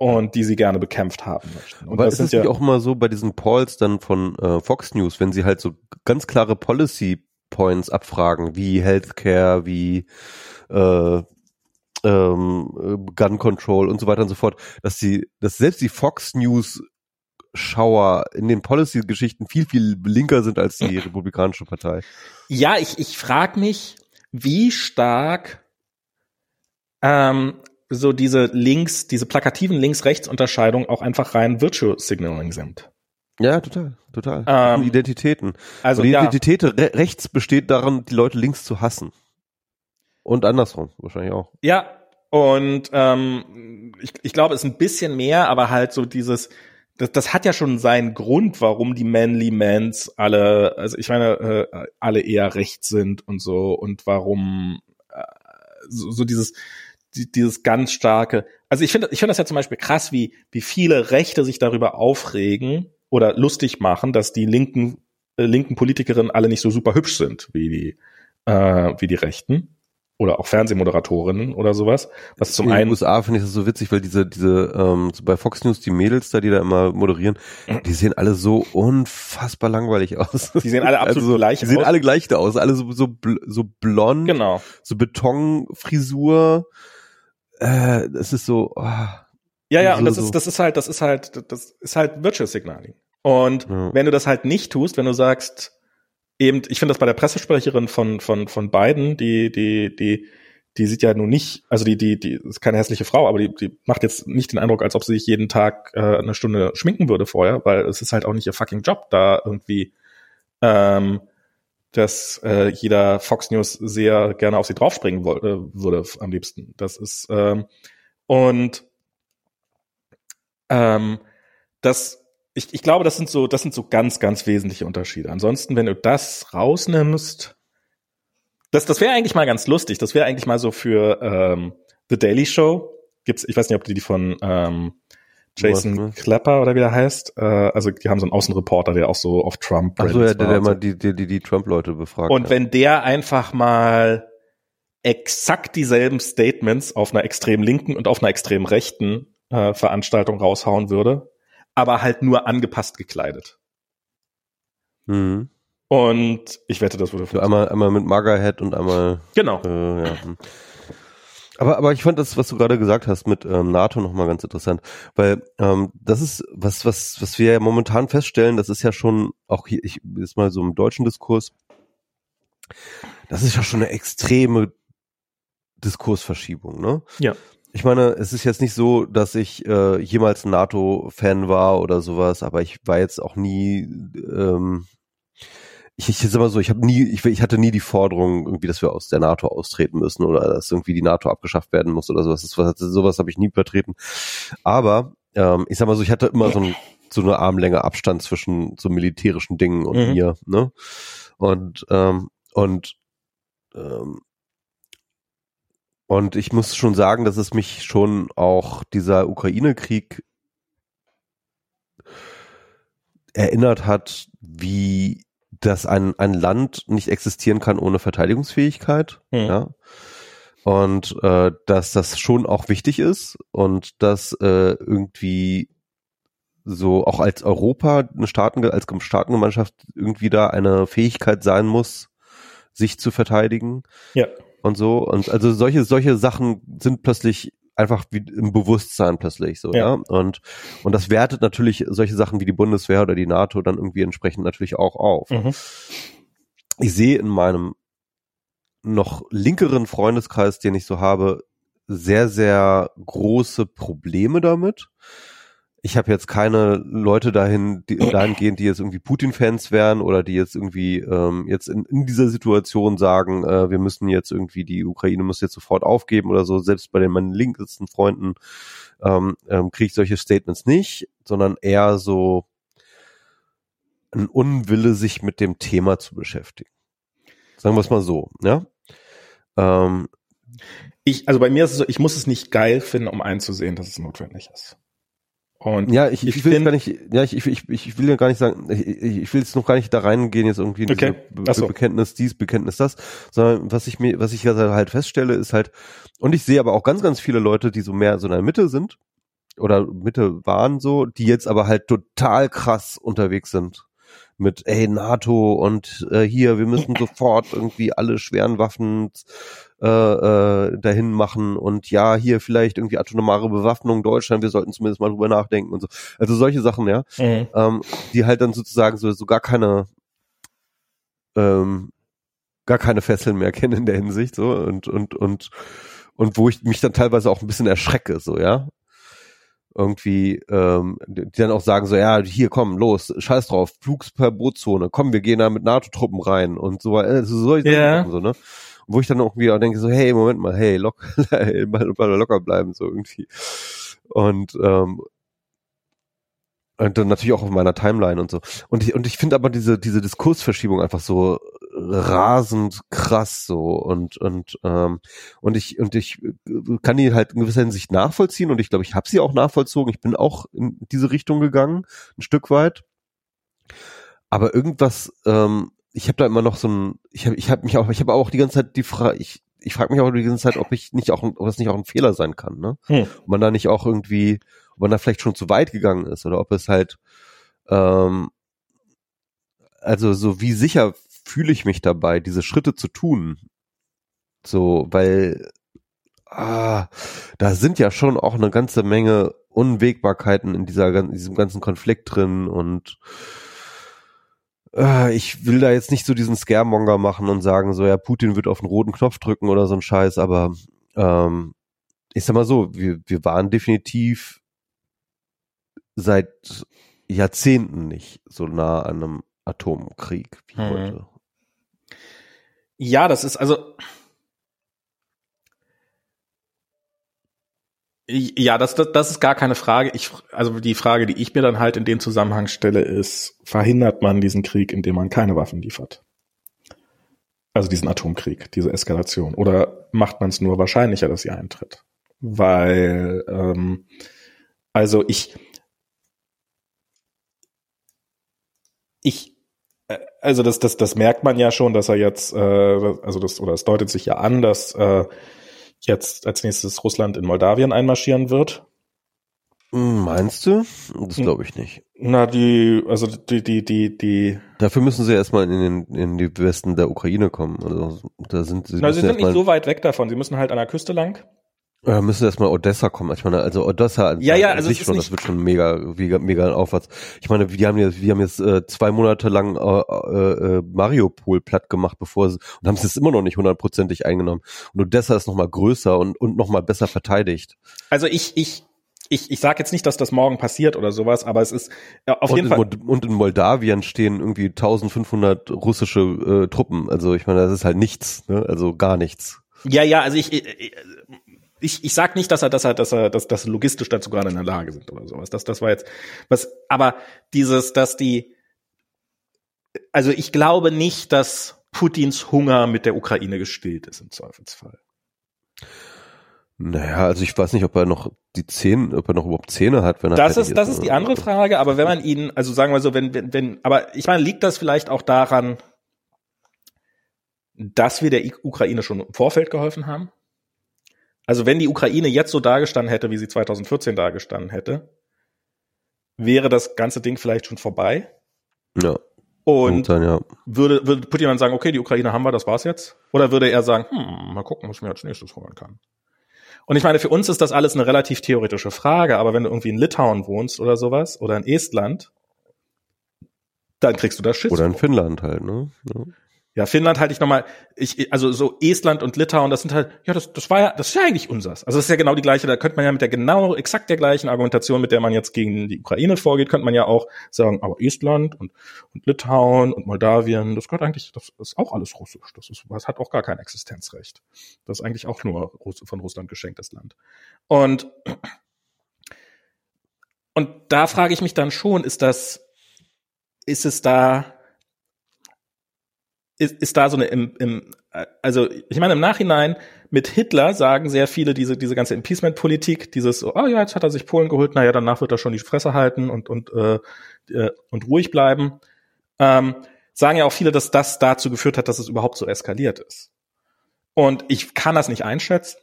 und die sie gerne bekämpft haben möchten. Und Aber das ist ja, auch immer so bei diesen Polls dann von äh, Fox News, wenn sie halt so ganz klare Policy Points abfragen, wie Healthcare, wie äh, ähm, äh, Gun Control und so weiter und so fort, dass die, dass selbst die Fox News Schauer in den Policy-Geschichten viel, viel linker sind als die Republikanische Partei. Ja, ich, ich frage mich, wie stark ähm, so diese Links, diese plakativen Links-Rechts-Unterscheidung auch einfach rein Virtual Signaling sind. Ja, total, total. Ähm, Identitäten. Also Und die ja, Identität re rechts besteht darin, die Leute links zu hassen. Und andersrum, wahrscheinlich auch. ja, und ähm, ich, ich glaube, es ist ein bisschen mehr, aber halt so dieses, das, das hat ja schon seinen Grund, warum die Manly Mans alle, also ich meine, äh, alle eher rechts sind und so und warum äh, so, so dieses die, dieses ganz starke. Also ich finde, ich finde das ja zum Beispiel krass, wie wie viele Rechte sich darüber aufregen oder lustig machen, dass die linken äh, linken Politikerinnen alle nicht so super hübsch sind wie die äh, wie die Rechten oder auch Fernsehmoderatorinnen oder sowas. Was zum in den einen USA finde ich das so witzig, weil diese, diese, ähm, so bei Fox News, die Mädels da, die da immer moderieren, die sehen alle so unfassbar langweilig aus. Die sehen alle absolut also so, gleich Die sehen aus. alle gleich da aus, alle so, so, bl so blond, genau. so Betonfrisur. Äh, es ist so, oh, Ja, ja, So, und das so. ist, das ist halt, das ist halt, das ist halt Virtual Signaling. Und Ja. wenn du das halt nicht tust, wenn du sagst, eben, ich finde das bei der Pressesprecherin von, von, von Biden, die, die, die, die sieht ja nun nicht, also die, die, die ist keine hässliche Frau, aber die, die macht jetzt nicht den Eindruck, als ob sie sich jeden Tag äh, eine Stunde schminken würde vorher, weil es ist halt auch nicht ihr fucking Job, da irgendwie ähm, dass äh, jeder Fox News sehr gerne auf sie draufspringen woll- äh, würde am liebsten. Das ist ähm, und ähm, das ich, ich glaube, das sind so das sind so ganz ganz wesentliche Unterschiede. Ansonsten, wenn du das rausnimmst, das das wäre eigentlich mal ganz lustig. Das wäre eigentlich mal so für ähm, The Daily Show gibt's. Ich weiß nicht, ob die die von ähm, Jason Was, ne? Clapper oder wie er heißt. Äh, also die haben so einen Außenreporter, der auch so auf Trump. ach so, ja, der, der immer die, die, die, die Trump-Leute befragt Und hat. wenn der einfach mal exakt dieselben Statements auf einer extrem linken und auf einer extrem rechten äh, Veranstaltung raushauen würde, aber halt nur angepasst gekleidet. Mhm. Und ich wette, das würde So einmal, einmal mit Magerhead und einmal Genau. Äh, ja. Aber, aber ich fand das, was du gerade gesagt hast mit ähm, NATO nochmal ganz interessant, weil ähm, das ist was, was, was wir ja momentan feststellen, das ist ja schon auch hier, ich ist mal so im deutschen Diskurs, das ist ja schon eine extreme Diskursverschiebung, ne? Ja. Ich meine, es ist jetzt nicht so, dass ich äh, jemals NATO-Fan war oder sowas, aber ich war jetzt auch nie ähm, ich, ich sag mal so, ich habe nie, ich, ich hatte nie die Forderung, irgendwie, dass wir aus der NATO austreten müssen oder dass irgendwie die NATO abgeschafft werden muss oder sowas. Das, was, sowas habe ich nie vertreten. Aber ähm, ich sag mal so, ich hatte immer so, ein, so eine Armlänge Abstand zwischen so militärischen Dingen und Mhm. mir. Ne? Und ähm, und ähm, und ich muss schon sagen, dass es mich schon auch dieser Ukraine-Krieg erinnert hat, wie dass ein, ein Land nicht existieren kann ohne Verteidigungsfähigkeit. Mhm. Ja. Und äh, dass das schon auch wichtig ist und dass äh, irgendwie so auch als Europa, eine Staaten, als Staatengemeinschaft irgendwie da eine Fähigkeit sein muss, sich zu verteidigen Ja. und so. Und also solche, solche Sachen sind plötzlich einfach wie im Bewusstsein plötzlich so, Ja. ja. Und, und das wertet natürlich solche Sachen wie die Bundeswehr oder die NATO dann irgendwie entsprechend natürlich auch auf. Mhm. Ich sehe in meinem noch linkeren Freundeskreis, den ich so habe, sehr, sehr große Probleme damit. Ich habe jetzt keine Leute dahin, die, dahingehend, die jetzt irgendwie Putin-Fans wären oder die jetzt irgendwie ähm, jetzt in, in dieser Situation sagen, äh, wir müssen jetzt irgendwie, die Ukraine muss jetzt sofort aufgeben oder so. Selbst bei den meinen linkesten Freunden ähm, ähm, kriege ich solche Statements nicht, sondern eher so ein Unwille, sich mit dem Thema zu beschäftigen. Sagen wir es mal so, ja. Ähm, Ich, also bei mir ist es so, ich muss es nicht geil finden, um einzusehen, dass es notwendig ist. Und ja, ich, ich, Ich will find- gar nicht, ja, ich, ich, ich, ich will ja gar nicht sagen, ich, ich will jetzt noch gar nicht da reingehen, jetzt irgendwie in Okay. Ach so. Be Bekenntnis dies, Bekenntnis das, sondern was ich mir, was ich halt feststelle, ist halt, und ich sehe aber auch ganz, ganz viele Leute, die so mehr so in der Mitte sind, oder Mitte waren so, die jetzt aber halt total krass unterwegs sind. Mit, ey, NATO und äh, hier, wir müssen sofort irgendwie alle schweren Waffen äh, äh, dahin machen und ja, hier vielleicht irgendwie atomare Bewaffnung Deutschland, wir sollten zumindest mal drüber nachdenken und so. Also solche Sachen, ja, mhm. ähm, die halt dann sozusagen so, so gar keine ähm, gar keine Fesseln mehr kennen in der Hinsicht so und und und und wo ich mich dann teilweise auch ein bisschen erschrecke so ja irgendwie ähm, die dann auch sagen so ja hier komm los scheiß drauf Flugsverbotszone komm wir gehen da mit NATO-Truppen rein und so also so, yeah. so ne wo ich dann auch denke so hey Moment mal hey locker mal, mal locker bleiben so irgendwie. Und ähm, und dann natürlich auch auf meiner Timeline und so. Und ich, und ich finde aber diese, diese Diskursverschiebung einfach so rasend krass so. Und und ähm, und ich und ich kann die halt in gewisser Hinsicht nachvollziehen und ich glaube ich habe sie auch nachvollzogen. Ich bin auch in diese Richtung gegangen ein Stück weit. Aber irgendwas ähm, ich habe da immer noch so ein ich habe ich habe mich auch ich habe auch die ganze Zeit die Frage ich ich frage mich auch die ganze Zeit ob ich nicht auch ob das nicht auch ein Fehler sein kann ne hm. ob man da nicht auch irgendwie ob man da vielleicht schon zu weit gegangen ist oder ob es halt ähm, also so wie sicher fühle ich mich dabei, diese Schritte zu tun. So, weil ah, da sind ja schon auch eine ganze Menge Unwägbarkeiten in dieser in diesem ganzen Konflikt drin und ich will da jetzt nicht so diesen Scaremonger machen und sagen so ja Putin wird auf den roten Knopf drücken oder so ein Scheiß, aber ähm, ich sag mal so, wir wir waren definitiv seit Jahrzehnten nicht so nah an einem Atomkrieg wie hm. heute. Ja, das ist also. Ja, das, das, das ist gar keine Frage. Ich, also die Frage, die ich mir dann halt in dem Zusammenhang stelle, ist, verhindert man diesen Krieg, indem man keine Waffen liefert? Also diesen Atomkrieg, diese Eskalation. Oder macht man es nur wahrscheinlicher, dass sie eintritt? Weil, ähm, also ich, ich äh, also das, das, das merkt man ja schon, dass er jetzt, äh, also das, oder es deutet sich ja an, dass äh, jetzt als nächstes Russland in Moldawien einmarschieren wird. Hm, meinst du? Das hm. glaube ich nicht. Na, die, also die, die, die, die. Dafür müssen sie erstmal in den, in die Westen der Ukraine kommen. Also da sind sie. Na, sie sind nicht so weit weg davon. Sie müssen halt an der Küste lang. Ja, müsste erstmal Odessa kommen. Ich meine, also Odessa ja, ja, also sich schon, das wird schon mega, mega, mega aufwärts. Ich meine, wir haben jetzt, wir haben jetzt äh, zwei Monate lang äh, äh, äh Mariupol platt gemacht, bevor sie, und haben es jetzt immer noch nicht hundertprozentig eingenommen. Und Odessa ist nochmal größer und, und nochmal besser verteidigt. Also ich, ich, ich, ich sage jetzt nicht, dass das morgen passiert oder sowas, aber es ist ja, auf und jeden Fall. Und in Moldawien stehen irgendwie 1500 russische äh, Truppen. Also ich meine, das ist halt nichts, ne? also gar nichts. Ja, ja, also ich, ich ich, ich sag nicht, dass er, dass er, dass er, dass, dass logistisch dazu gerade in der Lage sind oder sowas. Das, das war jetzt was, aber dieses, dass die, also ich glaube nicht, dass Putins Hunger mit der Ukraine gestillt ist im Zweifelsfall. Naja, also ich weiß nicht, ob er noch die Zähne, ob er noch überhaupt Zähne hat, wenn er Das ist, das ist die andere Frage, aber wenn man ihn, also sagen wir so, wenn, wenn, wenn, aber ich meine, liegt das vielleicht auch daran, dass wir der Ukraine schon im Vorfeld geholfen haben? Also wenn die Ukraine jetzt so dargestanden hätte, wie sie 2014 dargestanden hätte, wäre das ganze Ding vielleicht schon vorbei. Ja. Und, dann, ja. würde, würde Putin dann sagen, okay, die Ukraine haben wir, das war's jetzt? Oder würde er sagen, hm, mal gucken, was ich mir als nächstes holen kann? Und ich meine, für uns ist das alles eine relativ theoretische Frage, aber wenn du irgendwie in Litauen wohnst oder sowas oder in Estland, dann kriegst du das Schiss. Oder in Finnland halt, ne? Ja. Ja, Finnland halte ich nochmal, ich, also so Estland und Litauen, das sind halt, ja, das, das war ja, das ist ja eigentlich unsers. Also das ist ja genau die gleiche, da könnte man ja mit der genau, exakt der gleichen Argumentation, mit der man jetzt gegen die Ukraine vorgeht, könnte man ja auch sagen, aber Estland und, und Litauen und Moldawien, das gehört eigentlich, das ist auch alles russisch. Das ist, das hat auch gar kein Existenzrecht. Das ist eigentlich auch nur von Russland geschenktes Land. Und, und da frage ich mich dann schon, ist das, ist es da, ist, ist da so eine im, im also ich meine im Nachhinein mit Hitler sagen sehr viele diese diese ganze Impeachment-Politik, dieses oh ja jetzt hat er sich Polen geholt, naja danach wird er schon die Fresse halten und und äh, äh, und ruhig bleiben, ähm, sagen ja auch viele, dass das dazu geführt hat, dass es überhaupt so eskaliert ist. Und ich kann das nicht einschätzen.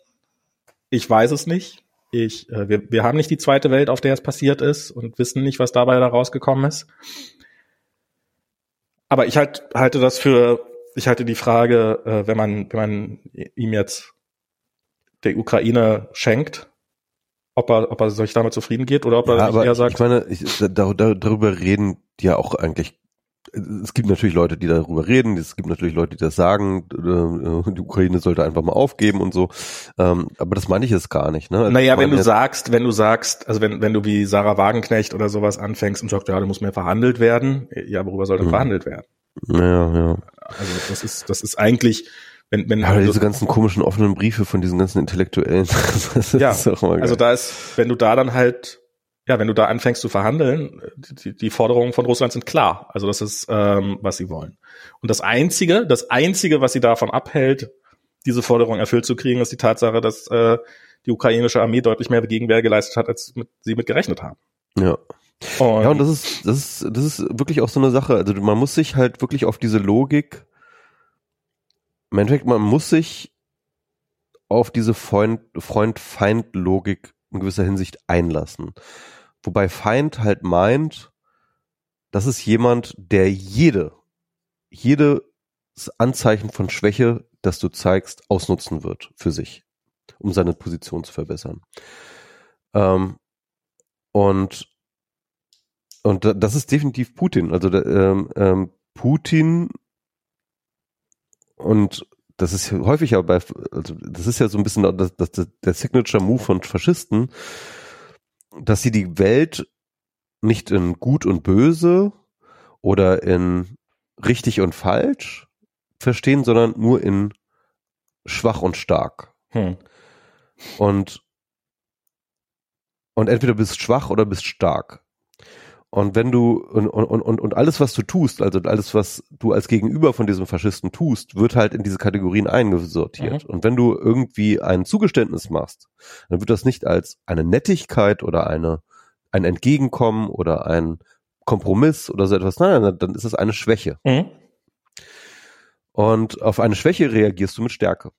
Ich weiß es nicht. Ich, äh, wir, wir haben nicht die zweite Welt, auf der es passiert ist und wissen nicht, was dabei da rausgekommen ist. Aber ich halt, halte das für ich halte die Frage, äh, wenn man, wenn man ihm jetzt der Ukraine schenkt, ob er, ob er sich damit zufrieden geht oder ob er Ja, eher sagt, ich meine, ich, da, da, darüber reden ja auch eigentlich. Es gibt natürlich Leute, die darüber reden. Es gibt natürlich Leute, die das sagen. äh, Die Ukraine sollte einfach mal aufgeben und so. Ähm, Aber das meine ich jetzt gar nicht. Ne? Also naja, wenn du sagst, wenn du sagst, also wenn, wenn du wie Sarah Wagenknecht oder sowas anfängst und sagst, ja, da muss mehr verhandelt werden, ja, worüber soll denn Mhm. verhandelt werden? Ja, ja. Also das ist, das ist eigentlich, wenn, wenn Ja, du- diese ganzen komischen offenen Briefe von diesen ganzen Intellektuellen. Ja, Also da ist, wenn du da dann halt, ja, wenn du da anfängst zu verhandeln, die, die Forderungen von Russland sind klar. Also das ist, ähm, was sie wollen. Und das einzige, das einzige, was sie davon abhält, diese Forderung erfüllt zu kriegen, ist die Tatsache, dass äh, die ukrainische Armee deutlich mehr Gegenwehr geleistet hat, als mit, sie mit gerechnet haben. ja. Und, Ja, und das ist, das ist, das ist wirklich auch so eine Sache. Also man muss sich halt wirklich auf diese Logik, im Endeffekt, man muss sich auf diese Freund- Freund-Feind-Logik in gewisser Hinsicht einlassen. Wobei Feind halt meint, das ist jemand, der jede, jedes Anzeichen von Schwäche, das du zeigst, ausnutzen wird für sich, um seine Position zu verbessern. Ähm, und und da- das ist definitiv Putin. Also ähm, ähm, Putin und das ist häufig ja bei, also das ist ja so ein bisschen das, das, das, der Signature Move von Faschisten, dass sie die Welt nicht in gut und böse oder in richtig und falsch verstehen, sondern nur in schwach und stark. hm, Und, und entweder bist schwach oder bist stark. Und wenn du, und, und, und, und alles, was du tust, also alles, was du als Gegenüber von diesem Faschisten tust, wird halt in diese Kategorien eingesortiert. Und wenn du irgendwie ein Zugeständnis machst, dann wird das nicht als eine Nettigkeit oder eine, ein Entgegenkommen oder ein Kompromiss oder so etwas, nein, nein, dann ist es eine Schwäche. hm, Und auf eine Schwäche reagierst du mit Stärke.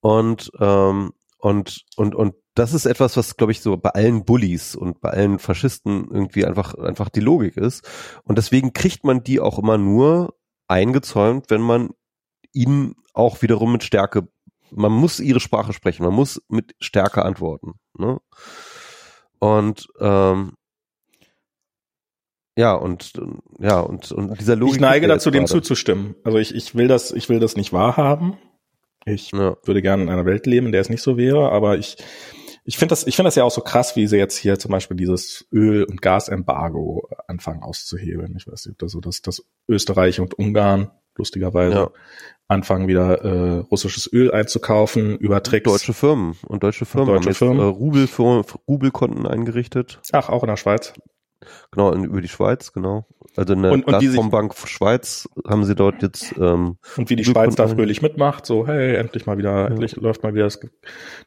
Und, ähm, und, und, und das ist etwas, was, glaube ich, so bei allen Bullies und bei allen Faschisten irgendwie einfach, einfach die Logik ist. Und deswegen kriegt man die auch immer nur eingezäumt, wenn man ihnen auch wiederum mit Stärke, man muss ihre Sprache sprechen, man muss mit Stärke antworten. Ne? Und ähm, ja, und ja, und, und dieser Logik. ich neige dazu, dem zuzustimmen. Also ich, ich will das, ich will das nicht wahrhaben. Ich Ja. würde gerne in einer Welt leben, in der es nicht so wäre, aber ich, ich finde das, ich finde das ja auch so krass, wie sie jetzt hier zum Beispiel dieses Öl- und Gasembargo anfangen auszuhebeln. Ich weiß nicht, ob das so, dass, dass Österreich und Ungarn lustigerweise Ja. anfangen wieder äh, russisches Öl einzukaufen über Tricks. Deutsche Firmen und deutsche Firmen deutsche haben jetzt Firmen. Äh, Rubel für, Rubelkonten eingerichtet. Ach, auch in der Schweiz. Genau, in, über die Schweiz, genau. Also in der Und- und die sich- Schweiz haben sie dort jetzt ähm, Und wie die Schweiz da fröhlich mitmacht, so, hey, endlich mal wieder, endlich läuft mal wieder das,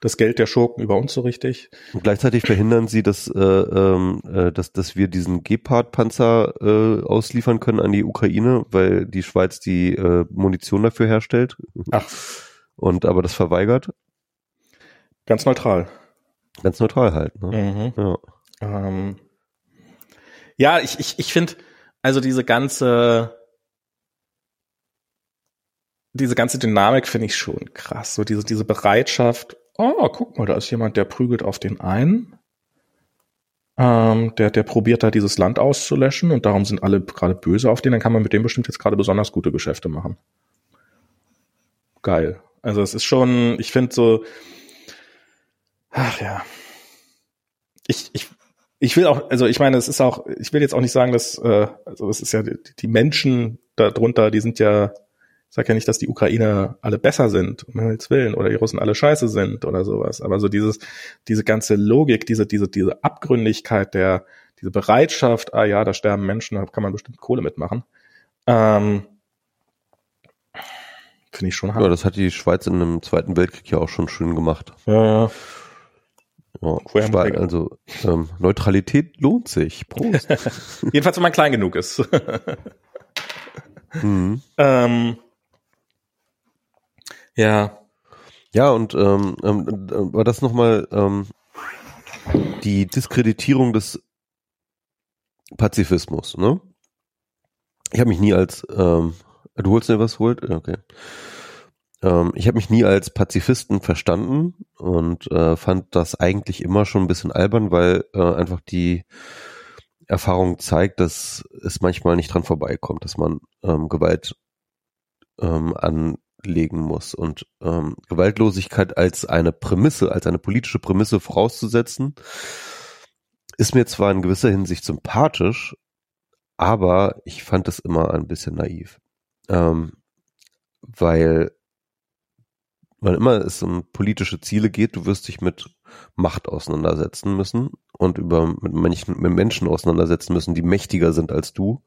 das Geld der Schurken über uns so richtig. und gleichzeitig verhindern sie, dass, äh, ähm, äh, dass, dass wir diesen Gepard-Panzer äh, ausliefern können an die Ukraine, weil die Schweiz die äh, Munition dafür herstellt Ach, und aber das verweigert. ganz neutral. Ganz neutral halt. Ne? Mhm. Ja. Ähm, ja, ich, ich, ich finde, also diese ganze, diese ganze Dynamik finde ich schon krass. So diese, diese Bereitschaft, oh, guck mal, da ist jemand, der prügelt auf den einen. Ähm, der, der probiert da dieses Land auszulöschen und darum sind alle gerade böse auf den, dann kann man mit dem bestimmt jetzt gerade besonders gute Geschäfte machen. Geil. Also es ist schon, ich finde so, ach ja. Ich, ich, ich will auch, also ich meine, es ist auch, ich will jetzt auch nicht sagen, dass, äh, also es ist ja, die, die Menschen darunter, die sind ja, ich sag ja nicht, dass die Ukrainer alle besser sind, um Himmels Willen, oder die Russen alle scheiße sind oder sowas. Aber so dieses, diese ganze Logik, diese, diese, diese Abgründigkeit der, diese Bereitschaft, ah ja, da sterben Menschen, da kann man bestimmt Kohle mitmachen. Ähm, Finde ich schon ja, hart. das hat die Schweiz in einem Zweiten Weltkrieg ja auch schon schön gemacht. Ja, ja. Ja, Vorher also ähm, Neutralität lohnt sich. Prost. Jedenfalls, wenn man klein genug ist. mhm. ähm, ja. Ja, und ähm, ähm, äh, war das nochmal ähm, die Diskreditierung des Pazifismus, ne? Ich habe mich nie als ähm, Du holst dir was holt? Okay. Ähm, ich habe mich nie als Pazifisten verstanden und äh, fand das eigentlich immer schon ein bisschen albern, weil äh, einfach die Erfahrung zeigt, dass es manchmal nicht dran vorbeikommt, dass man ähm, Gewalt ähm, anlegen muss. Und ähm, Gewaltlosigkeit als eine Prämisse, als eine politische Prämisse vorauszusetzen, ist mir zwar in gewisser Hinsicht sympathisch, aber ich fand es immer ein bisschen naiv, ähm, weil weil immer es um politische Ziele geht, du wirst dich mit Macht auseinandersetzen müssen und über mit Menschen, mit Menschen auseinandersetzen müssen, die mächtiger sind als du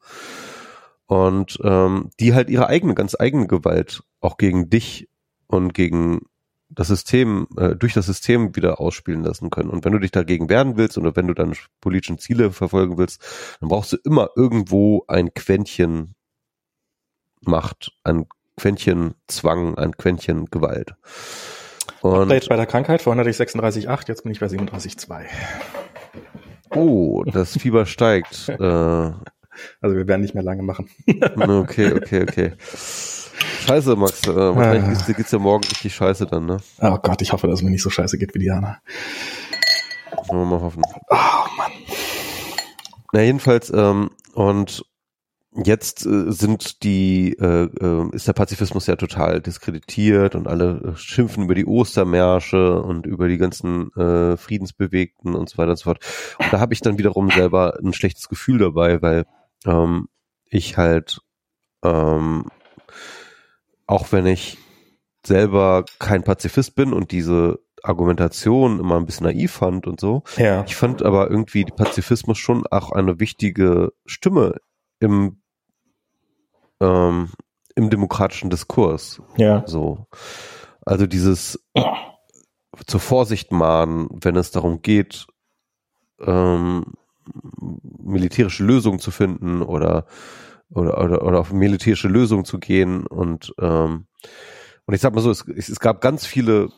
und ähm, die halt ihre eigene, ganz eigene Gewalt auch gegen dich und gegen das System, äh, durch das System wieder ausspielen lassen können. Und wenn du dich dagegen wehren willst oder wenn du deine politischen Ziele verfolgen willst, dann brauchst du immer irgendwo ein Quäntchen Macht, ein Quäntchen Zwang, ein Quäntchen Gewalt. Und Update bei der Krankheit, vorhin hatte ich 36,8, jetzt bin ich bei 37,2. Oh, das Fieber steigt. äh, also wir werden nicht mehr lange machen. okay, okay, okay. Scheiße, Max. Äh, wahrscheinlich ah. geht's ja morgen richtig scheiße dann, ne? Oh Gott, ich hoffe, dass es mir nicht so scheiße geht wie Diana. Wollen wir mal hoffen. Oh Mann. Na, jedenfalls, ähm, und jetzt äh, sind die, äh, äh, ist der Pazifismus ja total diskreditiert und alle äh, schimpfen über die Ostermärsche und über die ganzen äh, Friedensbewegten und so weiter und so fort. Und da habe ich dann wiederum selber ein schlechtes Gefühl dabei, weil ähm, ich halt, ähm, auch wenn ich selber kein Pazifist bin und diese Argumentation immer ein bisschen naiv fand und so. Ja. Ich fand aber irgendwie Pazifismus schon auch eine wichtige Stimme im, ähm, im demokratischen Diskurs. Ja. So. Also dieses zur Vorsicht mahnen, wenn es darum geht, ähm, militärische Lösungen zu finden oder oder, oder, oder auf militärische Lösungen zu gehen und ähm, und ich sag mal so, es, es gab ganz viele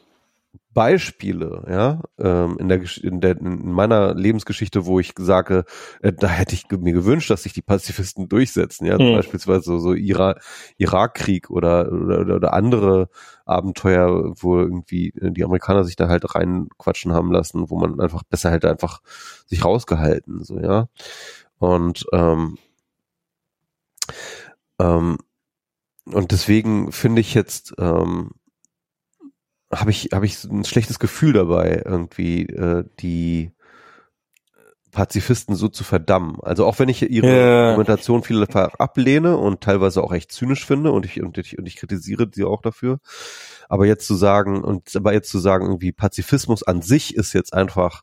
Beispiele, ja, ähm, in der, in der in meiner Lebensgeschichte, wo ich sage, äh, da hätte ich mir gewünscht, dass sich die Pazifisten durchsetzen, ja, mhm. beispielsweise so, so Ira Irakkrieg oder, oder oder andere Abenteuer, wo irgendwie die Amerikaner sich da halt reinquatschen haben lassen, wo man einfach besser hätte einfach sich rausgehalten, so ja, und ähm, ähm, und deswegen finde ich jetzt ähm, habe ich, habe ich ein schlechtes Gefühl dabei, irgendwie äh, die Pazifisten so zu verdammen. Also auch wenn ich ihre yeah. Argumentation vielfach ablehne und teilweise auch echt zynisch finde und ich, und ich, und ich kritisiere sie auch dafür. Aber jetzt zu sagen, und aber jetzt zu sagen, irgendwie Pazifismus an sich ist jetzt einfach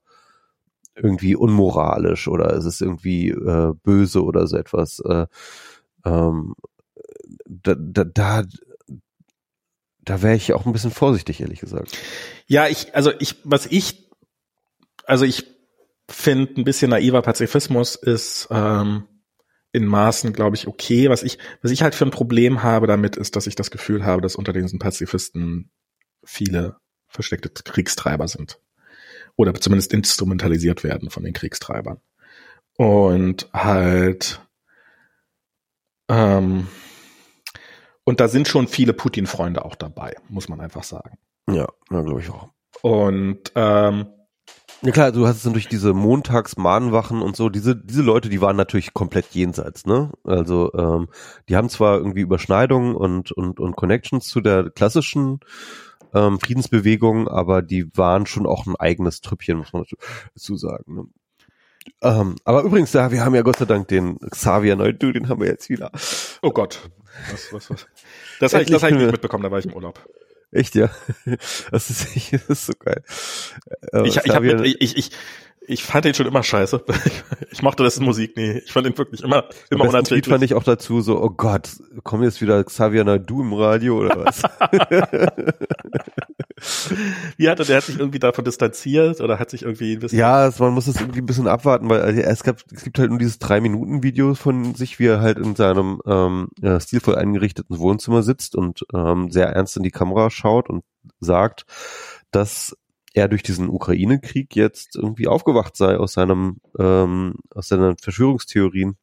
irgendwie unmoralisch oder es ist irgendwie äh, böse oder so etwas. Äh, ähm, da, da, da da wäre ich auch ein bisschen vorsichtig, ehrlich gesagt. Ja, ich, also ich, was ich, also ich finde ein bisschen naiver Pazifismus ist ähm, in Maßen, glaube ich, okay. Was ich, was ich halt für ein Problem habe damit, ist, dass ich das Gefühl habe, dass unter diesen Pazifisten viele versteckte Kriegstreiber sind. Oder zumindest instrumentalisiert werden von den Kriegstreibern. Und halt ähm, und da sind schon viele Putin-Freunde auch dabei, muss man einfach sagen. Ja, ja glaube ich auch. Und ähm, ja klar, du hast es dann durch diese Montags-Mahnwachen und so, diese, diese Leute, die waren natürlich komplett jenseits, ne? Also ähm, die haben zwar irgendwie Überschneidungen und, und, und Connections zu der klassischen ähm, Friedensbewegung, aber die waren schon auch ein eigenes Trüppchen, muss man dazu sagen. Ne? Ähm, aber übrigens, ja, wir haben ja Gott sei Dank den Xavier Neudu, den haben wir jetzt wieder. Oh Gott. Was, was, was? Das habe ich, das hab ich nicht mitbekommen, da war ich im Urlaub. Echt, ja? Das ist, das ist so geil. Aber ich, ich, hab mit, ich, ich, ich fand den schon immer scheiße. Ich mochte das in Musik nie. Ich fand ihn wirklich immer, immer Am unerträglich. fand ich auch dazu so, oh Gott, kommen jetzt wieder Xavier Nadu im Radio oder was? Wie hat er, der hat sich irgendwie davon distanziert oder hat sich irgendwie ein bisschen. Ja, man muss es irgendwie ein bisschen abwarten, weil also, es, gab, es gibt halt nur dieses drei Minuten Video von sich, wie er halt in seinem ähm, ja, stilvoll eingerichteten Wohnzimmer sitzt und ähm, sehr ernst in die Kamera schaut und sagt, dass er durch diesen Ukraine-Krieg jetzt irgendwie aufgewacht sei aus seinem ähm, aus seinen Verschwörungstheorien.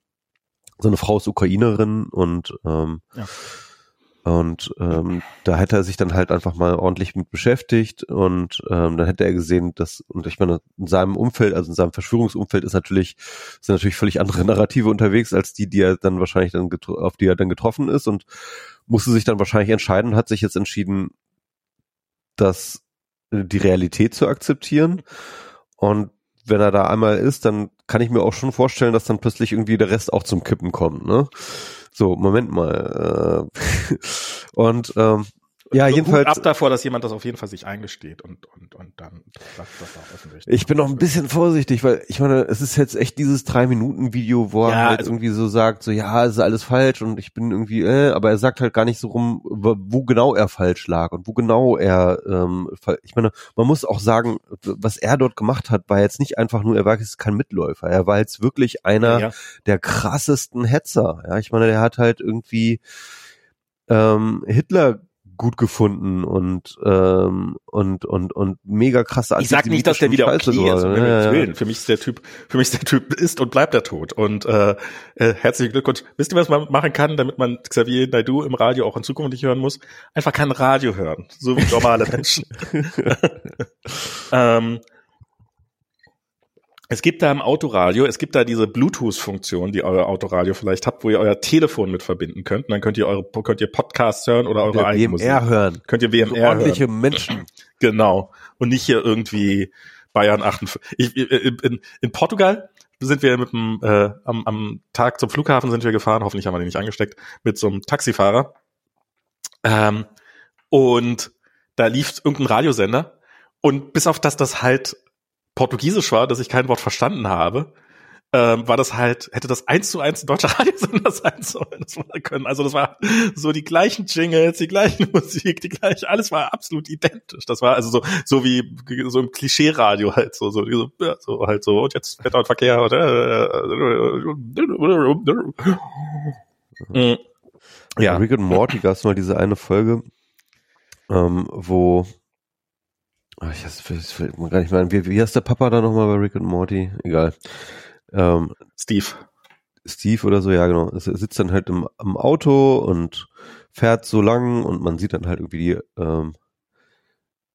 Seine Frau ist Ukrainerin und ähm, ja Und ähm, da hätte er sich dann halt einfach mal ordentlich mit beschäftigt und ähm, dann hätte er gesehen, dass, und ich meine, in seinem Umfeld, also in seinem Verschwörungsumfeld ist natürlich, sind natürlich völlig andere Narrative unterwegs, als die, die er dann wahrscheinlich dann auf die er dann getroffen ist und musste sich dann wahrscheinlich entscheiden hat sich jetzt entschieden, dass äh, die Realität zu akzeptieren. Und wenn er da einmal ist, dann kann ich mir auch schon vorstellen, dass dann plötzlich irgendwie der Rest auch zum Kippen kommt. Ne? So, Moment mal. Äh, und ähm, ja, so jedenfalls. ab davor, dass jemand das auf jeden Fall sich eingesteht und, und, und dann sagt das auch öffentlich. Ich bin noch ein bisschen vorsichtig, weil ich meine, es ist jetzt echt dieses Drei-Minuten-Video, wo er halt also, irgendwie so sagt, so ja, es ist alles falsch und ich bin irgendwie, äh, aber er sagt halt gar nicht so rum, wo genau er falsch lag und wo genau er, ähm, ich meine, man muss auch sagen, was er dort gemacht hat, war jetzt nicht einfach nur, er war jetzt kein Mitläufer, er war jetzt wirklich einer ja. der krassesten Hetzer. Ja, ich meine, der hat halt irgendwie ähm, Hitler gut gefunden und ähm, und und und mega krasse Ich sag nicht, dass der wieder okay ist, um ja, ja. Für mich ist der Typ, für mich ist der Typ ist und bleibt der tot. Und äh, äh, herzlichen Glückwunsch. Wisst ihr, was man machen kann, damit man Xavier Naidu im Radio auch in Zukunft nicht hören muss? Einfach kein Radio hören, so wie normale Menschen. ähm, es gibt da im Autoradio, es gibt da diese Bluetooth-Funktion, die euer Autoradio vielleicht habt, wo ihr euer Telefon mit verbinden könnt. Und dann könnt ihr eure, könnt ihr Podcasts hören oder eure eigene Musik. hören. Könnt ihr WMR so ordentliche hören. Menschen. Genau. Und nicht hier irgendwie Bayern 58. Ich, in, in Portugal sind wir mit dem, äh, am, am Tag zum Flughafen sind wir gefahren, hoffentlich haben wir den nicht angesteckt, mit so einem Taxifahrer. Ähm, und da lief irgendein Radiosender. Und bis auf das das halt Portugiesisch war, dass ich kein Wort verstanden habe, ähm, war das halt, hätte das eins zu eins ein deutscher Radiosender sein sollen, das war können. Also das war so die gleichen Jingles, die gleiche Musik, die gleiche, alles war absolut identisch. Das war also so, so wie so im Klischee-Radio halt so, so, so, so halt so, und jetzt Wetter und Verkehr und, äh, ja. Rick und Morty gab es mal diese eine Folge, ähm, wo Ach, ich das fällt mir gar nicht mehr ein. Wie, wie heißt der Papa da nochmal bei Rick und Morty? Egal. Ähm, Steve. Steve oder so, ja genau. Er sitzt dann halt im, im Auto und fährt so lang und man sieht dann halt irgendwie die, ähm,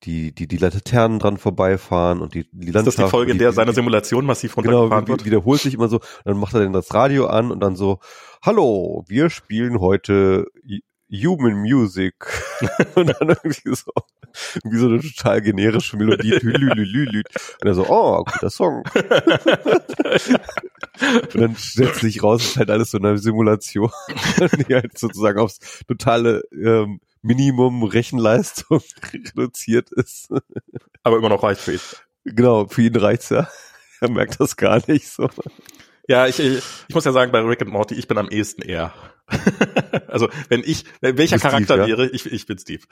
die, die, die Laternen dran vorbeifahren und die, die Landschaft. Ist das die Folge, in der seine Simulation massiv runtergefahren genau, wird? wiederholt sich immer so. Dann macht er dann das Radio an und dann so, hallo, wir spielen heute Human Music. und dann irgendwie so, irgendwie so eine total generische Melodie. und er so, oh, guter Song. und dann stellt sich raus, ist halt alles so eine Simulation, die halt sozusagen aufs totale ähm, Minimum Rechenleistung reduziert ist. Aber immer noch reicht für ihn. Genau, für ihn reicht's ja. Er merkt das gar nicht so. Ja, ich, ich, ich muss ja sagen, bei Rick and Morty, ich bin am ehesten er. also wenn ich, welcher Charakter Steve, ja? wäre, ich, ich bin Steve.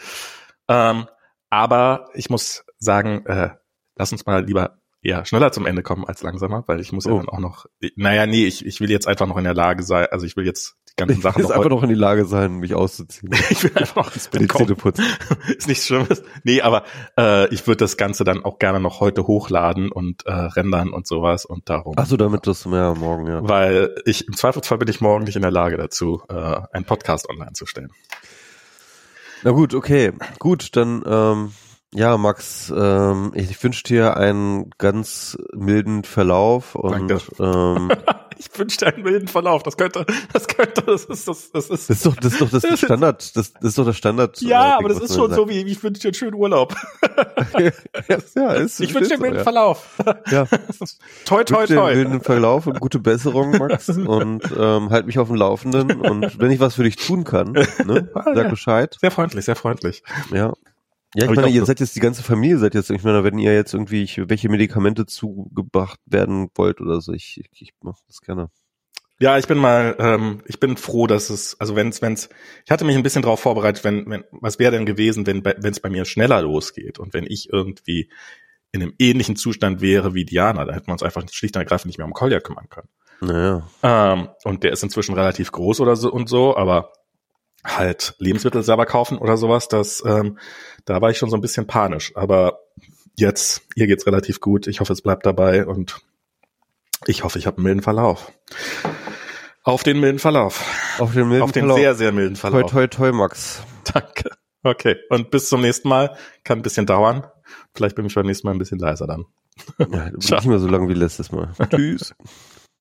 Ähm, aber ich muss sagen, äh, lass uns mal lieber eher schneller zum Ende kommen als langsamer, weil ich muss oh. ja dann auch noch, naja, nee, ich, ich will jetzt einfach noch in der Lage sein, also ich will jetzt ganzen ich Sachen noch, einfach noch in die Lage sein, mich auszuziehen. ich will einfach noch ins Bett kommen. Ist nichts Schlimmes. Nee, aber äh, ich würde das Ganze dann auch gerne noch heute hochladen und äh, rendern und sowas und darum. Ach so, damit das mehr morgen, ja. Weil ich, im Zweifelsfall bin ich morgen nicht in der Lage dazu, äh, einen Podcast online zu stellen. Na gut, okay. Gut, dann ähm, ja, Max, ähm, ich wünsche dir einen ganz milden Verlauf und Danke. ähm, ich wünsche dir einen milden Verlauf. Das könnte, das könnte, das ist, das, das ist. Das ist doch, das ist doch das Standard. Das, das ist doch der Standard. Ja, äh, aber das ist schon sagt. so wie ich wünsche dir einen schönen Urlaub. ja, ist. Ich wünsche dir einen milden ja. Verlauf. Ja. toi, toi, toi. Einen milden Verlauf und gute Besserung, Max. und ähm, halt mich auf dem Laufenden. Und wenn ich was für dich tun kann, ne, sag ja. Bescheid. Sehr freundlich, sehr freundlich. Ja. Ja, ich Aber meine, ich ihr seid jetzt die ganze Familie, seid jetzt, ich meine, wenn ihr jetzt irgendwie welche Medikamente zugebracht werden wollt oder so, ich, ich, ich mache das gerne. Ja, ich bin mal, ähm, ich bin froh, dass es, also wenn's, wenn's, ich hatte mich ein bisschen darauf vorbereitet, wenn, wenn, was wäre denn gewesen, wenn es bei mir schneller losgeht und wenn ich irgendwie in einem ähnlichen Zustand wäre wie Diana, da hätten wir uns einfach schlicht und ergreifend nicht mehr um Kolja kümmern können. Naja. Ähm, und der ist inzwischen relativ groß oder so und so, aber halt Lebensmittel selber kaufen oder sowas, das, ähm, da war ich schon so ein bisschen panisch. Aber jetzt, ihr geht's relativ gut. Ich hoffe, es bleibt dabei und ich hoffe, ich habe einen milden Verlauf. Auf den milden Verlauf. Auf den milden Auf den Verlauf. sehr, sehr milden Toi, Verlauf. toi, toi, Max. Danke. Okay. Und bis zum nächsten Mal. Kann ein bisschen dauern. Vielleicht bin ich beim nächsten Mal ein bisschen leiser dann. Ja, nicht mehr so lang wie letztes Mal. Tschüss.